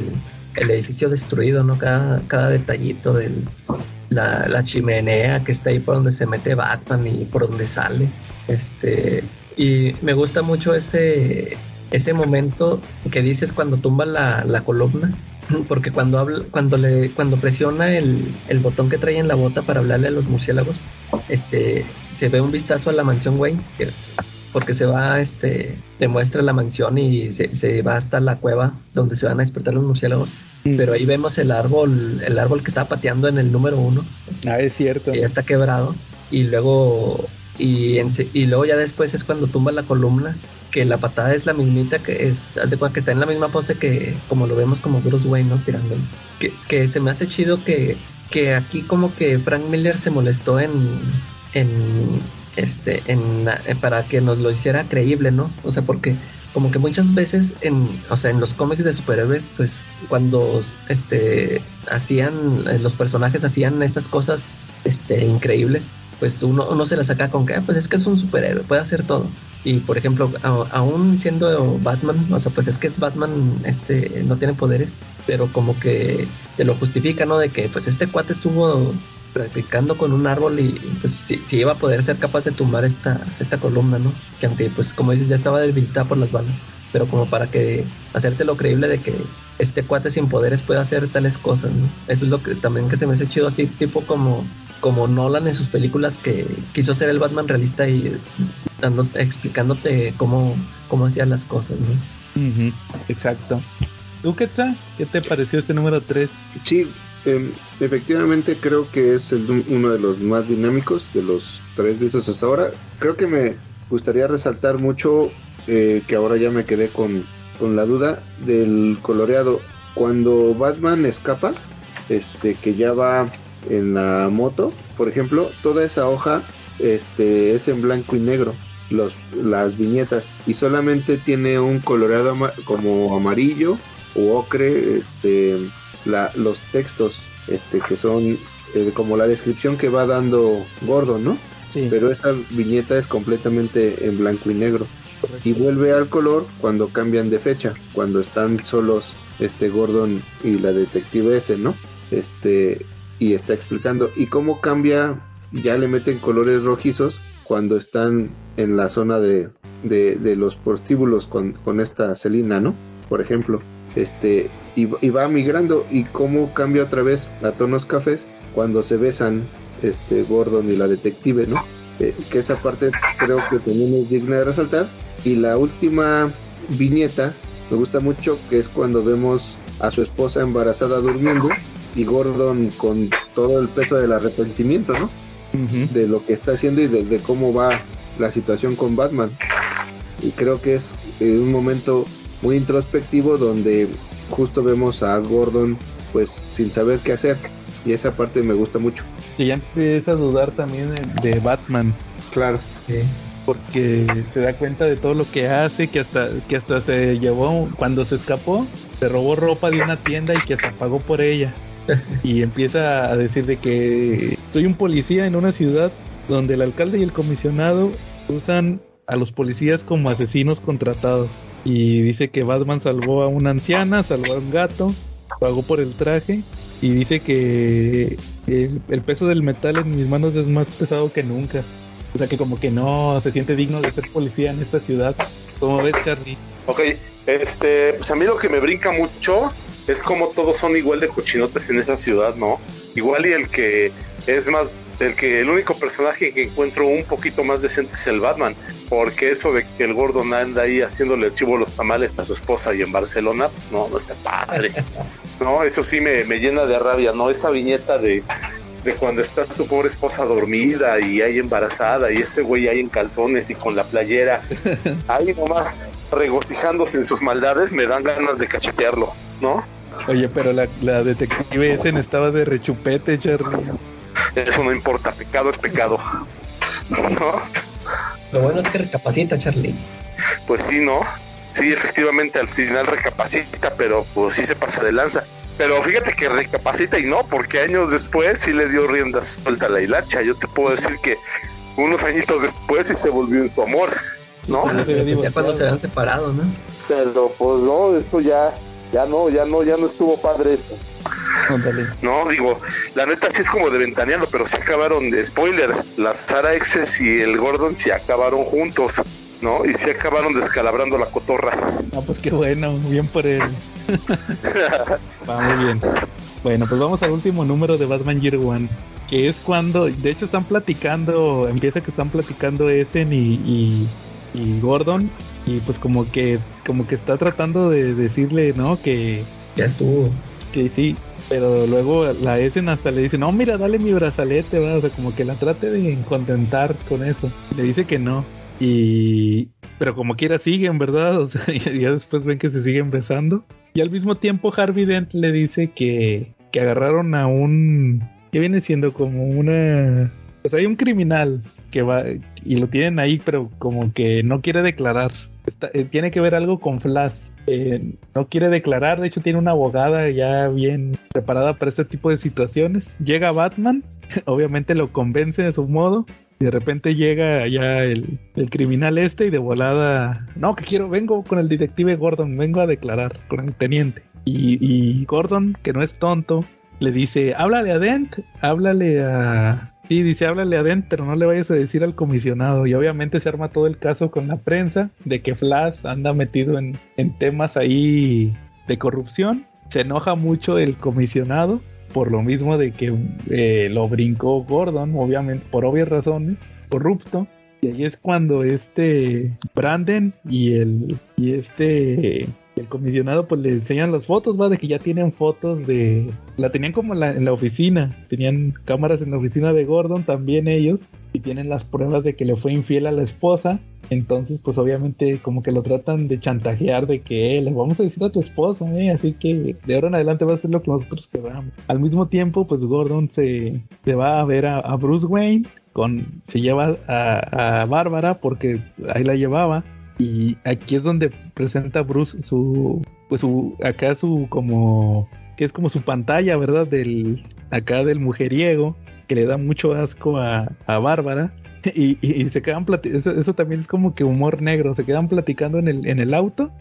edificio destruido, ¿no? Cada, cada detallito de la, la, chimenea que está ahí por donde se mete Batman y por donde sale. Este, y me gusta mucho ese, ese momento que dices cuando tumba la, la columna porque cuando habla, cuando le, cuando presiona el, botón que trae en la bota para hablarle a los murciélagos, este, se ve un vistazo a la mansión Wayne, porque se va, este, te muestra la mansión y se, va hasta la cueva donde se van a despertar los murciélagos. Pero ahí vemos el árbol, el árbol que estaba pateando en el número uno. Ah, es cierto. ya está quebrado. Y luego y, y luego ya después es cuando tumba la columna, que la patada es la mismita que es, hace cuenta que está en la misma pose que como lo vemos como Bruce Wayne, ¿no? Tirando. Que, que se me hace chido que, que aquí como que Frank Miller se molestó en, en este, en, para que nos lo hiciera creíble, ¿no? O sea, porque como que muchas veces en, o sea, en los cómics de superhéroes, pues cuando este hacían los personajes hacían estas cosas este increíbles, pues uno, uno se la saca con que, ah, pues es que es un superhéroe, puede hacer todo. Y por ejemplo, aún siendo Batman, o sea, pues es que es Batman, este, no tiene poderes, pero como que te lo justifica, ¿no? De que pues este cuate estuvo practicando con un árbol y pues sí, iba a poder ser capaz de tumbar esta, esta columna, ¿no? Que aunque pues como dices ya estaba debilitada por las balas, pero como para que hacerte lo creíble de que este cuate sin poderes puede hacer tales cosas, ¿no? Eso es lo que también que se me hace chido así, tipo como como Nolan en sus películas que quiso hacer el Batman realista y dando, explicándote cómo, cómo hacía las cosas, ¿no? exacto. ¿Tú qué tal? ¿Qué te pareció este número 3? Sí, em, efectivamente creo que es uno de los más dinámicos de los tres vistos hasta ahora. Creo que me gustaría resaltar mucho eh, que ahora ya me quedé con, con la duda del coloreado. Cuando Batman escapa, este que ya va en la moto, por ejemplo, toda esa hoja este, es en blanco y negro, los, las viñetas, y solamente tiene un coloreado como amarillo o ocre, este, la, los textos, este, que son eh, como la descripción que va dando Gordon, ¿no? Pero esta viñeta es completamente en blanco y negro. Y vuelve al color cuando cambian de fecha, cuando están solos este Gordon y la detective ese, ¿no? Este, y está explicando y cómo cambia, ya le meten colores rojizos cuando están en la zona de, de, los prostíbulos con, con, esta celina, ¿no? Por ejemplo, este, y, va migrando y cómo cambia otra vez a tonos cafés cuando se besan este Gordon y la detective, ¿no? Eh, que esa parte creo que también es digna de resaltar. Y la última viñeta me gusta mucho, que es cuando vemos a su esposa embarazada durmiendo y Gordon con todo el peso del arrepentimiento, ¿no? De lo que está haciendo y de, cómo va la situación con Batman. Y creo que es eh, un momento muy introspectivo donde justo vemos a Gordon pues sin saber qué hacer y esa parte me gusta mucho. Y ya empieza a dudar también de, Batman. Claro. Porque se da cuenta de todo lo que hace, que hasta, que hasta se llevó, cuando se escapó, se robó ropa de una tienda y que se pagó por ella y empieza a decir de que soy un policía en una ciudad donde el alcalde y el comisionado usan a los policías como asesinos contratados. Y dice que Batman salvó a una anciana, salvó a un gato, pagó por el traje y dice que el, peso del metal en mis manos es más pesado que nunca. O sea que como que no se siente digno de ser policía en esta ciudad. ¿Cómo ves, Charlie? Ok, este, pues a mí lo que me brinca mucho es como todos son igual de cochinotes en esa ciudad, ¿no? Igual y el que es más, el que el único personaje que encuentro un poquito más decente es el Batman, porque eso de que el Gordon anda ahí haciéndole el chivo los tamales a su esposa y en Barcelona, pues no, no está padre. No, eso sí me, me llena de rabia, ¿no? Esa viñeta de, de cuando está tu pobre esposa dormida y ahí embarazada y ese güey ahí en calzones y con la playera, [laughs] ahí nomás regocijándose en sus maldades, me dan ganas de cachetearlo, ¿no? Oye, pero la, la detective ese estaba de rechupete, Charlie. Eso no importa, pecado es pecado. ¿No? Lo bueno es que recapacita, Charlie. Pues sí, ¿no? Sí, efectivamente, al final recapacita, pero pues sí se pasa de lanza. Pero fíjate que recapacita y no, porque años después sí le dio riendas suelta a la hilacha. Yo te puedo decir que unos añitos después sí se volvió en tu amor, ¿no? Ya cuando se han separado, ¿no? Pero pues no, eso ya ya no, ya no, ya no estuvo padre eso. No, digo, la neta sí es como de ventaneando, pero se acabaron, de spoiler, las Sara Exes y el Gordon se acabaron juntos, ¿no? Y se acabaron descalabrando la cotorra. Ah, pues qué bueno, bien por él. [laughs] Va muy bien. Bueno, pues vamos al último número de Batman Year One, que es cuando, de hecho están platicando, empieza que están platicando Essen y, y Gordon y pues como que como que está tratando de decirle, ¿no? Que ya estuvo. Que sí, pero luego la Essen hasta le dice, no, mira, dale mi brazalete, ¿verdad? o sea, como que la trate de contentar con eso. Le dice que no. Y... Pero como quiera siguen, ¿verdad? [laughs] O sea, ya, después ven que se siguen besando. Y al mismo tiempo Harvey Dent le dice que, que agarraron a un... que viene siendo como una... Pues hay un criminal que va y lo tienen ahí, pero como que no quiere declarar. Eh, tiene que ver algo con Flash. Eh, no quiere declarar, de hecho tiene una abogada ya bien preparada para este tipo de situaciones. Llega Batman, [laughs] obviamente lo convence de su modo. Y de repente llega ya el, criminal este y de volada, no, que quiero, vengo con el detective Gordon, vengo a declarar con el teniente. Y, y Gordon, que no es tonto, le dice, háblale a Dent, háblale a, Sí, dice, háblale a Dent, pero no le vayas a decir al comisionado. Y obviamente se arma todo el caso con la prensa de que Flash anda metido en, temas ahí de corrupción. Se enoja mucho el comisionado por lo mismo de que eh, lo brincó Gordon, obviamente, por obvias razones, corrupto. Y ahí es cuando este Brandon y el y este el comisionado pues le enseñan las fotos, va, de que ya tienen fotos de... La tenían como en la, oficina, tenían cámaras en la oficina de Gordon también ellos, y tienen las pruebas de que le fue infiel a la esposa, entonces pues obviamente como que lo tratan de chantajear de que eh, le vamos a decir a tu esposa, eh, así que de ahora en adelante va a ser lo que nosotros queramos. Al mismo tiempo pues Gordon se, se va a ver a, Bruce Wayne, con, se lleva a, a Bárbara porque ahí la llevaba y aquí es donde presenta Bruce su, pues su, acá su como, que es como su pantalla, ¿verdad? Del, acá del mujeriego, que le da mucho asco a, a Bárbara. [laughs] Y, y, se quedan platicando, eso, también es como que humor negro, se quedan platicando en el, en el auto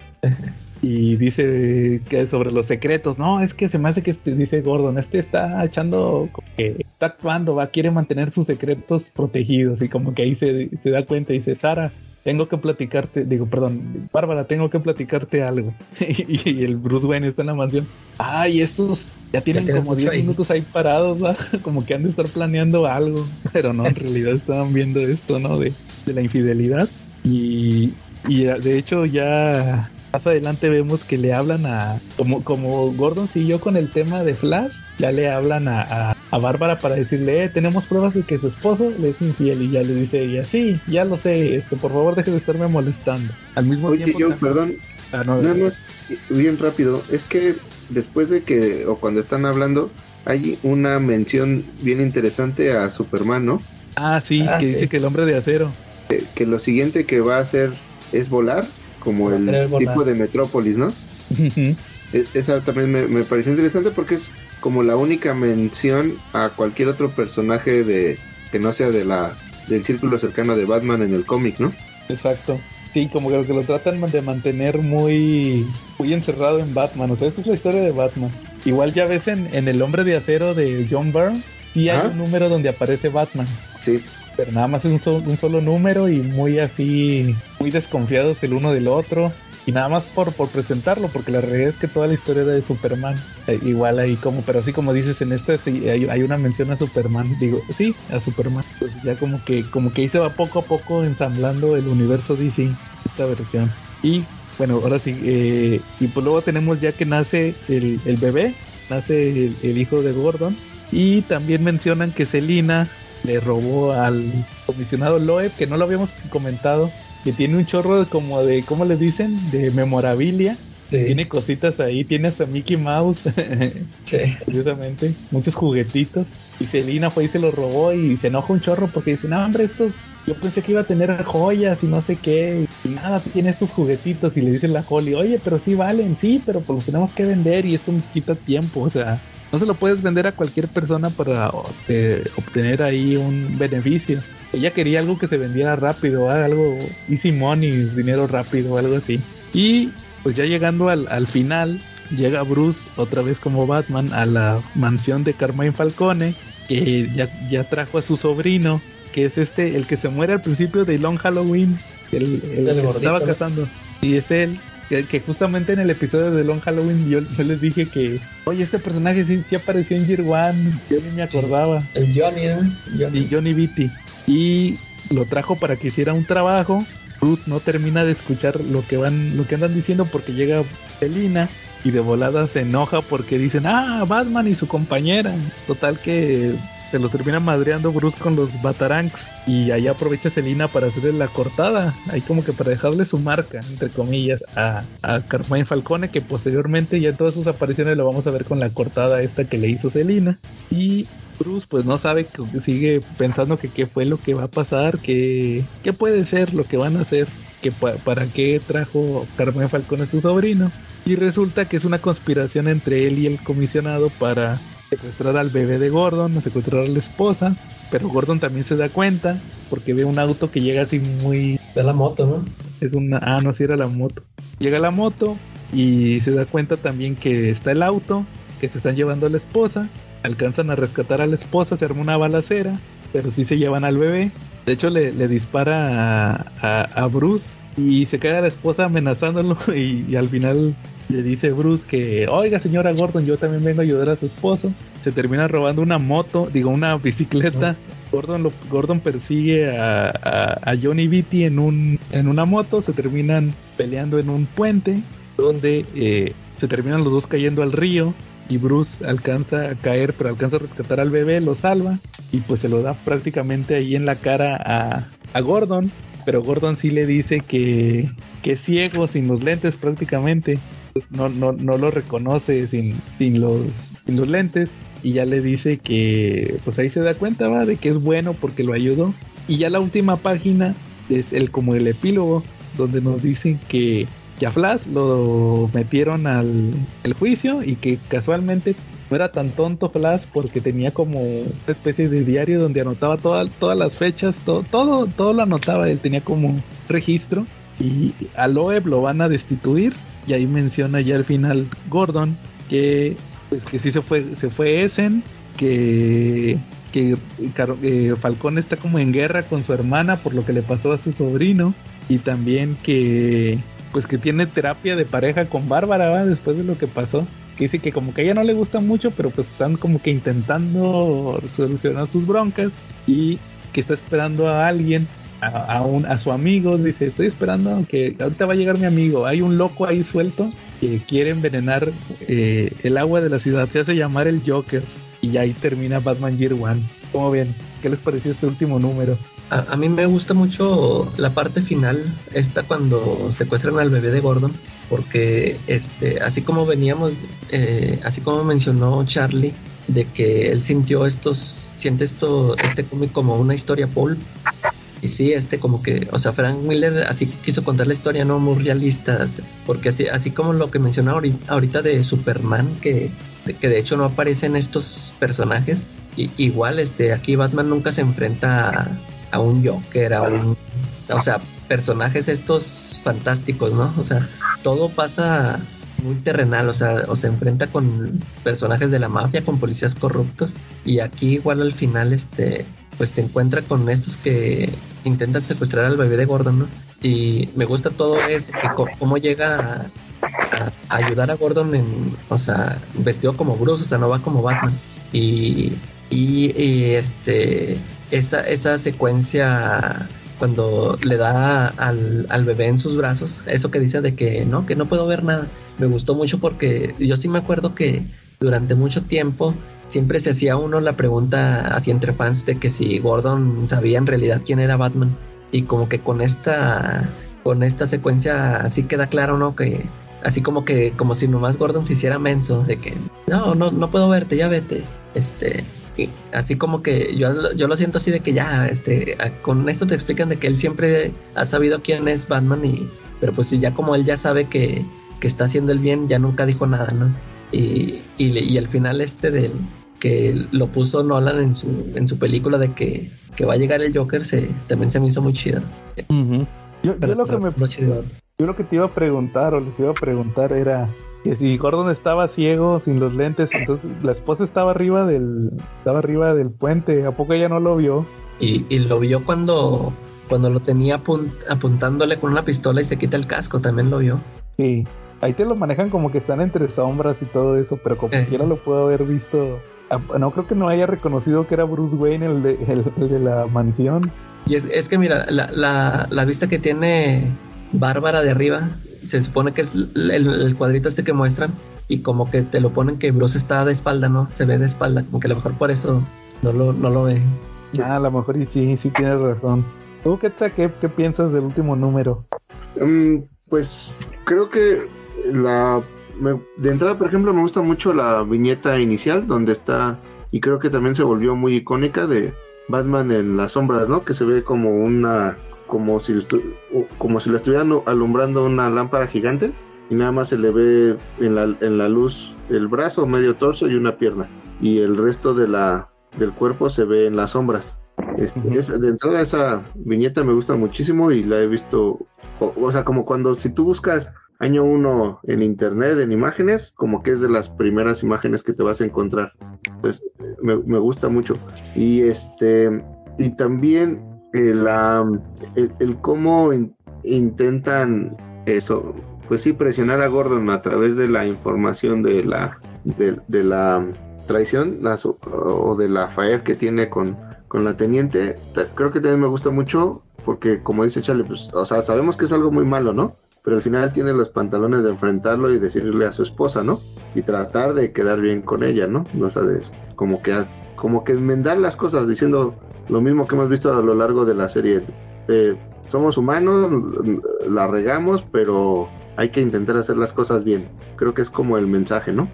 y dice que sobre los secretos, no, es que se me hace que este, dice Gordon, este está echando, está actuando, va, quiere mantener sus secretos protegidos y como que ahí se, se da cuenta y dice, Sara, tengo que platicarte, digo, perdón, Bárbara, tengo que platicarte algo. [laughs] y, el Bruce Wayne está en la mansión. Ay, estos ya tienen como 10 minutos ahí parados, ¿va? [laughs] como que han de estar planeando algo, [laughs] pero no, en realidad estaban viendo esto, ¿no? De, de la infidelidad. Y, y de hecho ya más adelante vemos que le hablan a, como, como Gordon siguió con el tema de Flash, ya le hablan a, a, Bárbara para decirle, eh, tenemos pruebas de que su esposo le es infiel y ya le dice ella, sí, ya lo sé, este, por favor deje de estarme molestando. Al mismo Oye, tiempo... Yo, perdón, ah, nada más, bien rápido, es que después de que, o cuando están hablando, hay una mención bien interesante a Superman, ¿no? Ah, sí, ah, que dice que el hombre de acero. que lo siguiente que va a hacer es volar como el tipo de Metrópolis, ¿no? E, esa también me, pareció interesante porque es como la única mención a cualquier otro personaje de que no sea de la del círculo cercano de Batman en el cómic, ¿no? Exacto. Sí, como que lo tratan de mantener muy muy encerrado en Batman. O sea, esta es la historia de Batman. Igual ya ves en, en El Hombre de Acero de John Byrne, sí hay un número donde aparece Batman. Sí pero nada más es un, solo número y muy así, muy desconfiados el uno del otro. Y nada más por, por presentarlo, porque la realidad es que toda la historia era de Superman. Eh, igual ahí como, pero así como dices en este hay, una mención a Superman. Digo, sí, a Superman. Pues ya como que, como que ahí se va poco a poco ensamblando el universo DC, esta versión. Y bueno, ahora sí, eh, y pues luego tenemos ya que nace el, el bebé, nace el, el, hijo de Gordon. Y también mencionan que Selina le robó al comisionado Loeb, que no lo habíamos comentado, que tiene un chorro como de, ¿cómo le dicen? De memorabilia. Tiene cositas ahí, tiene hasta Mickey Mouse. [laughs] sí. Curiosamente, muchos juguetitos. Y Selina fue y se lo robó y se enoja un chorro porque dice, no, hombre, esto yo pensé que iba a tener joyas y no sé qué. Y nada, tiene estos juguetitos y le dice la Holly, oye, pero sí valen, sí, pero pues los tenemos que vender y esto nos quita tiempo. O sea, no se lo puedes vender a cualquier persona para eh, obtener ahí un beneficio. Ella quería algo que se vendiera rápido, algo easy money, dinero rápido, algo así. Y pues ya llegando al, al final, llega Bruce otra vez como Batman a la mansión de Carmine Falcone, que ya, ya trajo a su sobrino, que es este, el que se muere al principio de Long Halloween, el, el, que estaba casando. Y es él, que, justamente en el episodio de Long Halloween yo, les dije que, oye, este personaje sí, apareció en Year One, yo ni me acordaba. El Johnny, Y Johnny Beatty. Y lo trajo para que hiciera un trabajo. Ruth no termina de escuchar lo que van, lo que andan diciendo porque llega Selina y de volada se enoja porque dicen, ah, Batman y su compañera. Total que se lo termina madreando Bruce con los Batarangs y ahí aprovecha Selina para hacerle la cortada, ahí como que para dejarle su marca, entre comillas, a, a Carmine Falcone, que posteriormente ya en todas sus apariciones lo vamos a ver con la cortada esta que le hizo Selina. Y Bruce pues no sabe, que sigue pensando que qué fue lo que va a pasar, que qué puede ser lo que van a hacer, que para qué trajo Carmen Falcone a su sobrino. Y resulta que es una conspiración entre él y el comisionado para secuestrar al bebé de Gordon, secuestrar a la esposa, pero Gordon también se da cuenta porque ve un auto que llega así muy... De la moto, ¿no? Es una... Ah, no, si era la moto. Llega la moto y se da cuenta también que está el auto, que se están llevando a la esposa, alcanzan a rescatar a la esposa, se arma una balacera, pero sí se llevan al bebé. De hecho le, dispara a, Bruce y se queda la esposa amenazándolo [laughs] y al final le dice Bruce que, oiga señora Gordon, yo también vengo a ayudar a su esposo. Se termina robando una moto, digo, una bicicleta. Gordon, lo, Gordon persigue a, Johnny Vitti en, un, en una moto, se terminan peleando en un puente donde eh, se terminan los dos cayendo al río y Bruce alcanza a caer, pero alcanza a rescatar al bebé, lo salva y pues se lo da prácticamente ahí en la cara a, a Gordon. Pero Gordon sí le dice que, que es ciego, sin los lentes prácticamente no, no, no lo reconoce sin, sin, los, los lentes y ya le dice que pues ahí se da cuenta va de que es bueno porque lo ayudó y ya la última página es el como el epílogo donde nos dicen que, que a Flash lo metieron al el juicio y que casualmente no era tan tonto Flash porque tenía como una especie de diario donde anotaba todas las fechas, todo, todo, todo lo anotaba, él tenía como registro y a Loeb lo van a destituir y ahí menciona ya al final Gordon que pues que sí se fue se fue Essen que que eh, Falcón está como en guerra con su hermana por lo que le pasó a su sobrino y también que pues que tiene terapia de pareja con Bárbara después de lo que pasó que dice que como que a ella no le gusta mucho pero pues están como que intentando solucionar sus broncas y que está esperando a alguien a, un, a su amigo, dice, estoy esperando que ahorita va a llegar mi amigo, hay un loco ahí suelto que quiere envenenar eh, el agua de la ciudad, se hace llamar el Joker y ahí termina Batman Year One. ¿Cómo bien? ¿Qué les pareció este último número? A, mí me gusta mucho la parte final, esta cuando secuestran al bebé de Gordon, porque este, así como veníamos, eh, así como mencionó Charlie, de que él sintió estos, siente esto, este cómic como una historia pulp, y sí, este como que, o sea, Frank Miller así quiso contar la historia, no muy realista, porque así, así como lo que mencionaba ahorita de Superman, que, que de hecho no aparecen estos personajes, y, igual este aquí Batman nunca se enfrenta a, un Joker, a un, o sea, personajes estos fantásticos, ¿no? O sea, todo pasa muy terrenal, o sea, o se enfrenta con personajes de la mafia, con policías corruptos, y aquí igual al final este pues se encuentra con estos que intentan secuestrar al bebé de Gordon, ¿no? Y me gusta todo eso, que cómo llega a, ayudar a Gordon en, o sea, vestido como Bruce, o sea, no va como Batman. Y, y, este, esa, esa secuencia cuando le da al, al, bebé en sus brazos, eso que dice de que no, que no puedo ver nada, me gustó mucho porque yo sí me acuerdo que durante mucho tiempo siempre se hacía uno la pregunta así entre fans de que si Gordon sabía en realidad quién era Batman. Y como que con esta con esta secuencia así queda claro no que así como que como si nomás Gordon se hiciera menso de que no no no puedo verte ya vete este así como que yo, yo lo siento así de que ya este con esto te explican de que él siempre ha sabido quién es Batman y pero pues ya como él ya sabe que, que está haciendo el bien ya nunca dijo nada no y, y, y el final este del que lo puso Nolan en su, en su película de que, va a llegar el Joker, se, también se me hizo muy chido. yo, lo que me, yo lo que te iba a preguntar o les iba a preguntar era que si Gordon estaba ciego sin los lentes, entonces la esposa estaba arriba del estaba arriba del puente, ¿a poco ella no lo vio? Y, y lo vio cuando cuando lo tenía apuntándole con una pistola y se quita el casco, también lo vio. Sí, ahí te lo manejan como que están entre sombras y todo eso, pero como eh. quiera lo puedo haber visto Ah, no creo que no haya reconocido que era Bruce Wayne el de, el, de la mansión. Y es, es que mira, la, la, la, vista que tiene Bárbara de arriba, se supone que es el, cuadrito este que muestran, y como que te lo ponen que Bruce está de espalda, ¿no? Se ve de espalda, como que a lo mejor por eso no lo, no lo ve. Ah, a lo mejor y sí, sí tienes razón. ¿Tú qué, qué, qué piensas del último número? Mm, pues creo que la de entrada, por ejemplo, me gusta mucho la viñeta inicial donde está y creo que también se volvió muy icónica de Batman en las sombras, ¿no? Que se ve como una como si como si le estuvieran alumbrando una lámpara gigante y nada más se le ve en la, en la luz el brazo, medio torso y una pierna y el resto de la del cuerpo se ve en las sombras. Este, es, de entrada esa viñeta me gusta muchísimo y la he visto, o, sea, como cuando si tú buscas año 1 en internet, en imágenes, como que es de las primeras imágenes que te vas a encontrar. Pues me, gusta mucho. Y este, y también el, el, cómo intentan eso, pues sí, presionar a Gordon a través de la información de la, de, la traición o de la FAER que tiene con, con la teniente, creo que también me gusta mucho porque como dice Charlie, pues, o sea, sabemos que es algo muy malo, ¿no? Pero al final tiene los pantalones de enfrentarlo y decirle a su esposa, ¿no? Y tratar de quedar bien con ella, ¿no? O sea, de, como que como que enmendar las cosas diciendo lo mismo que hemos visto a lo largo de la serie. Eh, somos humanos, la regamos, pero hay que intentar hacer las cosas bien. Creo que es como el mensaje, ¿no?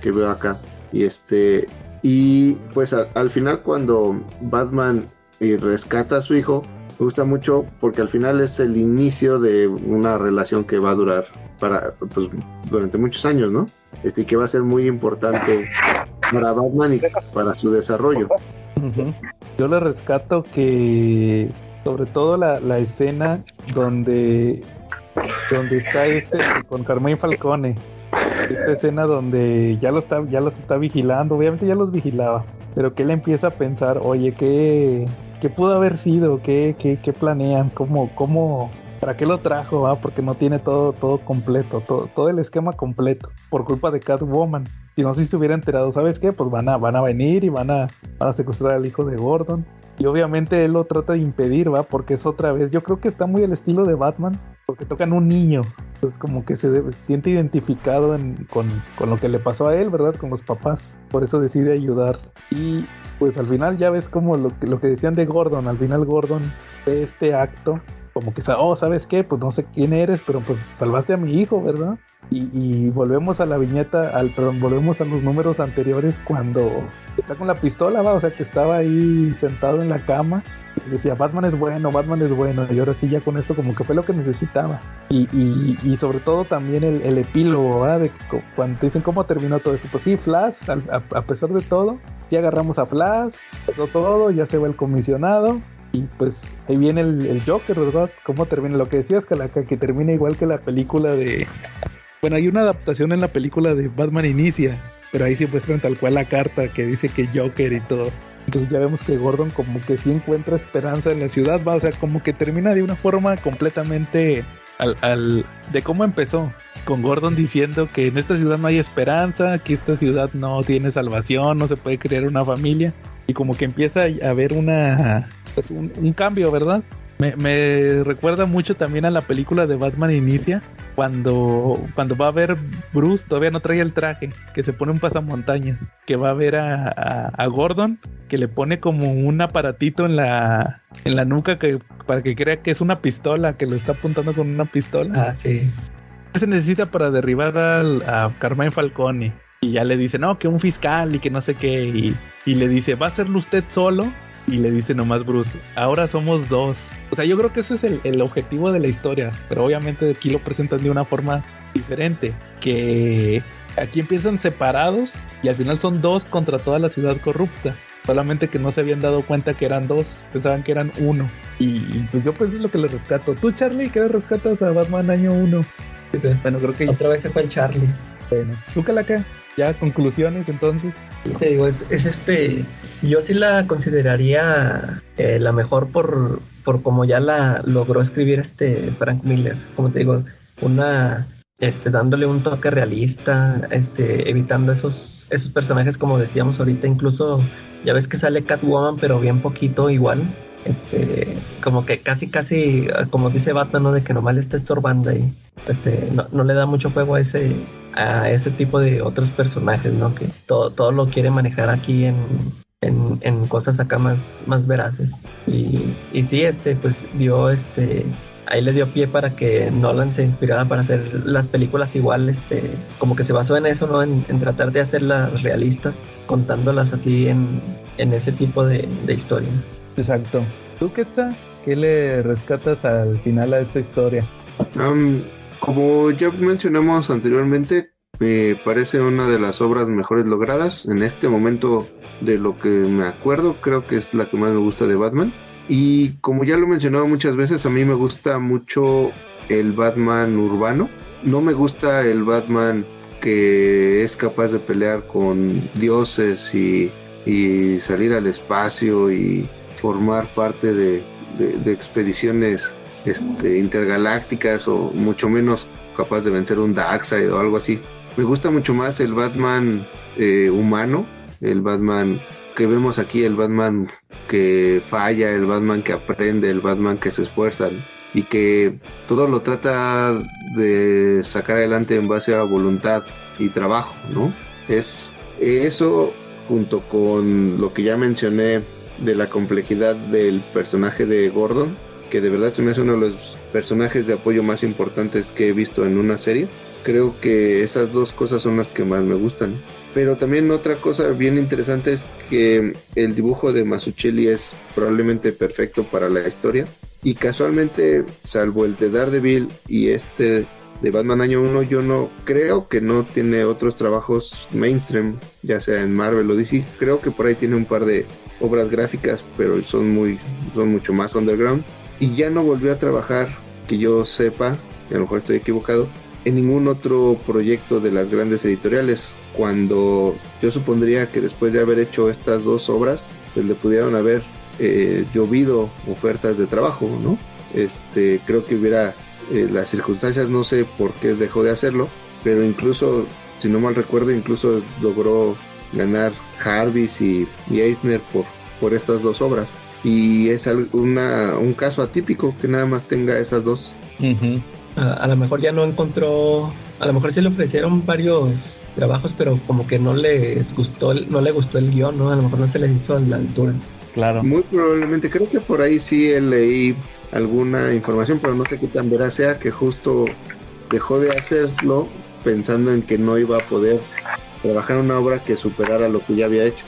Que veo acá. Y este, y pues al final cuando Batman eh, rescata a su hijo, me gusta mucho porque al final es el inicio de una relación que va a durar para pues, durante muchos años, ¿no? Este que va a ser muy importante para Batman y para su desarrollo. Yo le rescato que sobre todo la, la escena donde donde está este con Carmen Falcone esta escena donde ya, lo está, ya los está vigilando, obviamente ya los vigilaba, pero que él empieza a pensar, oye, ¿qué, qué pudo haber sido? ¿Qué, qué, qué planean? ¿Cómo, cómo, ¿Para qué lo trajo? Ah? Porque no tiene todo, todo completo, todo, todo el esquema completo, por culpa de Catwoman. Si no, si se hubiera enterado, ¿sabes qué? Pues van a, van a venir y van a, van a secuestrar al hijo de Gordon. Y obviamente él lo trata de impedir, ¿va? Porque es otra vez. Yo creo que está muy al estilo de Batman, porque tocan un niño. Entonces como que se siente identificado con, lo que le pasó a él, ¿verdad? Con los papás. Por eso decide ayudar. Y pues al final ya ves como lo lo que decían de Gordon. Al final Gordon ve este acto como que, oh, ¿sabes qué? Pues no sé quién eres, pero pues salvaste a mi hijo, ¿verdad? Y, volvemos a la viñeta, al, perdón, volvemos a los números anteriores cuando está con la pistola, va, o sea que estaba ahí sentado en la cama y decía Batman es bueno, Batman es bueno, y ahora sí ya con esto como que fue lo que necesitaba. Y, y, sobre todo también el, epílogo, ¿va? De que cuando te dicen cómo terminó todo esto, pues sí, Flash, a, pesar de todo, ya agarramos a Flash, pasó todo, ya se va el comisionado, y pues ahí viene el, Joker, ¿verdad? ¿Cómo termina? Lo que decías, que, que termina igual que la película de bueno, hay una adaptación en la película de Batman Inicia, pero ahí sí muestran tal cual la carta que dice que Joker y todo. Entonces ya vemos que Gordon como que sí encuentra esperanza en la ciudad, va, o sea, como que termina de una forma completamente al, al, de cómo empezó, con Gordon diciendo que en esta ciudad no hay esperanza, que esta ciudad no tiene salvación, no se puede crear una familia, y como que empieza a haber una, pues un cambio, ¿verdad? Me, recuerda mucho también a la película de Batman Inicia, cuando, cuando va a ver Bruce, todavía no trae el traje, que se pone un pasamontañas, que va a ver a, Gordon, que le pone como un aparatito en la, en la nuca que, para que crea que es una pistola, que lo está apuntando con una pistola. Ah, sí. ¿Qué se necesita para derribar a Carmine Falcone? Y ya le dice, no, que un fiscal y que no sé qué. Y, y le dice, ¿va a hacerlo usted solo? Y le dice nomás Bruce, ahora somos dos. O sea, yo creo que ese es el, objetivo de la historia, pero obviamente aquí lo presentan de una forma diferente, que aquí empiezan separados y al final son dos contra toda la ciudad corrupta. Solamente que no se habían dado cuenta que eran dos, pensaban que eran uno. Y, pues yo pues es lo que le rescato. ¿Tú, Charlie, qué le rescatas a Batman año uno? Bueno, creo que... Otra vez se fue el Charlie. Bueno, ¿tú qué la que? Ya, conclusiones entonces. Te digo, es, este, yo sí la consideraría eh, la mejor por, por como ya la logró escribir este Frank Miller, como te digo, una, este, dándole un toque realista, este, evitando esos, esos personajes como decíamos ahorita, incluso ya ves que sale Catwoman, pero bien poquito igual, este, como que casi, casi, como dice Batman, ¿no? De que nomás le está estorbando y este, no, no, le da mucho juego a ese, a ese tipo de otros personajes, ¿no? Que todo, todo lo quiere manejar aquí en, en, en cosas acá más, más veraces. Y, y sí, este, pues dio este, ahí le dio pie para que Nolan se inspirara para hacer las películas igual, este, como que se basó en eso, ¿no? En, tratar de hacerlas realistas, contándolas así en, en ese tipo de historia. Exacto. ¿Tú, Quetzal, qué le rescatas al final a esta historia? como ya mencionamos anteriormente, me parece una de las obras mejores logradas. En este momento, de lo que me acuerdo, creo que es la que más me gusta de Batman. Y como ya lo he mencionado muchas veces, a mí me gusta mucho el Batman urbano. No me gusta el Batman que es capaz de pelear con dioses y, y salir al espacio y formar parte de, expediciones este, intergalácticas o mucho menos capaz de vencer un Darkseid o algo así. Me gusta mucho más el Batman eh, humano, el Batman que vemos aquí, el Batman que falla, el Batman que aprende, el Batman que se esfuerza y que todo lo trata de sacar adelante en base a voluntad y trabajo, ¿no? Es eso junto con lo que ya mencioné de la complejidad del personaje de Gordon, que de verdad se me hace uno de los personajes de apoyo más importantes que he visto en una serie. Creo que esas dos cosas son las que más me gustan. Pero también otra cosa bien interesante es que el dibujo de Masuchelli es probablemente perfecto para la historia. Y casualmente, salvo el de Daredevil y este de Batman Año 1, yo no creo que no tiene otros trabajos mainstream, ya sea en Marvel o DC. Creo que por ahí tiene un par de obras gráficas, pero son muy, son mucho más underground. Y ya no volvió a trabajar, que yo sepa, a lo mejor estoy equivocado, en ningún otro proyecto de las grandes editoriales. Cuando yo supondría que después de haber hecho estas dos obras, pues le pudieron haber eh, llovido ofertas de trabajo, ¿no? Este, creo que hubiera eh, las circunstancias, no sé por qué dejó de hacerlo, pero incluso, si no mal recuerdo, incluso logró ganar Jarvis y, Eisner por, por estas dos obras. Y es una, un caso atípico que nada más tenga esas dos. a, lo mejor ya no encontró, a lo mejor sí le ofrecieron varios trabajos, pero como que no les gustó, no le gustó el guion, ¿no? A lo mejor no se les hizo a la altura. Claro. Muy probablemente, creo que por ahí sí leí alguna información, pero no sé qué tan veraz sea, que justo dejó de hacerlo pensando en que no iba a poder trabajar en una obra que superara lo que ya había hecho.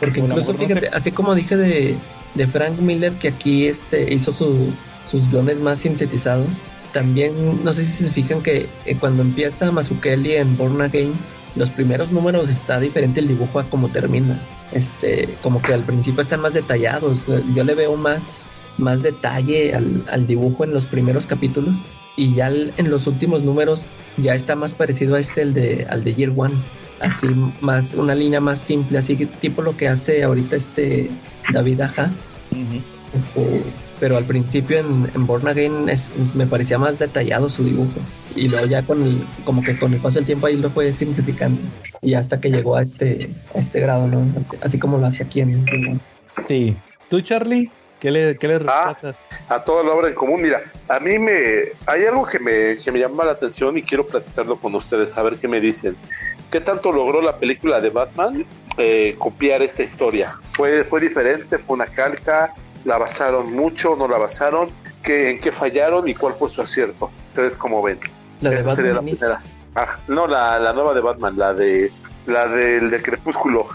Porque incluso, fíjate, así como dije de, de, Frank Miller, que aquí este hizo su, sus guiones más sintetizados, también no sé si se fijan que eh, cuando empieza Mazukeli en Born Again, los primeros números está diferente el dibujo a cómo termina. Este, como que al principio están más detallados. Yo le veo más, más detalle al, al dibujo en los primeros capítulos y ya en los últimos números ya está más parecido a este el de al de Year One. Así más una línea más simple así tipo lo que hace ahorita este David Aja. Este, pero al principio en, en Born Again es, me parecía más detallado su dibujo. Y luego ya con el como que con el paso del tiempo ahí lo fue simplificando. Y hasta que llegó a este a este grado no así como lo hace aquí en sí. Tú Charlie ¿Qué le, qué le ah, a toda la obra en común. Mira, a mí me. Hay algo que me, que me llama la atención y quiero platicarlo con ustedes, a ver qué me dicen. ¿Qué tanto logró la película de Batman eh, copiar esta historia? ¿Fue, ¿Fue diferente? ¿Fue una calca? ¿La basaron mucho? ¿No la basaron? ¿Qué, ¿En qué fallaron y cuál fue su acierto? ¿Ustedes cómo ven? La de Batman sería la primera. Ah, no, la, la nueva de Batman, la de la del de Crepúsculo.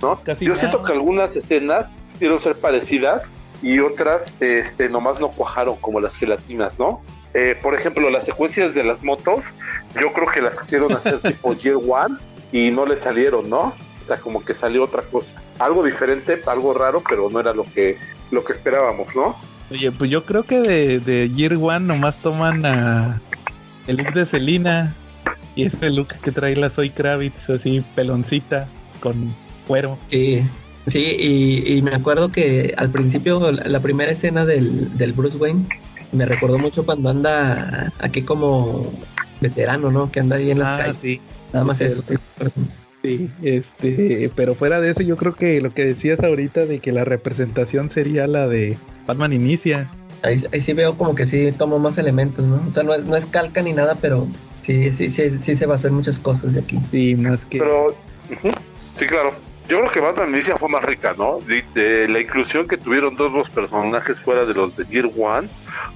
¿No? Yo siento que algunas escenas pudieron ser parecidas y otras este, nomás no cuajaron como las gelatinas, ¿no? Eh, por ejemplo, las secuencias de las motos, yo creo que las quisieron hacer tipo [laughs] Year One y no le salieron, ¿no? O sea, como que salió otra cosa. Algo diferente, algo raro, pero no era lo que, lo que esperábamos, ¿no? Oye, pues yo creo que de, de Year One nomás toman a el look de Selina y ese look que trae la Soy Kravitz, así peloncita, con cuero. Sí, Sí, y, me acuerdo que al principio la primera escena del, del, Bruce Wayne me recordó mucho cuando anda aquí como veterano, ¿no? Que anda ahí en las ah, calles. Sí. Nada más eso, sí. Sí, este, pero fuera de eso, yo creo que lo que decías ahorita de que la representación sería la de Batman Inicia. Ahí, ahí sí veo como que sí tomo más elementos, ¿no? O sea, no es, no es calca ni nada, pero sí, sí, sí, sí se basó en muchas cosas de aquí. Sí, más que. Pero, sí, claro. Yo creo que Batman Inicia fue más rica, ¿no? La inclusión que tuvieron todos los personajes fuera de los de Year One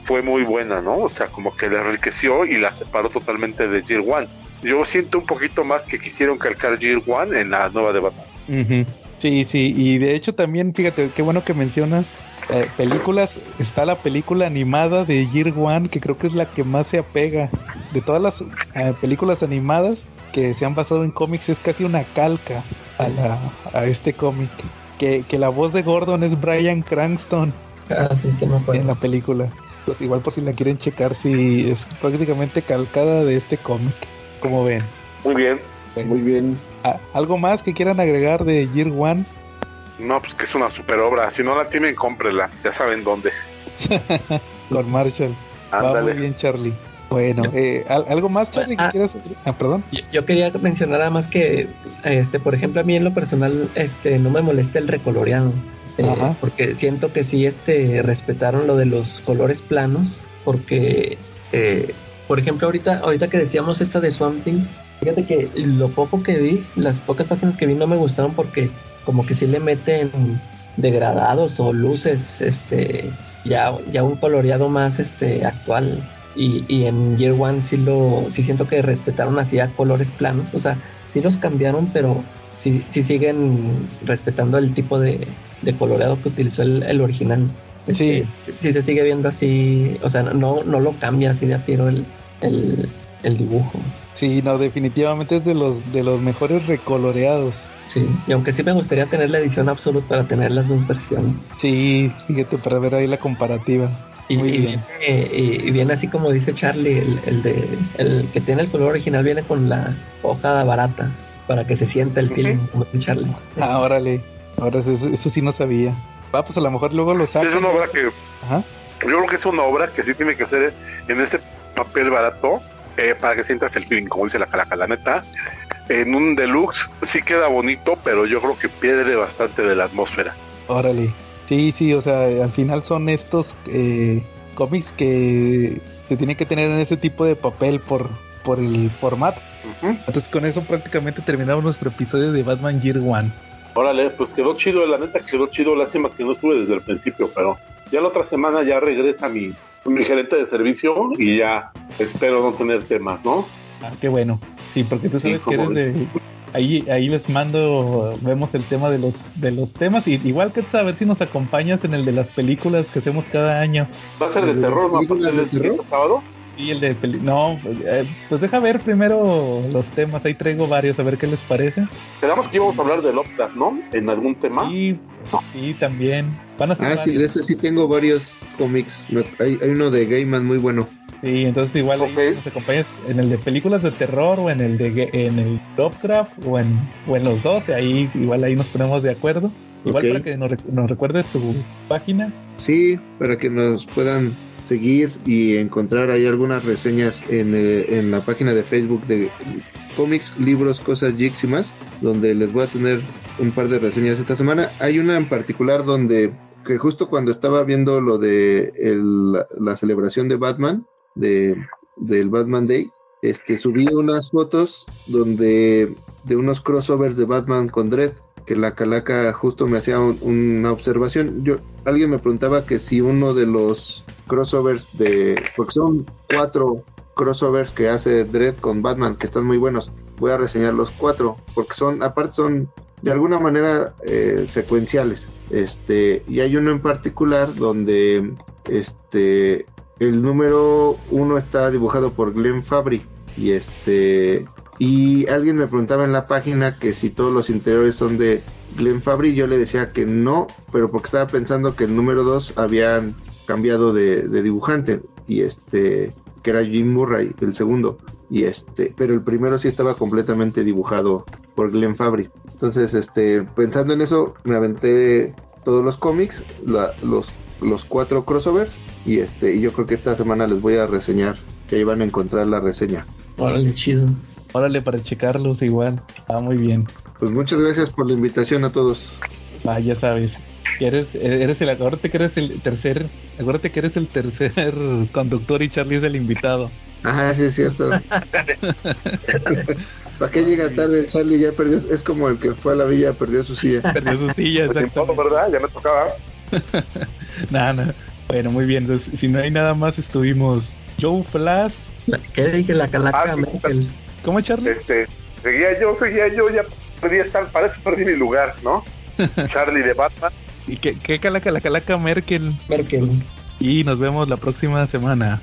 fue muy buena, ¿no? O sea, como que la enriqueció y la separó totalmente de Year One. Yo siento un poquito más que quisieron calcar Year One en la nueva de Batman. Sí, sí, y de hecho también, fíjate, qué bueno que mencionas eh, películas. Está la película animada de Year One, que creo que es la que más se apega. De todas las eh, películas animadas que se han basado en cómics, es casi una calca a, la, a este cómic. Que, que la voz de Gordon es Brian Cranston Ah, sí, sí me acuerdo. en la película. Pues igual por si la quieren checar, si es prácticamente calcada de este cómic. Como ven. Muy bien. Muy bien. Ah, ¿Algo más que quieran agregar de Year One? No, pues que es una super obra. Si no la tienen, cómprela. Ya saben dónde. [laughs] Con Marshall. Va muy Ándale. bien, Charlie. Bueno, eh, ¿al- ¿algo más, Charlie, que Ah. quieras? Ah, perdón. Yo, yo quería mencionar además que, este, por ejemplo, a mí en lo personal, este, no me molesta el recoloreado, eh, porque siento que sí, este, respetaron lo de los colores planos, porque, eh, por ejemplo, ahorita, ahorita que decíamos esta de Swamp Thing, fíjate que lo poco que vi, las pocas páginas que vi no me gustaron porque como que sí le meten degradados o luces, este, ya, ya un coloreado más, este, actual. Y, y en Year One sí lo sí siento que respetaron así a colores planos. O sea, sí los cambiaron, pero sí, sí siguen respetando el tipo de, de coloreado que utilizó el, el original. Sí. sí se sigue viendo así, o sea, no, no lo cambia así de a tiro el, el, el dibujo. Sí, no, definitivamente es de los de los mejores recoloreados. Sí, y aunque sí me gustaría tener la edición absoluta para tener las dos versiones. Sí, fíjate, para ver ahí la comparativa. Y, Muy y bien. viene, y- y viene así como dice Charlie, el, el de el que tiene el color original viene con la hoja barata para que se sienta el film, como dice Charlie. Ah, órale. Ahora eso, eso sí no sabía. Va, pues a lo mejor luego lo Es sacan. una obra que Ajá. yo creo que es una obra que sí tiene que ser en ese papel barato eh, para que sientas el feeling, como dice la calaca. La neta, en un deluxe sí queda bonito, pero yo creo que pierde bastante de la atmósfera. Órale. Sí, sí, o sea, al final son estos eh, cómics que se tienen que tener en ese tipo de papel por, por el formato. Entonces con eso prácticamente terminamos nuestro episodio de Batman Year One. Órale, pues quedó chido, la neta quedó chido. Lástima que no estuve desde el principio, pero ya la otra semana ya regresa mi, mi gerente de servicio y ya espero no tener temas, ¿no? Ah, qué bueno. Sí, porque tú sabes Sí, que eres de... Ahí, ahí les mando, vemos el tema de los de los temas y igual que a ver si nos acompañas en el de las películas que hacemos cada año. Va a ser de ¿De terror, ¿no? Partir de siguiente sábado. Y el de peli- no, eh, pues deja ver primero los temas, ahí traigo varios, a ver qué les parece. Quedamos que íbamos a hablar del Lovecraft, ¿no? En algún tema. Y también van a ser Ah, sí, de ese sí tengo varios cómics. Hay, hay uno de Gaiman muy bueno. Sí, entonces igual nos acompañas en el de películas de terror o en el de en el Lovecraft o en, o en los dos, y ahí igual ahí nos ponemos de acuerdo. Igual para que nos, nos recuerdes tu página. Sí, para que nos puedan seguir y encontrar ahí algunas reseñas en, eh, en la página de Facebook de cómics, libros, cosas, geeks y más, donde les voy a tener un par de reseñas esta semana. Hay una en particular donde, que justo cuando estaba viendo lo de el- la celebración de Batman, de, del Batman Day, este, subí unas fotos donde de unos crossovers de Batman con Dread que la calaca justo me hacía un- una observación. Yo, alguien me preguntaba que si uno de los crossovers de, porque son cuatro crossovers que hace Dread con Batman que están muy buenos. Voy a reseñar los cuatro porque son, aparte son de alguna manera eh, secuenciales. Este y hay uno en particular donde este el número uno está dibujado por Glenn Fabry y este y alguien me preguntaba en la página que si todos los interiores son de Glenn Fabry, yo le decía que no, pero porque estaba pensando que el número 2 habían cambiado de, de dibujante y este que era Jim Murray, el segundo, y este, pero el primero sí estaba completamente dibujado por Glenn Fabry. Entonces, este, pensando en eso, me aventé todos los cómics, la- los, los cuatro crossovers, y este, y yo creo que esta semana les voy a reseñar, que ahí van a encontrar la reseña. Órale, chido. Órale, para checarlos igual. Ah, muy bien. Pues muchas gracias por la invitación a todos. Ah, ya sabes. que Eres, eres el, acuérdate que eres el tercer, acuérdate que eres el tercer [laughs] conductor y Charlie es el invitado. Ajá, sí es cierto. [laughs] ¿Para qué llega tarde? Charlie ya perdió, es como el que fue a la villa, perdió su silla. Perdió su silla, Pues exacto. ¿verdad? Ya me tocaba. [laughs] Nada, nada. Bueno, muy bien. Entonces, si no hay nada más, estuvimos Joe Flash. La- ¿Qué dije? La calaca Ah, sí. ¿Cómo, Charlie? Este, seguía yo, seguía yo, ya perdí estar, para eso perdí mi lugar, ¿no? [laughs] Charlie de Batman. ¿Y qué, qué calaca, la calaca Merkel? Merkel. Y nos vemos la próxima semana.